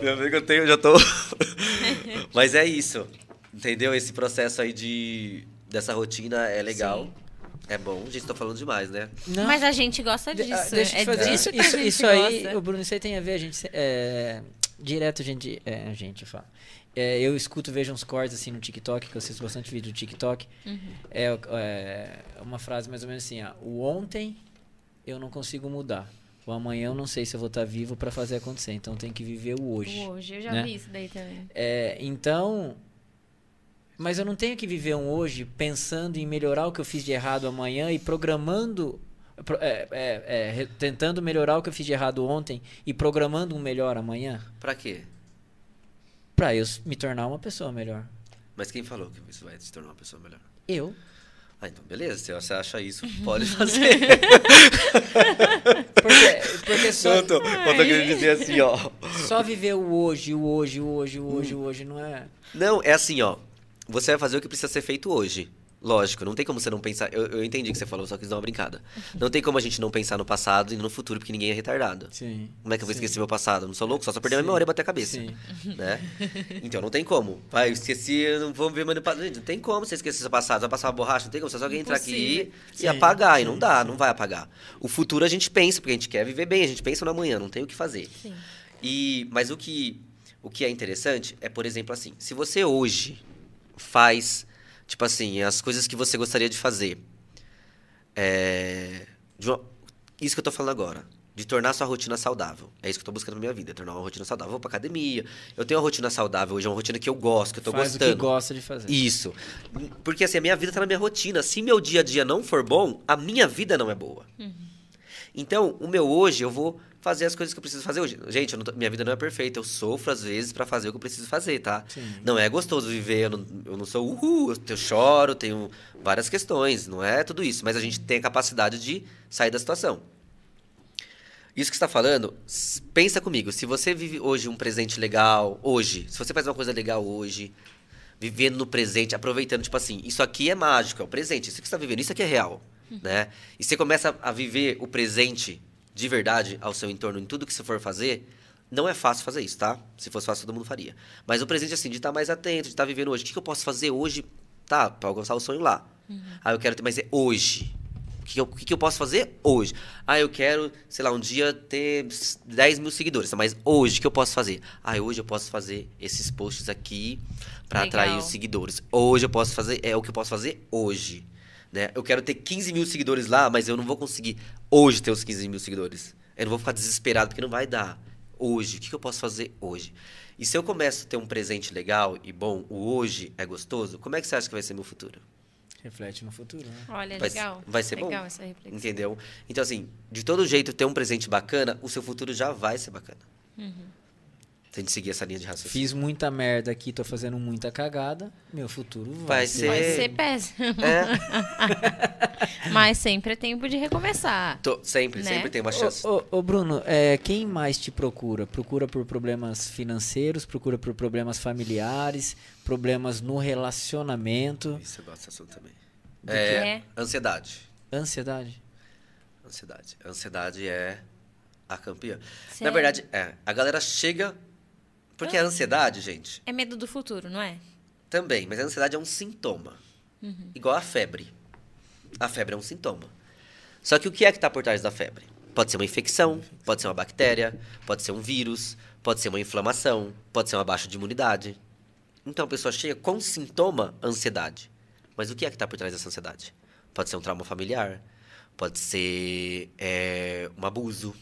Meu amigo, eu tenho, eu já tô. Mas é isso. Entendeu? Esse processo aí de dessa rotina é legal. É bom. Gente, tô falando demais, né? Não. Mas a gente gosta De- disso. ah, deixa eu é te fazer disso isso, que a isso, gente isso aí, gosta. o Bruno, isso aí tem a ver, a gente. É, direto a gente. É, a gente fala. É, eu escuto, vejo uns cortes assim no TikTok, que eu assisto bastante vídeo do TikTok. Uhum. É, é uma frase mais ou menos assim: ó, o ontem eu não consigo mudar. O amanhã eu não sei se eu vou estar vivo para fazer acontecer. Então tem que viver o hoje. O Hoje, eu já né? vi isso daí também. É, então. Mas eu não tenho que viver um hoje pensando em melhorar o que eu fiz de errado amanhã e programando. pro- é, é, é, tentando melhorar o que eu fiz de errado ontem e programando um melhor amanhã Pra quê? pra eu me tornar uma pessoa melhor. Mas quem falou que isso vai se tornar uma pessoa melhor? Eu. Ah, então beleza. Se você acha isso, pode fazer. Porque, porque só, eu tô, eu tô querendo dizer assim, ó. só viver o hoje, o hoje, o hoje, o hoje, o hoje não é. Não, é assim, ó. Você vai fazer o que precisa ser feito hoje. Lógico, não tem como você não pensar. Eu, eu entendi o que você falou, só quis dar uma brincada. Não tem como a gente não pensar no passado e no futuro, porque ninguém é retardado. Sim. Como é que eu vou sim. esquecer meu passado? Eu não sou louco, só se eu perder a Sim. memória e bater a cabeça. Sim. Né? Então não tem como. Vai, eu esqueci, não vou ver. Gente, Não tem como você esquecer seu passado. Vai passar uma borracha, não tem como. Só se alguém entrar aqui Impossível. e Sim, apagar. E não sim, dá, não vai apagar. O futuro a gente pensa, porque a gente quer viver bem, a gente pensa no amanhã, não tem o que fazer. Sim. E, mas o que, o que é interessante é, por exemplo, assim, se você hoje faz, tipo assim, as coisas que você gostaria de fazer, é, de uma- isso que eu tô falando agora, de tornar sua rotina saudável. É isso que eu tô buscando na minha vida, tornar uma rotina saudável. Eu vou pra academia, eu tenho uma rotina saudável hoje, é uma rotina que eu gosto, que eu tô Faz gostando. o que gosta de fazer. Isso. Porque assim, a minha vida tá na minha rotina. Se meu dia a dia não for bom, a minha vida não é boa. Então, o meu hoje, eu vou fazer as coisas que eu preciso fazer hoje. Gente, tô- minha vida não é perfeita. Eu sofro às vezes pra fazer o que eu preciso fazer, tá? Sim. Não é gostoso viver. Eu não, eu não sou uhul, eu, choro, tenho várias questões. Não é tudo isso. Mas a gente tem a capacidade de sair da situação. Isso que você está falando, pensa comigo. Se você vive hoje um presente legal, hoje, se você faz uma coisa legal hoje, vivendo no presente, aproveitando, tipo assim, isso aqui é mágico, é o presente, isso que você está vivendo, isso aqui é real, né? E você começa a viver o presente de verdade ao seu entorno em tudo que você for fazer, não é fácil fazer isso, tá? Se fosse fácil, todo mundo faria. Mas o presente, assim, de estar mais atento, de estar vivendo hoje. O que, eu posso fazer hoje, tá? Para alcançar o sonho lá. Ah, eu quero ter, mas é hoje. O que, eu, o que eu posso fazer hoje? Ah, eu quero, sei lá, um dia ter 10 mil seguidores. Tá? Mas hoje, o que eu posso fazer? Ah, hoje eu posso fazer esses posts aqui para atrair os seguidores. Hoje eu posso fazer, é o que eu posso fazer hoje. Né? Eu quero ter 15 mil seguidores lá, mas eu não vou conseguir hoje ter os 15 mil seguidores. Eu não vou ficar desesperado, porque não vai dar. Hoje, o que, eu posso fazer hoje? E se eu começo a ter um presente legal e bom, o hoje é gostoso, como é que você acha que vai ser meu futuro? Reflete no futuro, né? Olha, Vai- legal. vai ser bom. Legal essa reflexão. Entendeu? Então, assim, de todo jeito, ter um presente bacana, o seu futuro já vai ser bacana. Se a gente seguir essa linha de raciocínio. Fiz muita merda aqui, tô fazendo muita cagada. Meu futuro vai, Vai ser. ser- Vai ser péssimo. É, Mas sempre é tempo de recomeçar. tô- sempre, Né? sempre tem uma chance. Ô, ô, ô, Bruno, é, quem mais te procura? Procura por problemas financeiros, procura por problemas familiares, problemas no relacionamento, Isso eu gosto desse assunto também. que É, é? ansiedade. ansiedade. Ansiedade. Ansiedade é a campeã. Na Sério? verdade, é. A galera chega. Porque a ansiedade, gente, É medo do futuro, não é? também, mas a ansiedade é um sintoma. Igual a febre. A febre é um sintoma. Só que o que é que está por trás da febre? Pode ser uma infecção, pode ser uma bactéria, pode ser um vírus, pode ser uma inflamação, pode ser uma baixa de imunidade. Então a pessoa chega com sintoma ansiedade. Mas o que é que está por trás dessa ansiedade? Pode ser um trauma familiar, pode ser é, um abuso.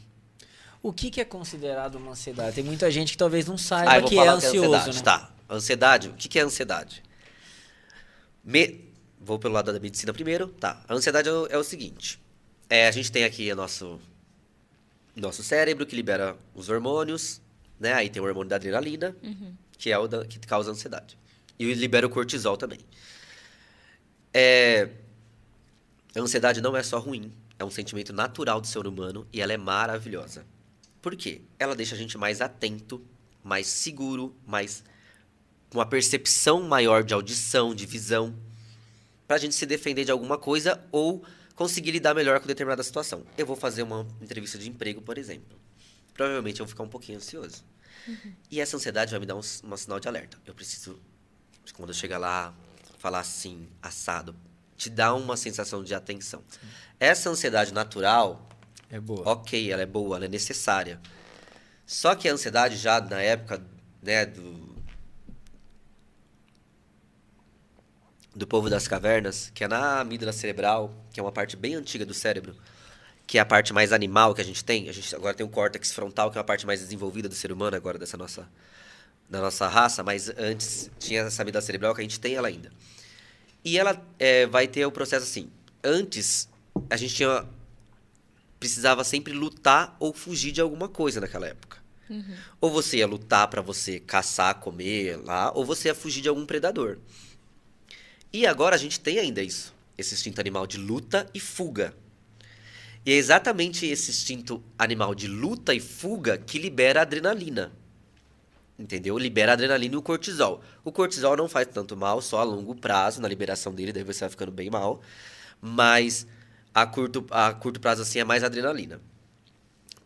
O que, que é considerado uma ansiedade? Tem muita gente que talvez não saiba Ah, vou que é falar que é ansioso, ansiedade. né? Tá. Ansiedade, o que que é ansiedade? Me- Vou pelo lado da medicina primeiro. Tá. A ansiedade é o, é o seguinte. É, a gente tem aqui o nosso, nosso cérebro que libera os hormônios, né? Aí tem o hormônio da adrenalina, que é o da- que causa ansiedade. E libera o cortisol também. É, a ansiedade não é só ruim, é um sentimento natural do ser humano e ela é maravilhosa. Por quê? Ela deixa a gente mais atento, mais seguro, mais com uma percepção maior de audição, de visão, para a gente se defender de alguma coisa ou conseguir lidar melhor com determinada situação. Eu vou fazer uma entrevista de emprego, por exemplo. Provavelmente eu vou ficar um pouquinho ansioso. E essa ansiedade vai me dar um, um sinal de alerta. Eu preciso, quando eu chegar lá, falar assim, assado, te dá uma sensação de atenção. Essa ansiedade natural, É boa. ok, ela é boa, ela é necessária. Só que a ansiedade já na época, né, do do povo das cavernas, que é na amígdala cerebral, que é uma parte bem antiga do cérebro, que é a parte mais animal que a gente tem. A gente agora tem o córtex frontal, que é a parte mais desenvolvida do ser humano agora dessa nossa da nossa raça, mas antes tinha essa amígdala cerebral que a gente tem ela ainda. E ela é, vai ter o processo assim. Antes a gente tinha precisava sempre lutar ou fugir de alguma coisa naquela época. Ou você ia lutar para você caçar, comer lá, ou você ia fugir de algum predador. E agora a gente tem ainda isso, esse instinto animal de luta e fuga. E é exatamente esse instinto animal de luta e fuga que libera a adrenalina. Entendeu? Libera a adrenalina e o cortisol. O cortisol não faz tanto mal, só a longo prazo, na liberação dele, daí você vai ficando bem mal. Mas a curto, a curto prazo, assim, é mais adrenalina.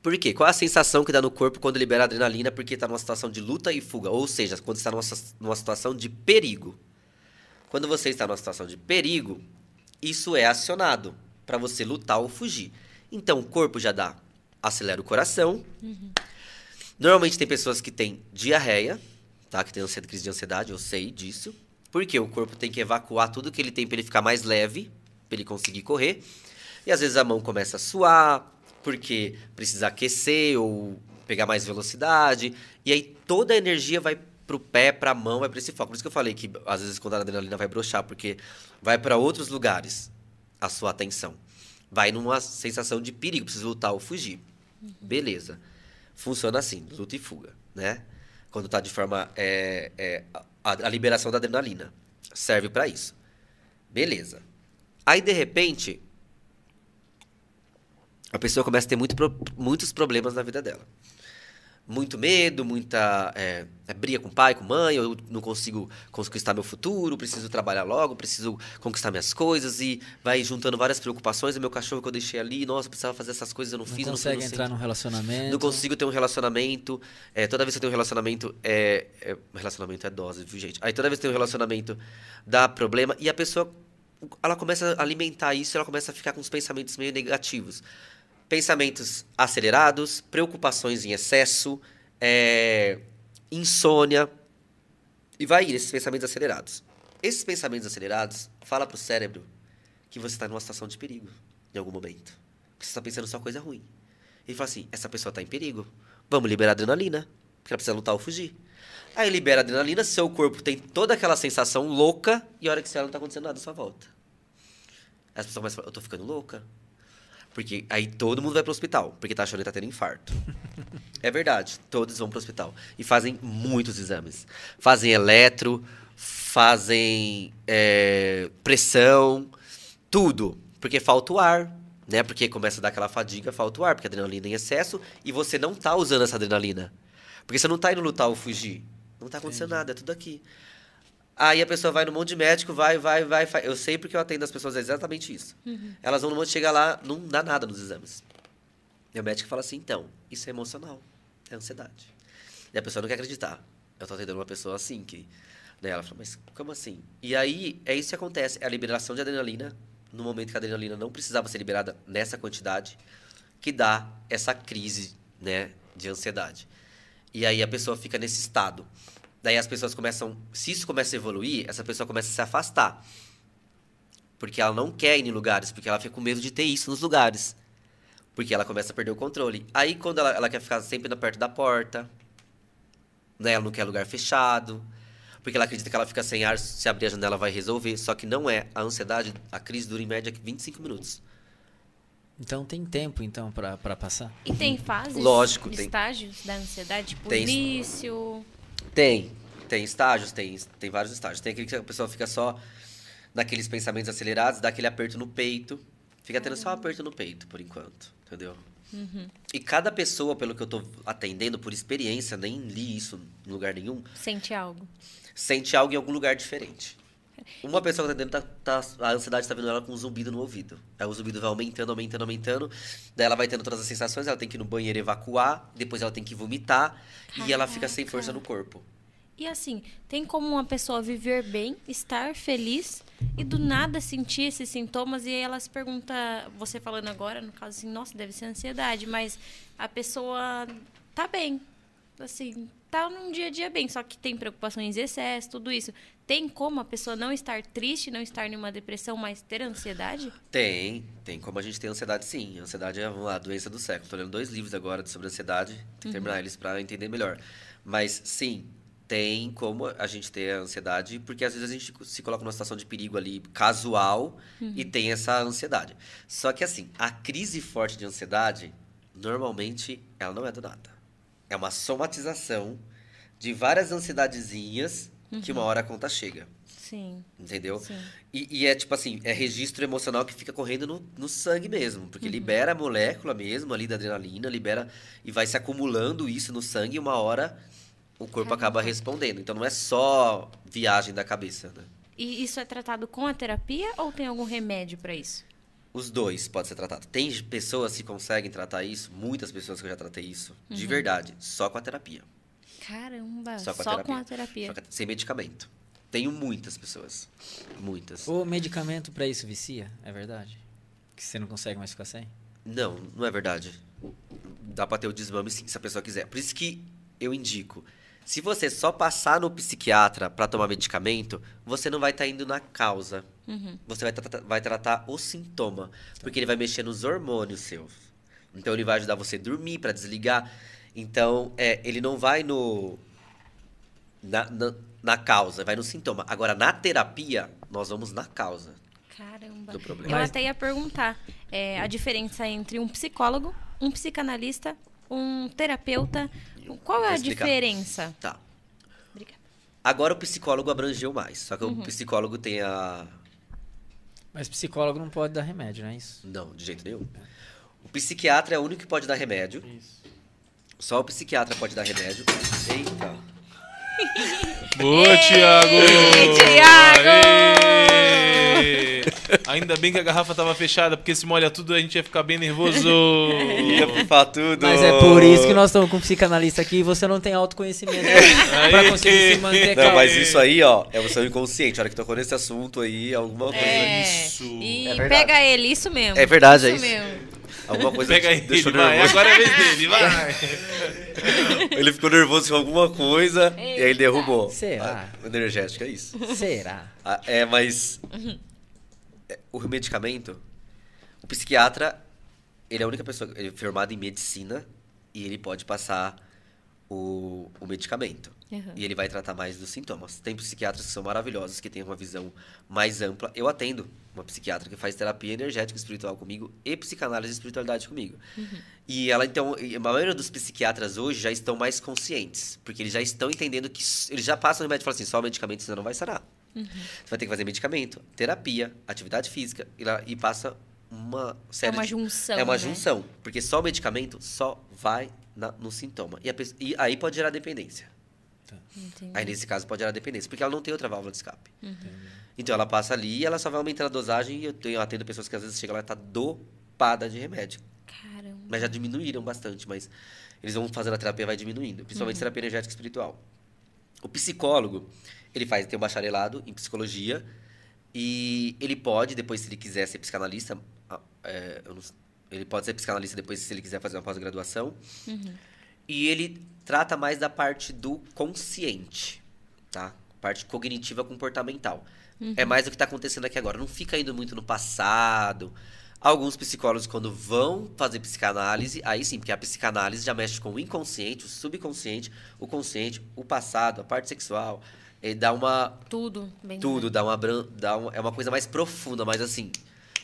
Por quê? Qual é a sensação que dá no corpo quando libera adrenalina porque está numa situação de luta e fuga? Ou seja, quando está numa, numa situação de perigo. Quando você está numa situação de perigo, isso é acionado para você lutar ou fugir. Então o corpo já dá, acelera o coração. Normalmente tem pessoas que têm diarreia, tá? Que tem ansiedade, crise de ansiedade, eu sei disso. Porque o corpo tem que evacuar tudo que ele tem para ele ficar mais leve, para ele conseguir correr. E às vezes a mão começa a suar, porque precisa aquecer ou pegar mais velocidade. E aí toda a energia vai pro pé, pra mão, vai pra esse foco. Por isso que eu falei que às vezes quando a adrenalina vai broxar, porque vai para outros lugares a sua atenção. Vai numa sensação de perigo, precisa lutar ou fugir. Beleza. Funciona assim, luta e fuga, né? Quando tá de forma. é, é, a, a liberação da adrenalina. Serve para isso. Beleza. Aí, de repente, a pessoa começa a ter muito muitos problemas na vida dela. Muito medo, muita é, é, briga com pai, com mãe, eu não consigo conquistar meu futuro, preciso trabalhar logo, preciso conquistar minhas coisas e vai juntando várias preocupações. O meu cachorro que eu deixei ali, nossa, eu precisava fazer essas coisas, eu não, Não fiz, eu não consegue não entrar num relacionamento. Não consigo ter um relacionamento. É, toda vez que eu tenho um relacionamento, é, é- relacionamento é dose, viu, gente? Aí toda vez que tem um relacionamento, dá problema. E a pessoa, ela começa a alimentar isso, ela começa a ficar com os pensamentos meio negativos. Pensamentos acelerados, preocupações em excesso, é, insônia. E vai ir esses pensamentos acelerados. Esses pensamentos acelerados fala pro cérebro que você está numa situação de perigo em algum momento. Você está pensando só coisa ruim. Ele fala assim: essa pessoa está em perigo. Vamos liberar adrenalina. Porque ela precisa lutar ou fugir. Aí libera adrenalina, seu corpo tem toda aquela sensação louca e a hora que você olha não está acontecendo nada à sua volta. As pessoas começam a falar: eu tô ficando louca. Porque aí todo mundo vai pro hospital, porque tá achando que tá tendo infarto. É verdade, todos vão pro hospital. E fazem muitos exames. Fazem eletro, fazem é, pressão, tudo. Porque falta o ar, né? Porque começa a dar aquela fadiga, falta o ar, porque a adrenalina é em excesso e você não tá usando essa adrenalina. Porque você não tá indo lutar ou fugir. Não tá acontecendo nada, é tudo aqui. Aí a pessoa vai no monte de médico, vai, vai, vai, vai. Eu sei porque eu atendo as pessoas, é exatamente isso. Elas vão no monte, chega lá, não dá nada nos exames. E o médico fala assim, então, isso é emocional, é ansiedade. E a pessoa não quer acreditar. Eu tô atendendo uma pessoa assim, que... Né, ela fala, mas como assim? E aí, é isso que acontece, é a liberação de adrenalina, no momento que a adrenalina não precisava ser liberada nessa quantidade, que dá essa crise, né, de ansiedade. E aí a pessoa fica nesse estado. Daí as pessoas começam, se isso começa a evoluir, essa pessoa começa a se afastar. Porque ela não quer ir em lugares, porque ela fica com medo de ter isso nos lugares. Porque ela começa a perder o controle. Aí, quando ela, ela quer ficar sempre perto da porta, né? Ela não quer lugar fechado. Porque ela acredita que ela fica sem ar, se abrir a janela vai resolver. Só que não é. A ansiedade, a crise dura em média 25 minutos. Então tem tempo, então, pra, pra passar? E tem fases? Lógico, tem. Estágios da ansiedade? Tipo, Tem. início. Tem. Tem estágios, tem, tem vários estágios. Tem aquele que a pessoa fica só naqueles pensamentos acelerados, dá aquele aperto no peito. Fica tendo só um aperto no peito, por enquanto. Entendeu? E cada pessoa, pelo que eu tô atendendo, por experiência, nem li isso em lugar nenhum, Sente algo. sente algo em algum lugar diferente. Uma pessoa que tá dentro, tá, tá- a ansiedade tá vindo ela com um zumbido no ouvido. Aí o zumbido vai aumentando, aumentando, aumentando. Daí ela vai tendo todas as sensações, ela tem que ir no banheiro evacuar, depois ela tem que vomitar e ela fica sem força no corpo. E assim, tem como uma pessoa viver bem, estar feliz e do nada sentir esses sintomas e aí ela se pergunta, você falando agora, no caso assim, nossa, deve ser ansiedade, mas a pessoa tá bem. Assim, tá num dia a dia bem, só que tem preocupações, excesso, tudo isso. Tem como a pessoa não estar triste, não estar em uma depressão, mas ter ansiedade? Tem, tem como a gente ter ansiedade sim. Ansiedade é a doença do século. Tô lendo dois livros agora sobre ansiedade, tem que terminar eles para entender melhor. Mas sim, tem como a gente ter ansiedade, porque às vezes a gente se coloca numa situação de perigo ali casual e tem essa ansiedade. Só que assim, a crise forte de ansiedade, normalmente, ela não é do nada. É uma somatização de várias ansiedadezinhas que uma hora a conta chega. Sim, Entendeu? sim. E, e é tipo assim, é registro emocional que fica correndo no, no sangue mesmo. Porque libera a molécula mesmo ali da adrenalina, libera e vai se acumulando isso no sangue e uma hora o corpo acaba respondendo. Então não é só viagem da cabeça, né? E isso é tratado com a terapia ou tem algum remédio para isso? Os dois podem ser tratados. Tem pessoas que conseguem tratar isso, muitas pessoas que eu já tratei isso, de verdade, só com a terapia. Caramba, Só só com a com a terapia. terapia. Só que sem medicamento. Tenho muitas pessoas. Muitas. O medicamento pra isso vicia? É verdade? Que você não consegue mais ficar sem? Não, não é verdade. Dá pra ter o desmame sim, se a pessoa quiser. Por isso que eu indico. Se você só passar no psiquiatra pra tomar medicamento, você não vai estar indo na causa. Você vai, trata- vai tratar o sintoma. Porque ele vai mexer nos hormônios seus. Então ele vai ajudar você a dormir, pra desligar. Então, é, ele não vai no. Na, na, na causa, vai no sintoma. Agora, na terapia, nós vamos na causa. Caramba. Do problema. Eu até ia perguntar é, a diferença entre um psicólogo, um psicanalista, um terapeuta. Qual é a diferença? Tá. Obrigada. Agora o psicólogo abrangeu mais. Só que o psicólogo tem a. Mas psicólogo não pode dar remédio, não é isso? Não, de jeito nenhum. O psiquiatra é o único que pode dar remédio. Só o psiquiatra pode dar remédio. Eita. Boa, Thiago! Aê! Ainda bem que a garrafa tava fechada, porque se molha tudo a gente ia ficar bem nervoso. Ia pufar tudo. Mas é por isso que nós estamos com um psicanalista aqui e você não tem autoconhecimento pra conseguir se manter Não, calmo. mas isso aí, ó, é o seu inconsciente. A hora que tocou nesse assunto aí, alguma coisa. É, Isso. E É pega ele, isso mesmo. É verdade, é isso isso. mesmo. Alguma coisa Pega ele, deixou vai. nervoso. Agora é a vez dele, vai. Ele ficou nervoso com alguma coisa e aí ele derrubou. Será? Ah, energético, é isso. Será? Ah, é, mas é, o medicamento, o psiquiatra, ele é a única pessoa ele é formado em medicina e ele pode passar o, o medicamento. Uhum. E ele vai tratar mais dos sintomas. Tem psiquiatras que são maravilhosos, que têm uma visão mais ampla. Eu atendo uma psiquiatra que faz terapia energética espiritual comigo e psicanálise e espiritualidade comigo. E ela, então, a maioria dos psiquiatras hoje já estão mais conscientes, porque eles já estão entendendo que eles já passam o remédio e falam assim: só medicamento você não vai sarar. Você vai ter que fazer medicamento, terapia, atividade física e, lá- e passa uma série uma de- junção, É uma né? junção, porque só o medicamento só vai na- no sintoma. E, a e aí pode gerar dependência. Entendi. Aí nesse caso pode gerar dependência, porque ela não tem outra válvula de escape. Então ela passa ali e ela só vai aumentando a dosagem e eu, tenho, eu atendo pessoas que às vezes chegam lá e tá dopada de remédio. Caramba. Mas já diminuíram bastante, mas eles vão fazendo a terapia vai diminuindo, principalmente terapia energética e espiritual. O psicólogo, ele faz tem um bacharelado em psicologia e ele pode depois se ele quiser ser psicanalista, ah, é, eu não ele pode ser psicanalista depois se ele quiser fazer uma pós-graduação. E ele trata mais da parte do consciente, tá? Parte cognitiva comportamental. É mais o que está acontecendo aqui agora. Não fica indo muito no passado. Alguns psicólogos, quando vão fazer psicanálise, aí sim, porque a psicanálise já mexe com o inconsciente, o subconsciente, o consciente, o passado, a parte sexual. Ele dá uma. Tudo. Bem Tudo, dá uma, dá uma. É uma coisa mais profunda, mais assim.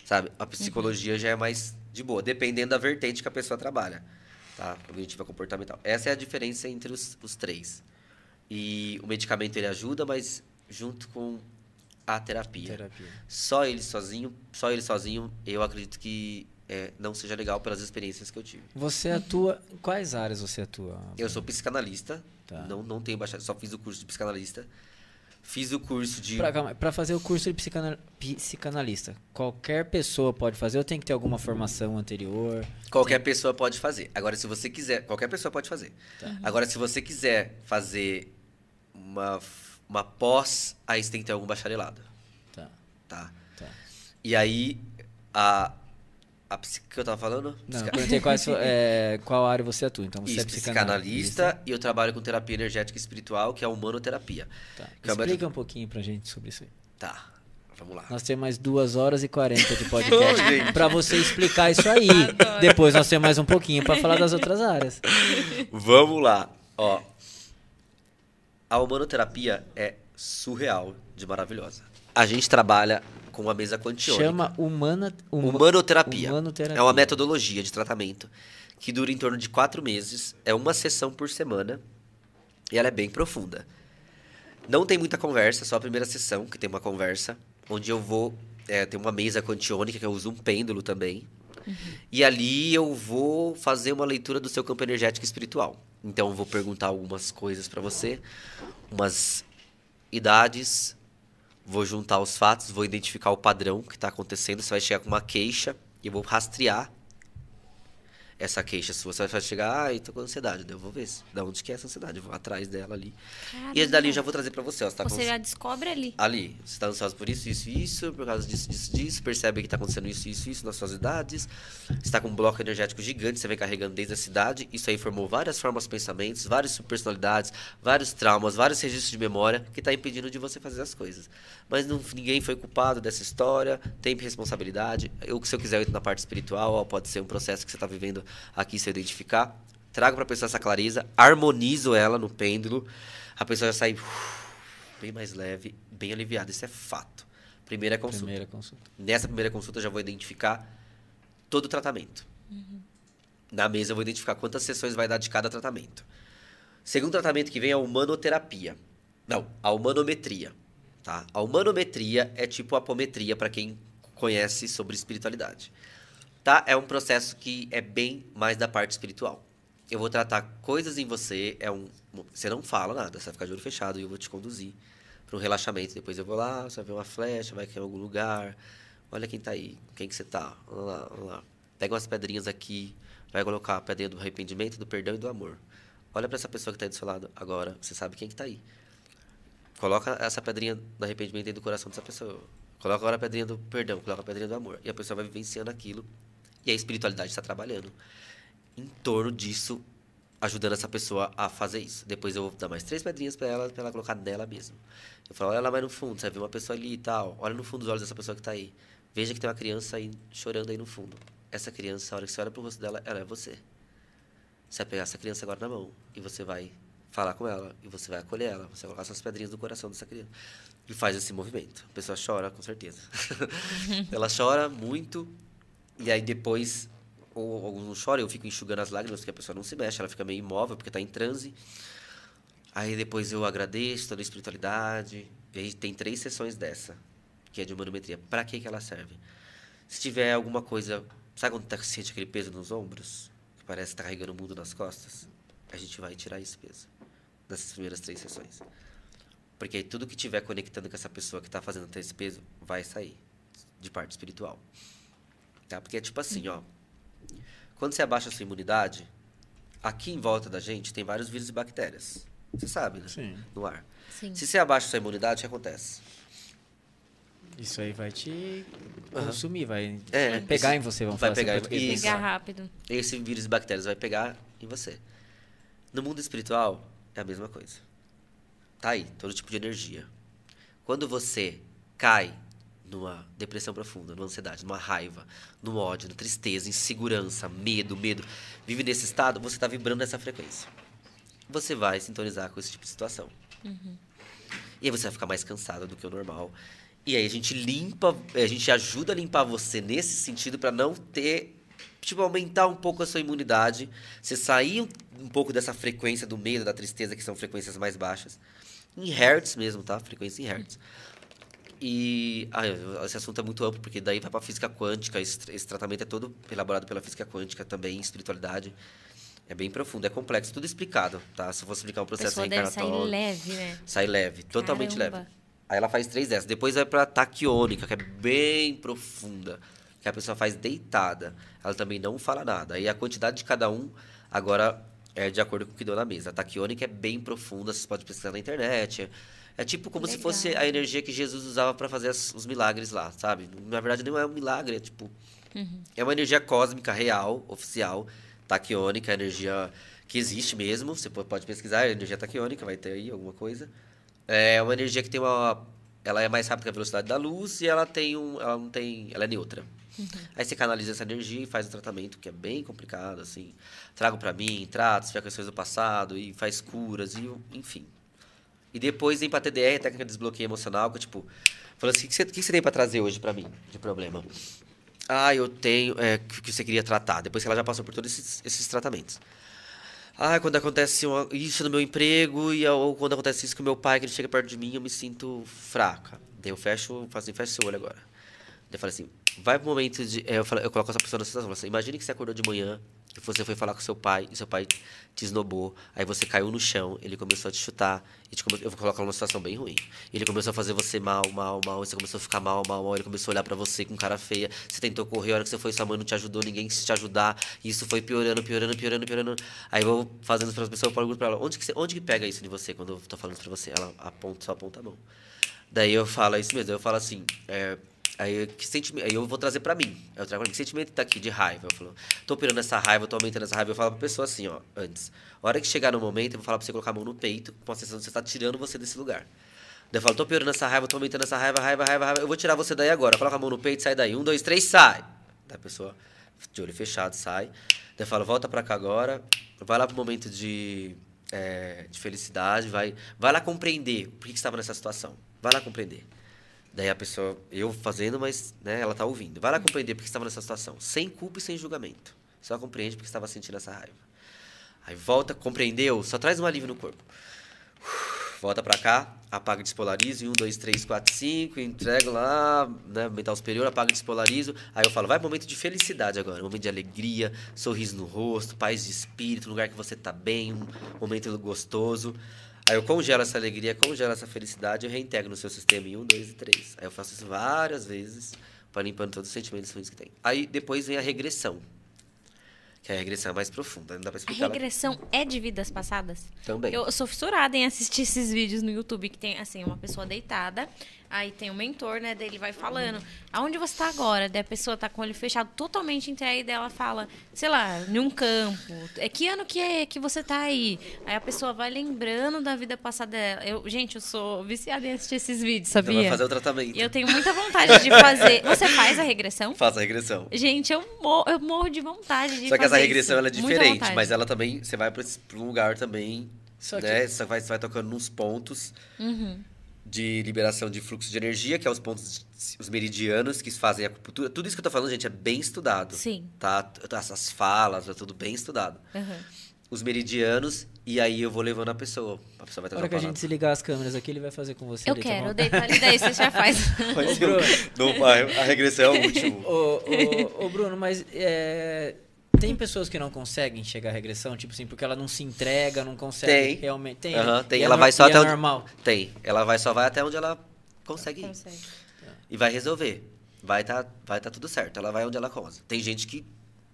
Sabe? A psicologia já é mais de boa, dependendo da vertente que a pessoa trabalha. Tá? Cognitiva comportamental. Essa é a diferença entre os, os três. E o medicamento ele ajuda, mas junto com a terapia. Terapia. Só ele sozinho, só ele sozinho, eu acredito que é, não seja legal pelas experiências que eu tive. Você atua. Em quais áreas você atua? Eu sou psicanalista, Tá. não, não tenho baixado, só fiz o curso de psicanalista. Fiz o curso de. Pra fazer o curso de psicana- psicanalista, qualquer pessoa pode fazer ou tem que ter alguma formação anterior? Qualquer pessoa pode fazer. Agora, se você quiser. Qualquer pessoa pode fazer. Tá. Agora, se você quiser fazer uma, uma pós, aí você tem que ter algum bacharelado. Tá, Tá? tá. E aí, a. A psi- que eu tava falando? Não, perguntei so- é, qual área você atua. Então você Isso, é psicanalista. psicanalista e eu trabalho com terapia energética espiritual, que é a humanoterapia. Tá. É Explica método- um pouquinho pra gente sobre isso aí. Tá, vamos lá. Nós temos mais duas horas e 40 de podcast pra você explicar isso aí. Adoro. Depois nós temos mais um pouquinho pra falar das outras áreas. Vamos lá. Ó. A humanoterapia é surreal de maravilhosa. A gente trabalha com uma mesa quantiônica. Chama humana, huma- Humanoterapia. humanoterapia. É uma metodologia de tratamento que dura em torno de quatro meses. É uma sessão por semana. E ela é bem profunda. Não tem muita conversa, só a primeira sessão que tem uma conversa. Onde eu vou. É, tem uma mesa quantiônica que eu uso um pêndulo também. E ali eu vou fazer uma leitura do seu campo energético espiritual. Então eu vou perguntar algumas coisas pra você, umas idades, vou juntar os fatos, vou identificar o padrão que está acontecendo. Você vai chegar com uma queixa e vou rastrear essa queixa sua. Você vai chegar, ai, tô com ansiedade. Eu vou ver se, da onde que é essa ansiedade. Eu vou atrás dela ali. E dali eu já vou trazer pra você. Ó, você tá Você já descobre ali. ali. Você está ansioso por isso, isso isso, por causa disso, disso, disso. Percebe que está acontecendo isso, isso, isso nas suas idades. Está com um bloco energético gigante, você vem carregando desde a cidade. Isso aí formou várias formas de pensamentos, várias subpersonalidades, vários traumas, vários registros de memória que está impedindo de você fazer as coisas. Mas não, ninguém foi culpado dessa história, tem responsabilidade. Eu, se eu quiser, eu entro na parte espiritual, ó, pode ser um processo que você está vivendo aqui, se eu identificar. Trago para a pessoa essa clareza, harmonizo ela no pêndulo. A pessoa já sai uf, bem mais leve, bem aliviada. Isso é fato. Primeira consulta. Primeira consulta. Nessa primeira consulta eu já vou identificar todo o tratamento. Na mesa eu vou identificar quantas sessões vai dar de cada tratamento. Segundo tratamento que vem é a humanoterapia. Não, a humanometria. Tá? A humanometria é tipo a apometria para quem conhece sobre espiritualidade. Tá? É um processo que é bem mais da parte espiritual. Eu vou tratar coisas em você, é um, você não fala nada, você vai ficar de olho fechado e eu vou te conduzir para um relaxamento. Depois eu vou lá, você vai ver uma flecha, vai cair em algum lugar. Olha quem tá aí, quem que você tá. Vamos lá, vamos lá. Pega umas pedrinhas aqui, vai colocar a pedrinha do arrependimento, do perdão e do amor. Olha para essa pessoa que tá aí do seu lado agora, você sabe quem que tá aí. Coloca essa pedrinha do arrependimento dentro do coração dessa pessoa. Coloca agora a pedrinha do perdão, coloca a pedrinha do amor. E a pessoa vai vivenciando aquilo. E a espiritualidade está trabalhando em torno disso, ajudando essa pessoa a fazer isso. Depois eu vou dar mais três pedrinhas para ela, para ela colocar nela mesma. Eu falo, olha lá mais no fundo, você ver uma pessoa ali e tal. Olha no fundo dos olhos dessa pessoa que está aí. Veja que tem uma criança aí chorando aí no fundo. Essa criança, a hora que você olha pro rosto dela, ela é você. Você vai pegar essa criança agora na mão e você vai falar com ela e você vai acolher ela. Você vai colocar essas pedrinhas no coração dessa criança. E faz esse movimento. A pessoa chora, com certeza. ela chora muito e aí depois, ou alguns não choram, eu fico enxugando as lágrimas, porque a pessoa não se mexe, ela fica meio imóvel, porque está em transe. Aí depois eu agradeço toda a espiritualidade. E aí tem três sessões dessa, que é de humanometria. Para que, que ela serve? Se tiver alguma coisa. Sabe quando tá, sente aquele peso nos ombros? Que parece que tá carregando o mundo nas costas? A gente vai tirar esse peso nessas primeiras três sessões. Porque aí tudo que tiver conectando com essa pessoa que está fazendo esse peso vai sair de parte espiritual. Tá? Porque é tipo assim, ó. Quando você abaixa a sua imunidade, aqui em volta da gente tem vários vírus e bactérias. Você sabe, né? Sim. No ar. Sim. Se você abaixa a sua imunidade, o que acontece? Isso aí vai te consumir, vai, É, vai pegar esse- em você, vamos vai falar assim, pegar em- português isso. Pegar rápido. Esse vírus e bactérias vai pegar em você. No mundo espiritual, é a mesma coisa. Tá aí, todo tipo de energia. Quando você cai numa depressão profunda, numa ansiedade, numa raiva, no ódio, na tristeza, insegurança, medo, medo, vive nesse estado, você está vibrando nessa frequência. Você vai sintonizar com esse tipo de situação. E aí você vai ficar mais cansado do que o normal. E aí a gente limpa, a gente ajuda a limpar você nesse sentido para não ter, tipo, aumentar um pouco a sua imunidade, você sair um, um pouco dessa frequência do medo, da tristeza, que são frequências mais baixas. Em hertz mesmo, tá? Frequência em hertz. E ah, esse assunto é muito amplo, porque daí vai para física quântica, esse, esse tratamento é todo elaborado pela física quântica também, espiritualidade. É bem profundo, é complexo, tudo explicado, tá? Se eu fosse explicar um processo reencarnatório. leve, né? Sai leve, totalmente Caramba. leve. Aí ela faz três dessas. Depois vai pra taquiônica, que é bem profunda. Que a pessoa faz deitada. Ela também não fala nada. Aí a quantidade de cada um, agora, é de acordo com o que deu na mesa. A taquiônica é bem profunda, vocês podem pesquisar na internet. É, é tipo como se Legal. fosse a energia que Jesus usava para fazer as- os milagres lá, sabe? Na verdade, não é um milagre, é tipo. É uma energia cósmica real, oficial, taquiônica, energia que existe mesmo. Você po- pode pesquisar, energia taquiônica, vai ter aí alguma coisa. É uma energia que tem uma. Ela é mais rápida que a velocidade da luz e ela tem um. Ela não tem. Ela é neutra. Aí você canaliza essa energia e faz um tratamento que é bem complicado, assim. Trago pra mim, trato, se tiver questões do passado, e faz curas, e enfim. E depois vem pra TDR, técnica de desbloqueio emocional, que é tipo, falou assim, o que você, que você tem pra trazer hoje pra mim de problema? Ah, eu tenho, é, que você queria tratar, depois que ela já passou por todos esses, esses tratamentos. Ah, quando acontece isso no meu emprego, e ou quando acontece isso com meu pai, que ele chega perto de mim, eu me sinto fraca. Daí eu fecho, faço assim, seu olho agora. Daí eu falo assim, vai pro momento de. é, Eu, falo, eu coloco essa pessoa na situação. eu Assim, imagine que você acordou de manhã você foi falar com seu pai e seu pai te esnobou. Aí você caiu no chão, ele começou a te chutar. E te come- eu vou colocar numa situação bem ruim. Ele começou a fazer você mal, mal, mal. Você começou a ficar mal, mal, mal. Ele começou a olhar pra você com cara feia. Você tentou correr, a hora que você foi, sua mãe não te ajudou, ninguém quis te ajudar. E isso foi piorando, piorando, piorando, piorando. Aí eu vou fazendo para as pessoas, eu pergunto pra ela, onde que, você, onde que pega isso de você quando eu tô falando pra você? Ela aponta, só aponta a mão. Daí eu falo, isso mesmo. Eu falo assim, é, aí, que sentimento, aí eu vou trazer pra mim. Eu trago pra mim, que sentimento tá aqui de raiva? Eu falo, tô pirando essa raiva, tô aumentando essa raiva. Eu falo pra pessoa assim, ó, antes. A hora que chegar no momento, eu vou falar pra você colocar a mão no peito, com a sensação de você tá tirando você desse lugar. Daí eu falo, tô piorando essa raiva, tô aumentando essa raiva, raiva, raiva, raiva. Eu vou tirar você daí agora. Coloca a mão no peito, sai daí. Um, dois, três, sai. Daí a pessoa, de olho fechado, sai. Daí eu falo, volta pra cá agora. Vai lá pro momento de, é, de felicidade. Vai, vai lá compreender por que que você estava nessa situação. Vai lá compreender. Daí a pessoa, eu fazendo, mas né, ela tá ouvindo. Vai lá compreender por que você estava nessa situação. Sem culpa e sem julgamento. Só compreende porque estava sentindo essa raiva. Aí volta, compreendeu? Só traz um alívio no corpo. Volta pra cá, apaga e despolarizo. Um, dois, três, quatro, cinco. Entrego lá, né? Mental superior, apaga e despolarizo. Aí eu falo, vai momento de felicidade agora. Momento de alegria, sorriso no rosto, paz de espírito, lugar que você tá bem, um momento gostoso. Aí eu congelo essa alegria, congelo essa felicidade e eu reintegro no seu sistema em um, dois e três. Aí eu faço isso várias vezes, para limpando todos os sentimentos ruins que tem. Aí depois vem a regressão. Que é a regressão mais profunda, não dá pra A explicar. ela regressão é de vidas passadas? Também. Eu sou fissurada em assistir esses vídeos no YouTube que tem, assim, uma pessoa deitada, aí tem um mentor, né, dele vai falando, aonde você tá agora? Daí a pessoa tá com o olho fechado, totalmente entregue, daí ela fala, sei lá, em um campo, é que ano que é que você tá aí? Aí a pessoa vai lembrando da vida passada dela. Eu, gente, eu sou viciada em assistir esses vídeos, Então sabia? vai fazer o tratamento. E eu tenho muita vontade de fazer. Você faz a regressão? Faça a regressão. Gente, eu morro, eu morro de vontade de Só que essa fazer regressão isso. ela é diferente, mas ela também. Você vai pra um lugar também. Só que- né? Você, vai, você vai tocando nos pontos Uhum. De liberação de fluxo de energia, que é os pontos, os meridianos que fazem a acupuntura. Tudo isso que eu tô falando, gente, é bem estudado. Sim. Tá? Essas falas, é tudo bem estudado. Uhum. Os meridianos, e aí eu vou levando a pessoa. A pessoa vai trazer hora que a gente desligar as câmeras aqui, ele vai fazer com você. Eu deita a quero, deita ali, daí você já faz. Não, a, a regressão é o último. Ô, ô, ô, Bruno, mas é, tem pessoas que não conseguem chegar à regressão, tipo assim, porque ela não se entrega, não consegue Tem. realmente. Tem, né? é Ela nor- vai só e até é onde- normal. Tem. Ela vai, só vai até onde ela consegue ir. Consegue. E vai resolver. Vai tá, vai tá tudo certo. Ela vai onde ela conta. Tem gente que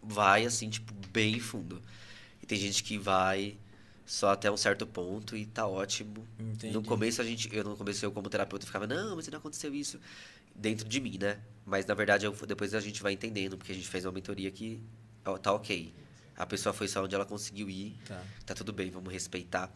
vai, assim, tipo, bem fundo. E tem gente que vai só até um certo ponto e tá ótimo. Entendi. No começo, a gente, eu no começo, eu como terapeuta, ficava, não, mas não aconteceu isso dentro de mim, né? Mas, na verdade, eu, depois a gente vai entendendo, porque a gente fez uma mentoria que tá ok. A pessoa foi só onde ela conseguiu ir. Tá. Tá tudo bem, vamos respeitar.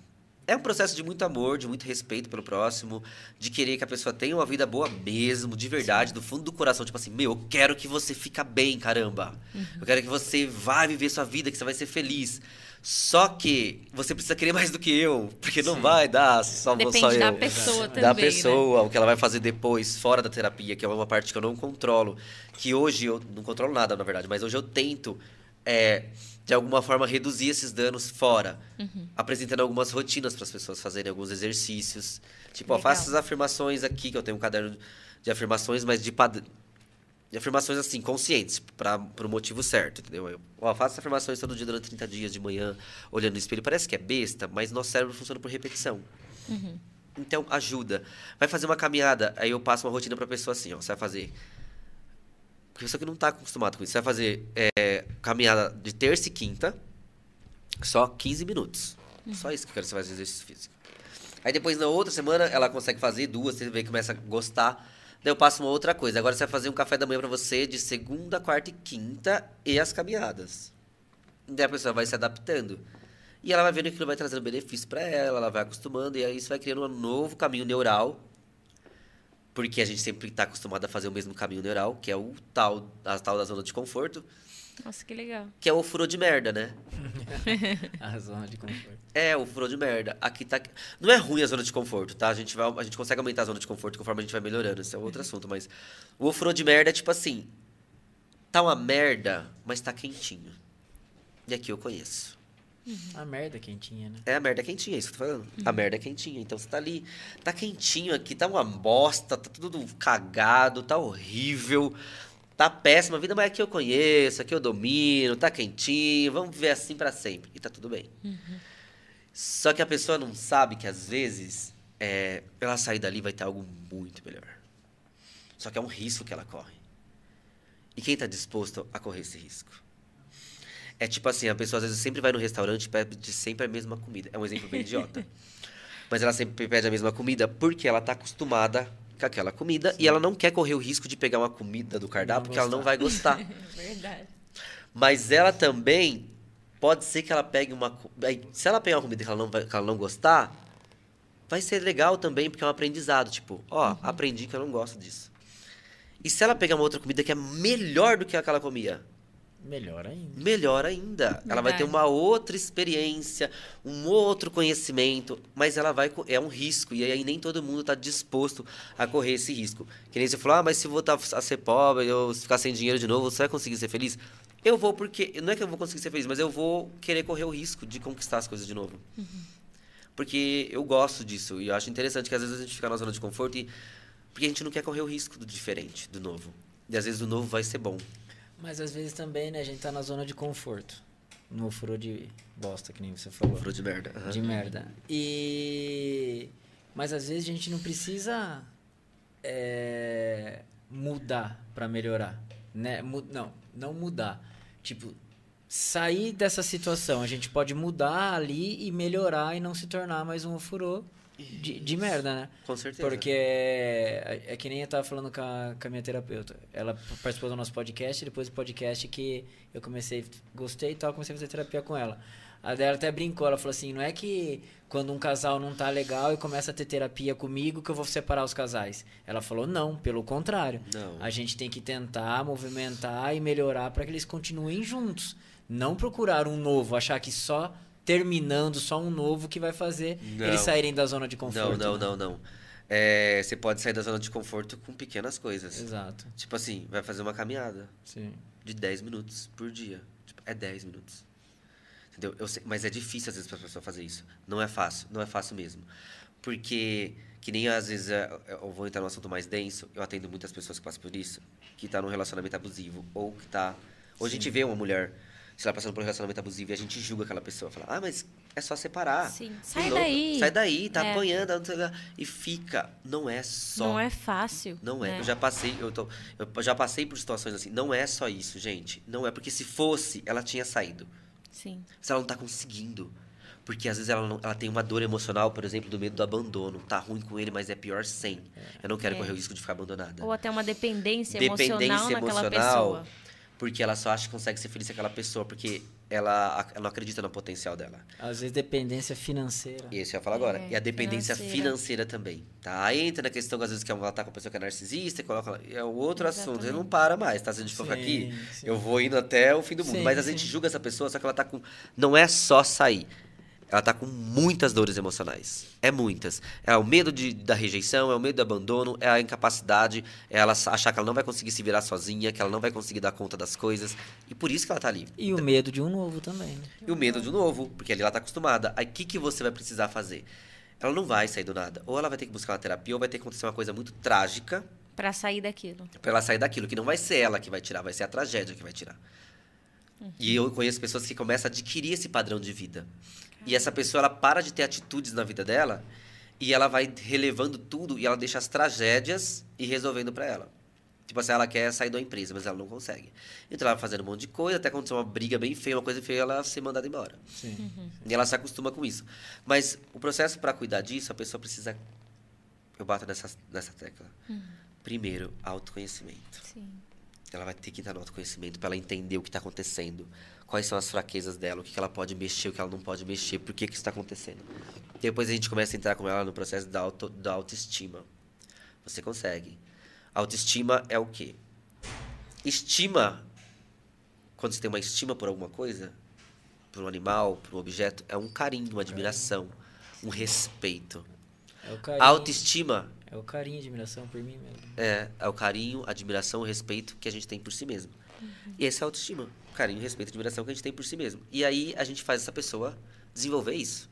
É um processo de muito amor, de muito respeito pelo próximo, de querer que a pessoa tenha uma vida boa mesmo, de verdade, do fundo do coração. Tipo assim, meu, eu quero que você fica bem, caramba. Eu quero que você vá viver sua vida, que você vai ser feliz. Só que você precisa querer mais do que eu, porque não vai dar só, Depende só da eu. pessoa também. da né? pessoa, o que ela vai fazer depois, fora da terapia, que é uma parte que eu não controlo. Que hoje eu não controlo nada, na verdade, mas hoje eu tento, é, de alguma forma, reduzir esses danos fora. Uhum. Apresentando algumas rotinas para as pessoas fazerem alguns exercícios. Tipo, ó, faça essas afirmações aqui, que eu tenho um caderno de afirmações, mas de pad... De afirmações assim, conscientes, para o motivo certo, entendeu? Eu, ó, faça afirmações todo dia durante 30 dias de manhã, olhando no espelho. Parece que é besta, mas nosso cérebro funciona por repetição. Então, ajuda. Vai fazer uma caminhada, aí eu passo uma rotina pra pessoa assim, ó. Você vai fazer. Porque você que não tá acostumado com isso. Você vai fazer é, caminhada de terça e quinta, só 15 minutos. Só isso que eu quero que você faça exercício físico. Aí depois, na outra semana, ela consegue fazer duas, você vê que começa a gostar. Daí eu passo uma outra coisa. Agora você vai fazer um café da manhã pra você de segunda, quarta e quinta e as caminhadas. Daí a pessoa vai se adaptando. E ela vai vendo que aquilo vai trazendo benefício para ela, ela vai acostumando, e aí isso vai criando um novo caminho neural. Porque a gente sempre está acostumado a fazer o mesmo caminho neural, que é o tal, a tal da zona de conforto, Nossa, que legal. que é o furor de merda, né? A zona de conforto. É, o furor de merda. Aqui tá. Não é ruim a zona de conforto, tá? A gente, vai, a gente consegue aumentar a zona de conforto conforme a gente vai melhorando. Isso é outro assunto. Mas o furor de merda é tipo assim: tá uma merda, mas tá quentinho. E aqui eu conheço. A merda quentinha, né? É a merda quentinha, é isso que eu tô falando. A merda é quentinha. Então você tá ali, tá quentinho aqui, tá uma bosta, tá tudo cagado, tá horrível, tá péssima a vida, mas aqui eu conheço, aqui eu domino, tá quentinho, vamos viver assim pra sempre. E tá tudo bem. Só que a pessoa não sabe que às vezes é, ela sair dali vai ter algo muito melhor. Só que é um risco que ela corre. E quem tá disposto a correr esse risco? É tipo assim, a pessoa às vezes sempre vai no restaurante e pede sempre a mesma comida. É um exemplo bem idiota. Mas ela sempre pede a mesma comida porque ela tá acostumada com aquela comida e ela não quer correr o risco de pegar uma comida do cardápio porque ela não vai gostar. Verdade. Mas ela também pode ser que ela pegue uma. Se ela pegar uma comida que ela não, vai, que ela não gostar, vai ser legal também, porque é um aprendizado. Tipo, ó, aprendi que eu não gosto disso. E se ela pegar uma outra comida que é melhor do que a que ela comia? Melhor ainda. Melhor ainda. Ela vai ter Verdade. uma outra experiência, um outro conhecimento, mas ela vai. É um risco, e aí nem todo mundo está disposto a correr esse risco. Que nem você falou, ah, mas se eu voltar a ser pobre, eu ficar sem dinheiro de novo, você vai conseguir ser feliz? Eu vou porque. Não é que eu vou conseguir ser feliz, mas eu vou querer correr o risco de conquistar as coisas de novo. Porque eu gosto disso. E eu acho interessante que às vezes a gente fica na zona de conforto e. Porque a gente não quer correr o risco do diferente, do novo. E às vezes o novo vai ser bom. Mas às vezes também, né, a gente tá na zona de conforto. No furor de bosta, que nem você falou. Furo de merda. aham. De merda. E. Mas às vezes a gente não precisa é, mudar pra melhorar. Né? Não, não mudar. Tipo, sair dessa situação. A gente pode mudar ali e melhorar e não se tornar mais um furor de, de merda, né? Com certeza. Porque é, é que nem eu tava falando com a, com a minha terapeuta. Ela participou do nosso podcast, depois do podcast que eu comecei, gostei e tal, comecei a fazer terapia com ela. A dela até brincou, ela falou assim, não é que quando um casal não tá legal e começa a ter terapia comigo que eu vou separar os casais. Ela falou, não, pelo contrário. Não. A gente tem que tentar movimentar e melhorar para que eles continuem juntos. Não procurar um novo, achar que só terminando, só um novo que vai fazer Não. eles saírem da zona de Não, conforto. não, né? não, não. É, você pode sair da zona de conforto com pequenas coisas. Exato. Tipo assim, vai fazer uma caminhada Sim. de 10 minutos por dia. Tipo, é 10 minutos. Entendeu? Eu sei- mas é difícil às vezes pra pessoa fazer isso. Não é fácil, não é fácil mesmo. Porque, que nem às vezes é, eu vou entrar num assunto mais denso, eu atendo muitas pessoas que passam por isso, que tá num relacionamento abusivo, ou que tá. Hoje a gente vê uma mulher, se ela passando por um relacionamento abusivo e a gente julga aquela pessoa, fala, ah, mas é só separar. Sim. Sai daí. Sai daí, tá É. apanhando, e fica. Não é só. Não é fácil. Não é. né? Eu já passei, eu, tô, eu já passei por situações assim. Não é só isso, gente. Não é porque se fosse, ela tinha saído. Sim. Se ela não tá conseguindo. Porque às vezes ela, não- ela tem uma dor emocional, por exemplo, do medo do abandono. Tá ruim com ele, mas é pior sem. Eu não quero É. correr o risco de ficar abandonada. Ou até uma dependência, Dependência emocional naquela emocional. pessoa. Porque ela só acha que consegue ser feliz com aquela pessoa, porque ela, ela não acredita no potencial dela. Às vezes dependência financeira. E esse eu ia falar agora. É, e a dependência financeira. financeira. também. Tá? Aí entra na questão que às vezes que ela tá com a pessoa que é narcisista, e coloca. É o outro assunto. Você não Exatamente. para mais, tá? Se a gente for Sim, aqui, sim. eu vou indo até o fim do mundo. Sim, Mas a gente sim. julga essa pessoa, só que ela tá com. Não é só sair. Ela tá com muitas dores emocionais. É muitas. É o medo de, da rejeição, é o medo do abandono, é a incapacidade, é ela achar que ela não vai conseguir se virar sozinha, que ela não vai conseguir dar conta das coisas. E por isso que ela tá ali. E o medo de um novo também, né? E o medo de novo, porque ali ela tá acostumada. Aí o que, que você vai precisar fazer? Ela não vai sair do nada. Ou ela vai ter que buscar uma terapia, ou vai ter que acontecer uma coisa muito trágica Pra sair daquilo. pra ela sair daquilo. Que não vai ser ela que vai tirar, vai ser a tragédia que vai tirar. E eu conheço pessoas que começam a adquirir esse padrão de vida. E essa pessoa, ela para de ter atitudes na vida dela e ela vai relevando tudo e ela deixa as tragédias e resolvendo pra ela. Tipo assim, ela quer sair da empresa, mas ela não consegue. Então ela vai fazendo um monte de coisa, até acontecer uma briga bem feia, uma coisa feia, ela ser mandada embora. Sim. E ela se acostuma com isso. Mas o processo para cuidar disso, a pessoa precisa. Eu bato nessa, nessa tecla. Primeiro, autoconhecimento. Sim. Ela vai ter que entrar no autoconhecimento para ela entender o que está acontecendo. Quais são as fraquezas dela, o que ela pode mexer, o que ela não pode mexer, por que, que isso está acontecendo. Depois a gente começa a entrar com ela no processo da, auto, da autoestima. Você consegue. Autoestima é o quê? Estima, quando você tem uma estima por alguma coisa, por um animal, por um objeto, é um carinho, uma admiração, um respeito. É o carinho. Autoestima É o carinho e admiração por mim mesmo. é, é o carinho, admiração, o respeito que a gente tem por si mesmo. E esse é a autoestima. Carinho, respeito, admiração que a gente tem por si mesmo. E aí a gente faz essa pessoa desenvolver isso.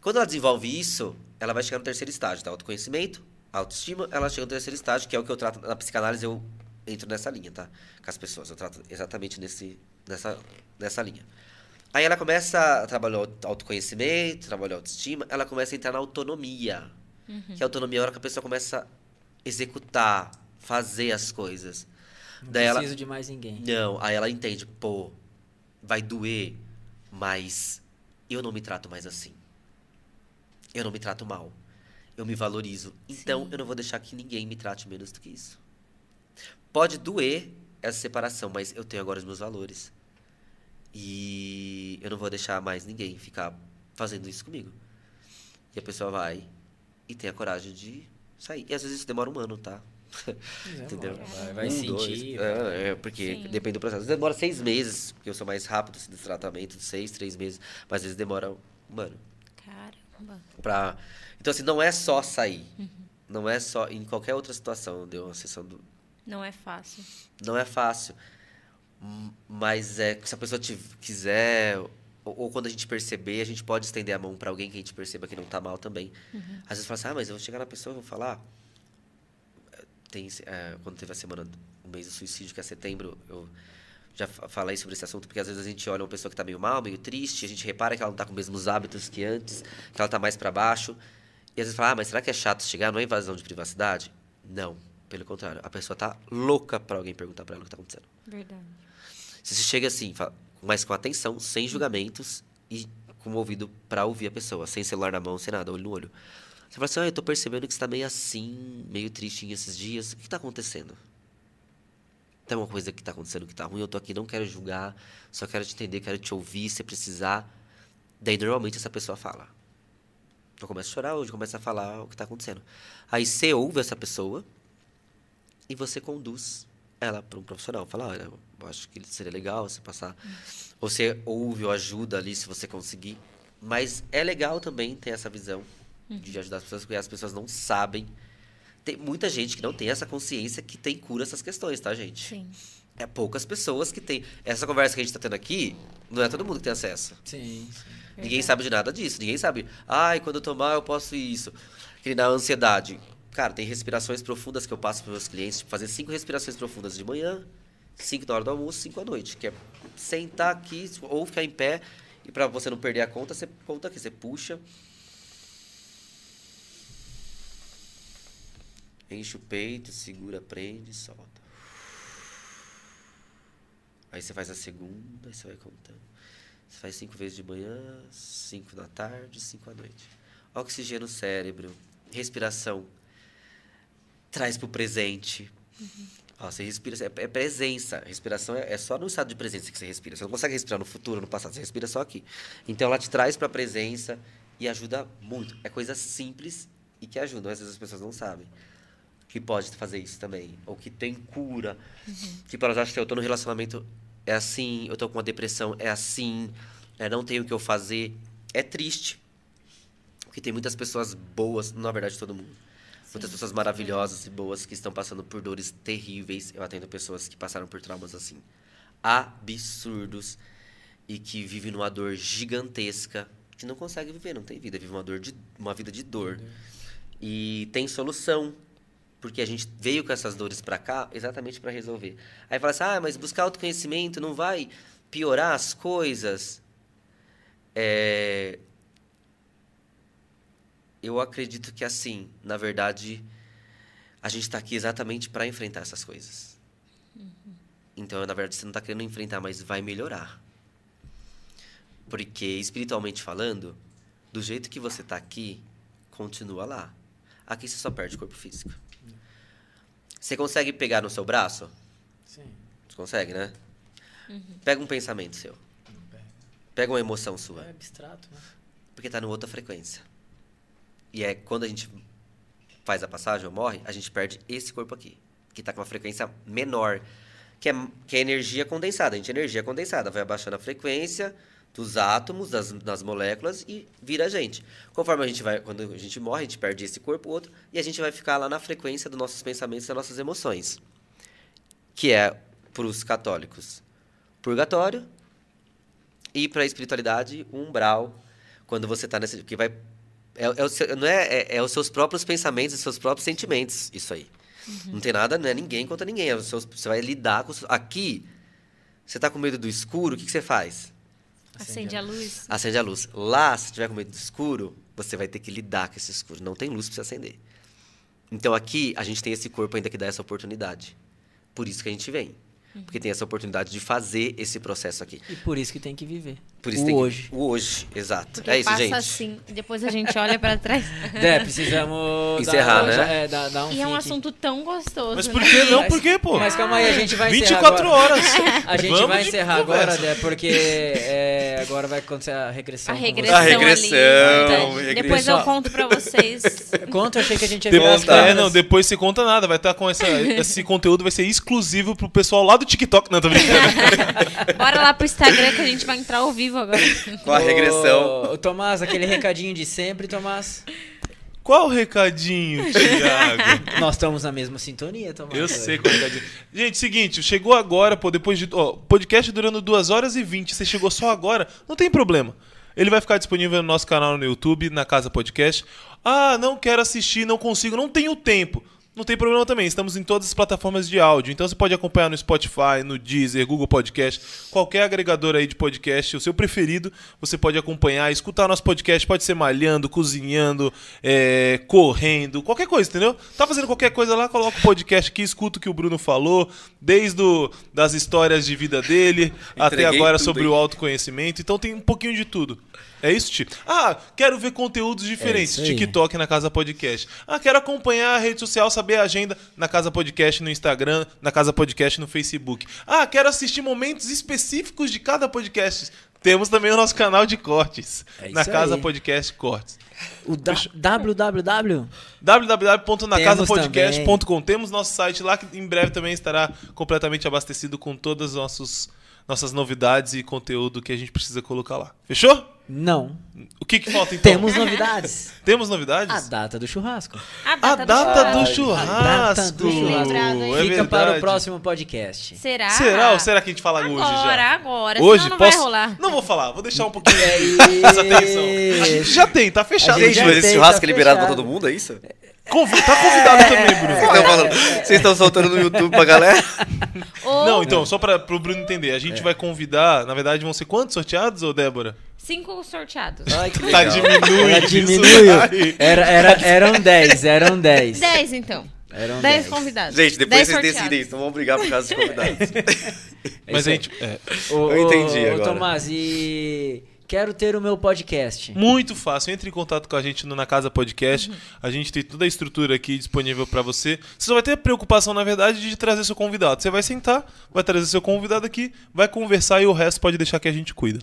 Quando ela desenvolve isso, ela vai chegar no terceiro estágio, tá? Autoconhecimento, autoestima, ela chega no terceiro estágio, que é o que eu trato na psicanálise, eu entro nessa linha, tá? Com as pessoas, eu trato exatamente nesse, nessa, nessa linha. Aí ela começa a trabalhar o autoconhecimento, trabalhar a autoestima, ela começa a entrar na autonomia. Que a autonomia é a hora que a pessoa começa a executar, fazer as coisas. Não Daí ela- preciso de mais ninguém. Não, aí ela entende, pô, vai doer, mas eu não me trato mais assim. Eu não me trato mal. Eu me valorizo. Então, Sim. eu não vou deixar que ninguém me trate menos do que isso. Pode doer essa separação, mas eu tenho agora os meus valores. E eu não vou deixar mais ninguém ficar fazendo isso comigo. E a pessoa vai e tem a coragem de sair. E às vezes isso demora um ano, tá? Entendeu? Vai, vai Um, sentir. dois. vai- É, é, porque Sim. depende do processo. Demora seis meses, porque eu sou mais rápido assim, nesse tratamento, de seis, três meses. Mas às vezes demora um ano. Caramba. Pra... Então, assim, não é só sair. Não é só. Em qualquer outra situação, deu uma sessão do. Não é fácil. Não é fácil. Mas é que se a pessoa te quiser, ou, ou quando a gente perceber, a gente pode estender a mão para alguém que a gente perceba que não tá mal também. Às vezes fala assim, ah, mas eu vou chegar na pessoa e vou falar. Tem, é, quando teve a semana, o mês do suicídio, que é setembro, eu já fa- falei sobre esse assunto, porque às vezes a gente olha uma pessoa que tá meio mal, meio triste, a gente repara que ela não tá com os mesmos hábitos que antes, que ela tá mais para baixo. E às vezes fala, ah, mas será que é chato chegar? Não é invasão de privacidade? Não, pelo contrário. A pessoa tá louca para alguém perguntar para ela o que tá acontecendo. Verdade. Se você chega assim, mas com atenção, sem julgamentos e com o ouvido para ouvir a pessoa, sem celular na mão, sem nada, olho no olho. Você fala assim, ah, eu tô percebendo que você tá meio assim, meio tristinho esses dias. O que tá acontecendo? Tem uma coisa que tá acontecendo que tá ruim, eu tô aqui, não quero julgar, só quero te entender, quero te ouvir, se precisar. Daí, normalmente, essa pessoa fala. Eu começo a chorar, hoje começa a falar o que tá acontecendo. Aí você ouve essa pessoa e você conduz ela para um profissional. Fala, olha, eu acho que seria legal você passar. Você ouve ou ajuda ali se você conseguir. Mas é legal também ter essa visão de ajudar as pessoas, porque as pessoas não sabem. Tem muita gente que não tem essa consciência que tem cura essas questões, tá, gente? Sim. É poucas pessoas que têm. Essa conversa que a gente está tendo aqui, não é todo mundo que tem acesso. Sim, sim. Ninguém sabe de nada disso. Ninguém sabe. Ai, quando eu tomar, eu posso isso. Que na ansiedade. Cara, tem respirações profundas que eu passo para meus clientes. Tipo, fazer cinco respirações profundas de manhã, cinco na hora do almoço, cinco à noite. Que é sentar aqui ou ficar em pé. E para você não perder a conta, você conta aqui. Você puxa. Enche o peito, segura, prende, solta. Aí você faz a segunda, aí você vai contando. Você faz cinco vezes de manhã, cinco da tarde, cinco à noite. Oxigênio no cérebro, respiração. Traz para o presente. Ó, você respira, é, é presença. Respiração é, é só no estado de presença que você respira. Você não consegue respirar no futuro, no passado, você respira só aqui. Então ela te traz para a presença e ajuda muito. É coisa simples e que ajuda. Às vezes as pessoas não sabem que pode fazer isso também. Ou que tem cura. Tipo, elas acham que eu tô no relacionamento, é assim, eu tô com uma depressão, é assim, é, não tenho o que eu fazer. É triste. Porque tem muitas pessoas boas, na verdade, todo mundo. Muitas pessoas maravilhosas e boas que estão passando por dores terríveis. Eu atendo pessoas que passaram por traumas assim absurdos e que vivem numa dor gigantesca, que não consegue viver, não tem vida, vive uma dor de uma vida de dor. E tem solução, porque a gente veio com essas dores para cá exatamente para resolver. Aí fala assim: "Ah, mas buscar autoconhecimento não vai piorar as coisas?" É, eu acredito que assim, na verdade, a gente está aqui exatamente para enfrentar essas coisas. Então, na verdade, você não está querendo enfrentar, mas vai melhorar. Porque, espiritualmente falando, do jeito que você está aqui, continua lá. Aqui você só perde o corpo físico. Você consegue pegar no seu braço? Sim. Você consegue, né? Pega um pensamento seu. Pega uma emoção sua. É abstrato, né? Porque está em outra frequência. E é quando a gente faz a passagem ou morre, a gente perde esse corpo aqui, que está com uma frequência menor, que é, que é energia condensada. A gente é energia condensada, vai abaixando a frequência dos átomos, das, das moléculas e vira a gente. Conforme a gente vai, quando a gente morre, a gente perde esse corpo, outro, e a gente vai ficar lá na frequência dos nossos pensamentos e das nossas emoções. Que é, para os católicos, purgatório, e para a espiritualidade, umbral, quando você está nesse. que vai é, é o seu- não é, é, é os seus próprios pensamentos, os seus próprios sentimentos, isso aí. Não tem nada, não é ninguém contra ninguém. é seus- você vai lidar com. Aqui, você está com medo do escuro, o que, que você faz? Acende a luz. Acende a luz. Lá, se tiver com medo do escuro, você vai ter que lidar com esse escuro. Não tem luz para você acender. Então aqui, a gente tem esse corpo ainda que dá essa oportunidade. Por isso que a gente vem. Porque tem essa oportunidade de fazer esse processo aqui. E por isso que tem que viver. Por isso o tem que- hoje. o hoje, exato. Porque é isso, passa gente. assim, depois a gente olha pra trás. Dé, precisamos Encerrar, dar, né? É, dar, dar um e é um aqui. assunto tão gostoso. Mas né? por que não? Por quê, pô? Mas calma aí, a gente vai encerrar 24 agora. horas. A gente Vamos vai encerrar agora, Dé, porque é, agora vai acontecer a regressão. A regressão, A regressão, ali. regressão. Depois eu conto pra vocês. você. Conta, eu achei que a gente ia Depois, é, não, depois você conta nada. Vai estar com essa, esse conteúdo, vai ser exclusivo pro pessoal lá do TikTok. Não, tô brincando. Bora lá pro Instagram que a gente vai entrar ao vivo agora. Com a regressão. Ô, Tomás, aquele recadinho de sempre, Tomás. Qual o recadinho, Thiago? Nós estamos na mesma sintonia, Tomás. Eu sei qual é o recadinho. Gente, seguinte, chegou agora, pô, depois de. Ó, podcast durando 2 horas e 20. Você chegou só agora, não tem problema. Ele vai ficar disponível no nosso canal no YouTube, na Casa Podcast. Ah, não quero assistir, não consigo, não tenho tempo. Não tem problema também, estamos em todas as plataformas de áudio. Então você pode acompanhar no Spotify, no Deezer, Google Podcast, qualquer agregador aí de podcast, o seu preferido, você pode acompanhar, escutar nosso podcast, pode ser malhando, cozinhando, é, correndo, qualquer coisa, entendeu? Tá fazendo qualquer coisa lá, coloca o podcast aqui, escuta o que o Bruno falou, desde o, das histórias de vida dele até agora sobre hein? o autoconhecimento. Então tem um pouquinho de tudo. É isso, Ti? Ah, quero ver conteúdos diferentes. É. TikTok na Casa Podcast. Ah, quero acompanhar a rede social, saber a agenda na Casa Podcast no Instagram, na Casa Podcast no Facebook. Ah, quero assistir momentos específicos de cada podcast. Temos também o nosso canal de cortes. É na Casa aí. Podcast Cortes. O da- www. www.nacasapodcast.com Temos nosso site lá que em breve também estará completamente abastecido com todas as nossas novidades e conteúdo que a gente precisa colocar lá. Fechou? Não. O que, que falta então? Temos novidades. Temos novidades? A data do churrasco. A A data, data do do show. A data churrasco. do churrasco. É Fica para o verdade. próximo podcast. Será? Será ou será que a gente fala Agora, hoje já? agora. Hoje? Senão não Posso? vai rolar. Não vou falar, vou deixar um pouquinho É essa atenção. A gente já tem, tá fechado. A gente Gente, já mas esse tem, churrasco tá é liberado pra todo mundo, é isso? Convi- tá convidado também, Bruno. Vocês estão falando- Vocês estão soltando no YouTube pra galera? Ou Não, então, só para pro Bruno entender, a gente vai convidar, na verdade vão ser quantos sorteados, ô Débora? cinco sorteados. Ai, que Tá legal. diminuindo Ela diminuiu. Era, era, eram 10, eram 10. Dez, então. Eram Dez 10. convidados. Gente, depois Dez vocês sorteados. decidem isso, não vão brigar por causa dos convidados. É Mas a gente. é, Ô, Eu ô, entendi ô, agora. Tomás, e Quero ter o meu podcast. Muito fácil. Entre em contato com a gente no Na Casa Podcast. A gente tem toda a estrutura aqui disponível pra você. Você só vai ter a preocupação, na verdade, de trazer seu convidado. Você vai sentar, vai trazer seu convidado aqui, vai conversar e o resto pode deixar que a gente cuida.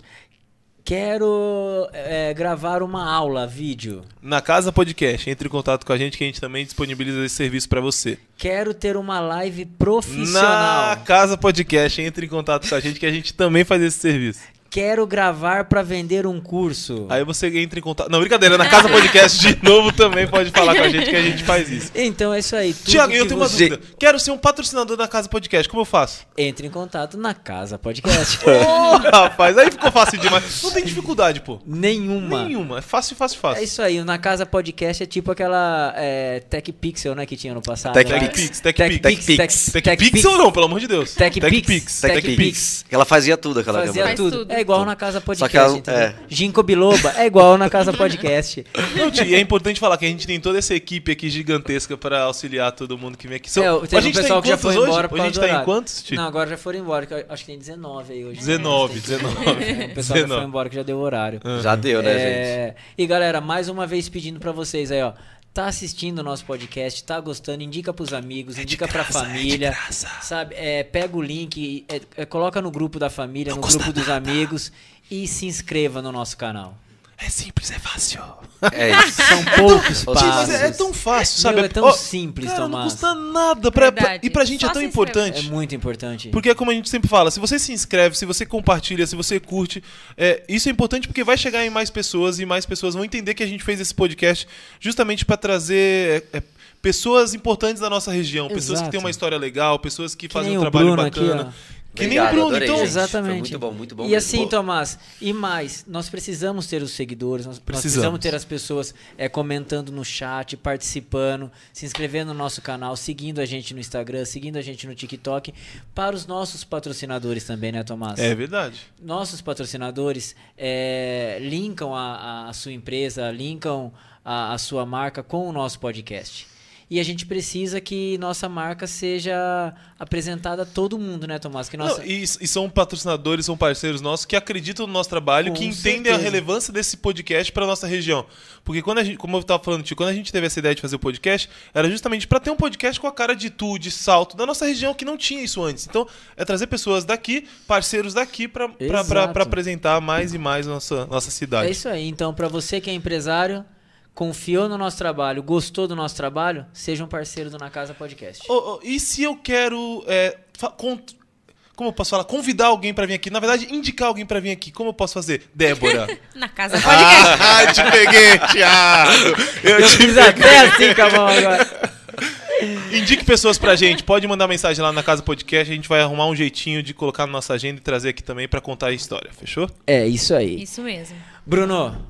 Quero é, gravar uma aula, vídeo. Na Casa Podcast, entre em contato com a gente que a gente também disponibiliza esse serviço pra você. Quero ter uma live Na profissional. Casa Podcast, entre em contato com a gente que a gente também faz esse serviço. Quero gravar pra vender um curso. Aí você entra em contato. Não, brincadeira, na Casa Podcast de novo também pode falar com a gente que a gente faz isso. Então é isso aí. Tiago, eu tenho uma você- dúvida. Quero ser um patrocinador da Casa Podcast, como eu faço? Entre em contato na Casa Podcast. Ô, rapaz, aí ficou fácil demais. Não tem dificuldade, pô. Nenhuma. Nenhuma. É fácil, fácil, fácil. É isso aí, o Na Casa Podcast é tipo aquela é, Tech Pixel, né, que tinha no passado. Tech lá. Pix, Tech Tech Pix. Pix. Tech Tech Tech Pix. Pixel não, pelo amor de Deus. Tech Pix. Pix. Tech Tech Pix. Ela fazia tudo aquela Fazia tudo. tudo. É igual na Casa Podcast, Só entendeu? é. Ginkgo biloba é igual na Casa Podcast. Não, e é importante falar que a gente tem toda essa equipe aqui gigantesca pra auxiliar todo mundo que vem aqui. São- É, a um gente tá pessoal em que já quantos foi hoje? embora Hoje a gente tá em quantos, Ti? Não, agora já foram embora, que eu acho que tem 19 aí hoje. 19, 19. O pessoal já foi 19. embora que já deu horário. Já deu, né, gente? É, E galera, mais uma vez pedindo pra vocês aí, ó. Tá assistindo o nosso podcast, tá gostando, indica pros amigos, indica pra graça, é de família. graça. Sabe? É, pega o link, é, é, coloca no grupo da família, no custa grupo dos amigos e se inscreva no nosso canal. É simples, é fácil. É isso. São poucos passos. é, é tão fácil, Meu, sabe? é tão Ó, simples, cara, não Tomás. custa nada. Pra, pra- e pra gente Só é tão importante. É muito importante. Porque é como a gente sempre fala, se você se inscreve, se você compartilha, se você curte, é, isso é importante porque vai chegar em mais pessoas e mais pessoas vão entender que a gente fez esse podcast justamente para trazer é, é, pessoas importantes da nossa região, pessoas que Exato. têm uma história legal, pessoas que, Que fazem um trabalho Bruno aqui, bacana. ó. Que Obrigado, nem o Bruno, adorei, então. gente. Exatamente. Foi muito bom, muito bom E mesmo. assim, Tomás, e mais, nós precisamos ter os seguidores, nós nós Precisamos. precisamos ter as pessoas é, comentando no chat, participando, se inscrevendo no nosso canal, seguindo a gente no Instagram, seguindo a gente no TikTok, para os nossos patrocinadores também, né, Tomás? É verdade. Nossos patrocinadores é, linkam a, a- a sua empresa, linkam a, a sua marca com o nosso podcast. E a gente precisa que nossa marca seja apresentada a todo mundo, né, Tomás? Que nossa... Não, e, e são patrocinadores, são parceiros nossos que acreditam no nosso trabalho, Com que entendem a relevância desse podcast para nossa região. Porque quando a gente, como eu estava falando, tio, quando a gente teve essa ideia de fazer o podcast, era justamente para ter um podcast com a cara de tu, de salto, da nossa região que não tinha isso antes. Então, é trazer pessoas daqui, parceiros daqui, para apresentar mais e mais nossa, nossa cidade. É isso aí. Então, para você que é empresário, confiou no nosso trabalho, gostou do nosso trabalho, seja um parceiro do Na Casa Podcast. Ô, ô, e se eu quero. é, como eu posso falar? Convidar alguém para vir aqui. Na verdade, indicar alguém para vir aqui. Como eu posso fazer? Débora. Na casa podcast. Ah, te peguei, Thiago! Eu Eu te fiz até assim com a mão agora. Indique pessoas pra gente. Pode mandar mensagem lá na Casa Podcast. A gente vai arrumar um jeitinho de colocar na nossa agenda e trazer aqui também pra contar a história. Fechou? É, isso aí. Isso mesmo. Bruno,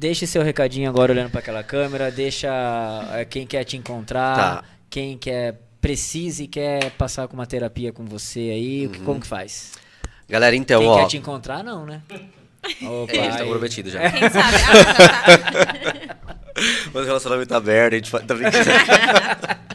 deixe seu recadinho agora olhando para aquela câmera. Deixa é, quem quer te encontrar, Tá. quem quer precisa e quer passar com uma terapia com você aí. o que- Como que faz? Galera, então, quem ó. quer te encontrar, não, né? Opa, É, tá aí. comprometido já. Quem sabe? Ah, tá, tá. Mas o relacionamento aberto, a gente. Tá brincando.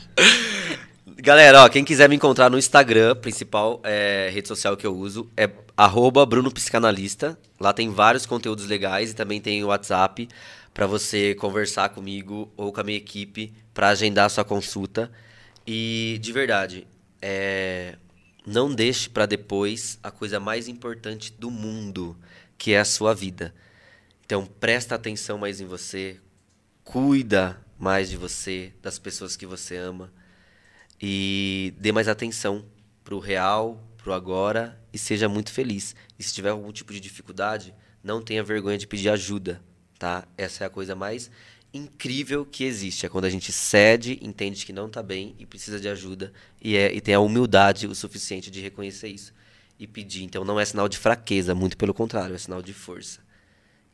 Galera, ó, quem quiser me encontrar no Instagram, principal é, rede social que eu uso, é arroba Bruno Psicanalista. Lá tem vários conteúdos legais e também tem o WhatsApp para você conversar comigo ou com a minha equipe para agendar a sua consulta. E de verdade, é, não deixe para depois a coisa mais importante do mundo, que é a sua vida. Então presta atenção mais em você, cuida mais de você, das pessoas que você ama e dê mais atenção pro real, pro agora e seja muito feliz. E se tiver algum tipo de dificuldade, não tenha vergonha de pedir ajuda, tá? Essa é a coisa mais incrível que existe, é quando a gente cede, entende que não tá bem e precisa de ajuda e, é, e tem a humildade o suficiente de reconhecer isso e pedir. Então não é sinal de fraqueza, muito pelo contrário, é sinal de força.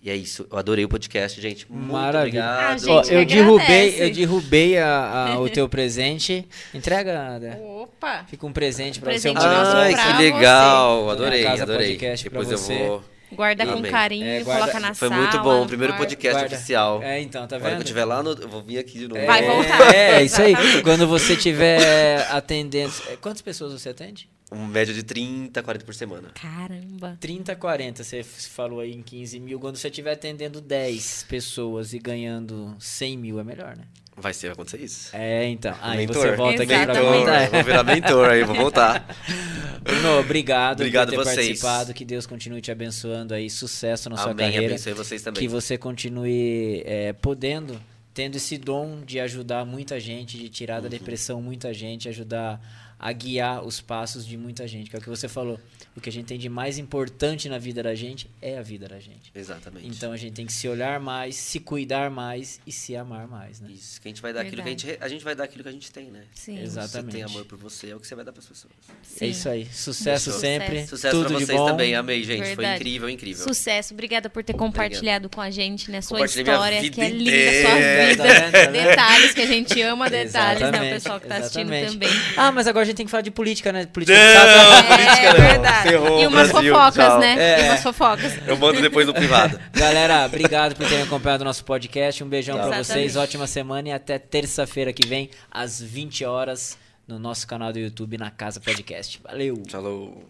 E é isso. Eu adorei o podcast, gente. Muito Maravilha. Ah, obrigado. gente, Ó, eu derrubei, eu derrubei a- a- o teu presente. Entrega, André. Opa. Fica um presente pra você. Presente Ai, pra que você. legal. Na Adorei, Casa adorei. Podcast pra Depois eu você. vou. Guarda com carinho, É, guarda- coloca na Foi sala. muito bom. O primeiro quarto. podcast Guarda. oficial. É, então, tá Agora que eu vendo? estiver lá, no... eu vou vir aqui de novo. Vai É, voltar. É, isso aí. Quando você tiver atendendo. Quantas pessoas você atende? Uma média de 30, 40 por semana. Caramba. 30, 40, você falou aí em 15 mil. Quando você estiver atendendo 10 pessoas e ganhando 100 mil, é melhor, né? Vai ser, vai acontecer isso. É, então. Aí mentor. você volta aqui pra Exatamente. contar. Vou virar mentor aí, vou voltar. Bruno, obrigado, Obrigado por ter vocês. participado. Que Deus continue te abençoando aí. Sucesso na sua Amém, carreira. abençoe vocês também. Que você continue é, podendo, tendo esse dom de ajudar muita gente, de tirar Uhum. da depressão muita gente, ajudar a guiar os passos de muita gente. Que é o que você falou. O que a gente tem de mais importante na vida da gente é a vida da gente. Exatamente. Então a gente tem que se olhar mais, se cuidar mais e se amar mais, né? Isso, que a gente vai dar aquilo que a gente, a gente vai dar aquilo que a gente tem, né? Sim. Exatamente. Se você tem amor por você, é o que você vai dar para as pessoas. É isso aí. Sucesso Sucesso. sempre. Sucesso tudo pra de vocês bom. também. Amei, gente. Foi Verdade. incrível, incrível. Sucesso. Obrigada por ter compartilhado com a gente, né? Sua história, vida que é linda, inteira. sua Tá vida. Tá vendo? Detalhes que a gente ama, detalhes, né? O Exatamente, pessoal que tá assistindo exatamente. também. Ah, mas agora a gente tem que falar de política, né? Política Não, é não. verdade. Ferrou, e umas Brasil, fofocas, tchau. né? É. E umas fofocas. Eu mando depois no privado. Galera, obrigado por terem acompanhado o nosso podcast. Um beijão pra Exatamente. vocês. Ótima semana e até terça-feira que vem, às 20 horas, no nosso canal do YouTube, na Casa Podcast. Valeu! Falou.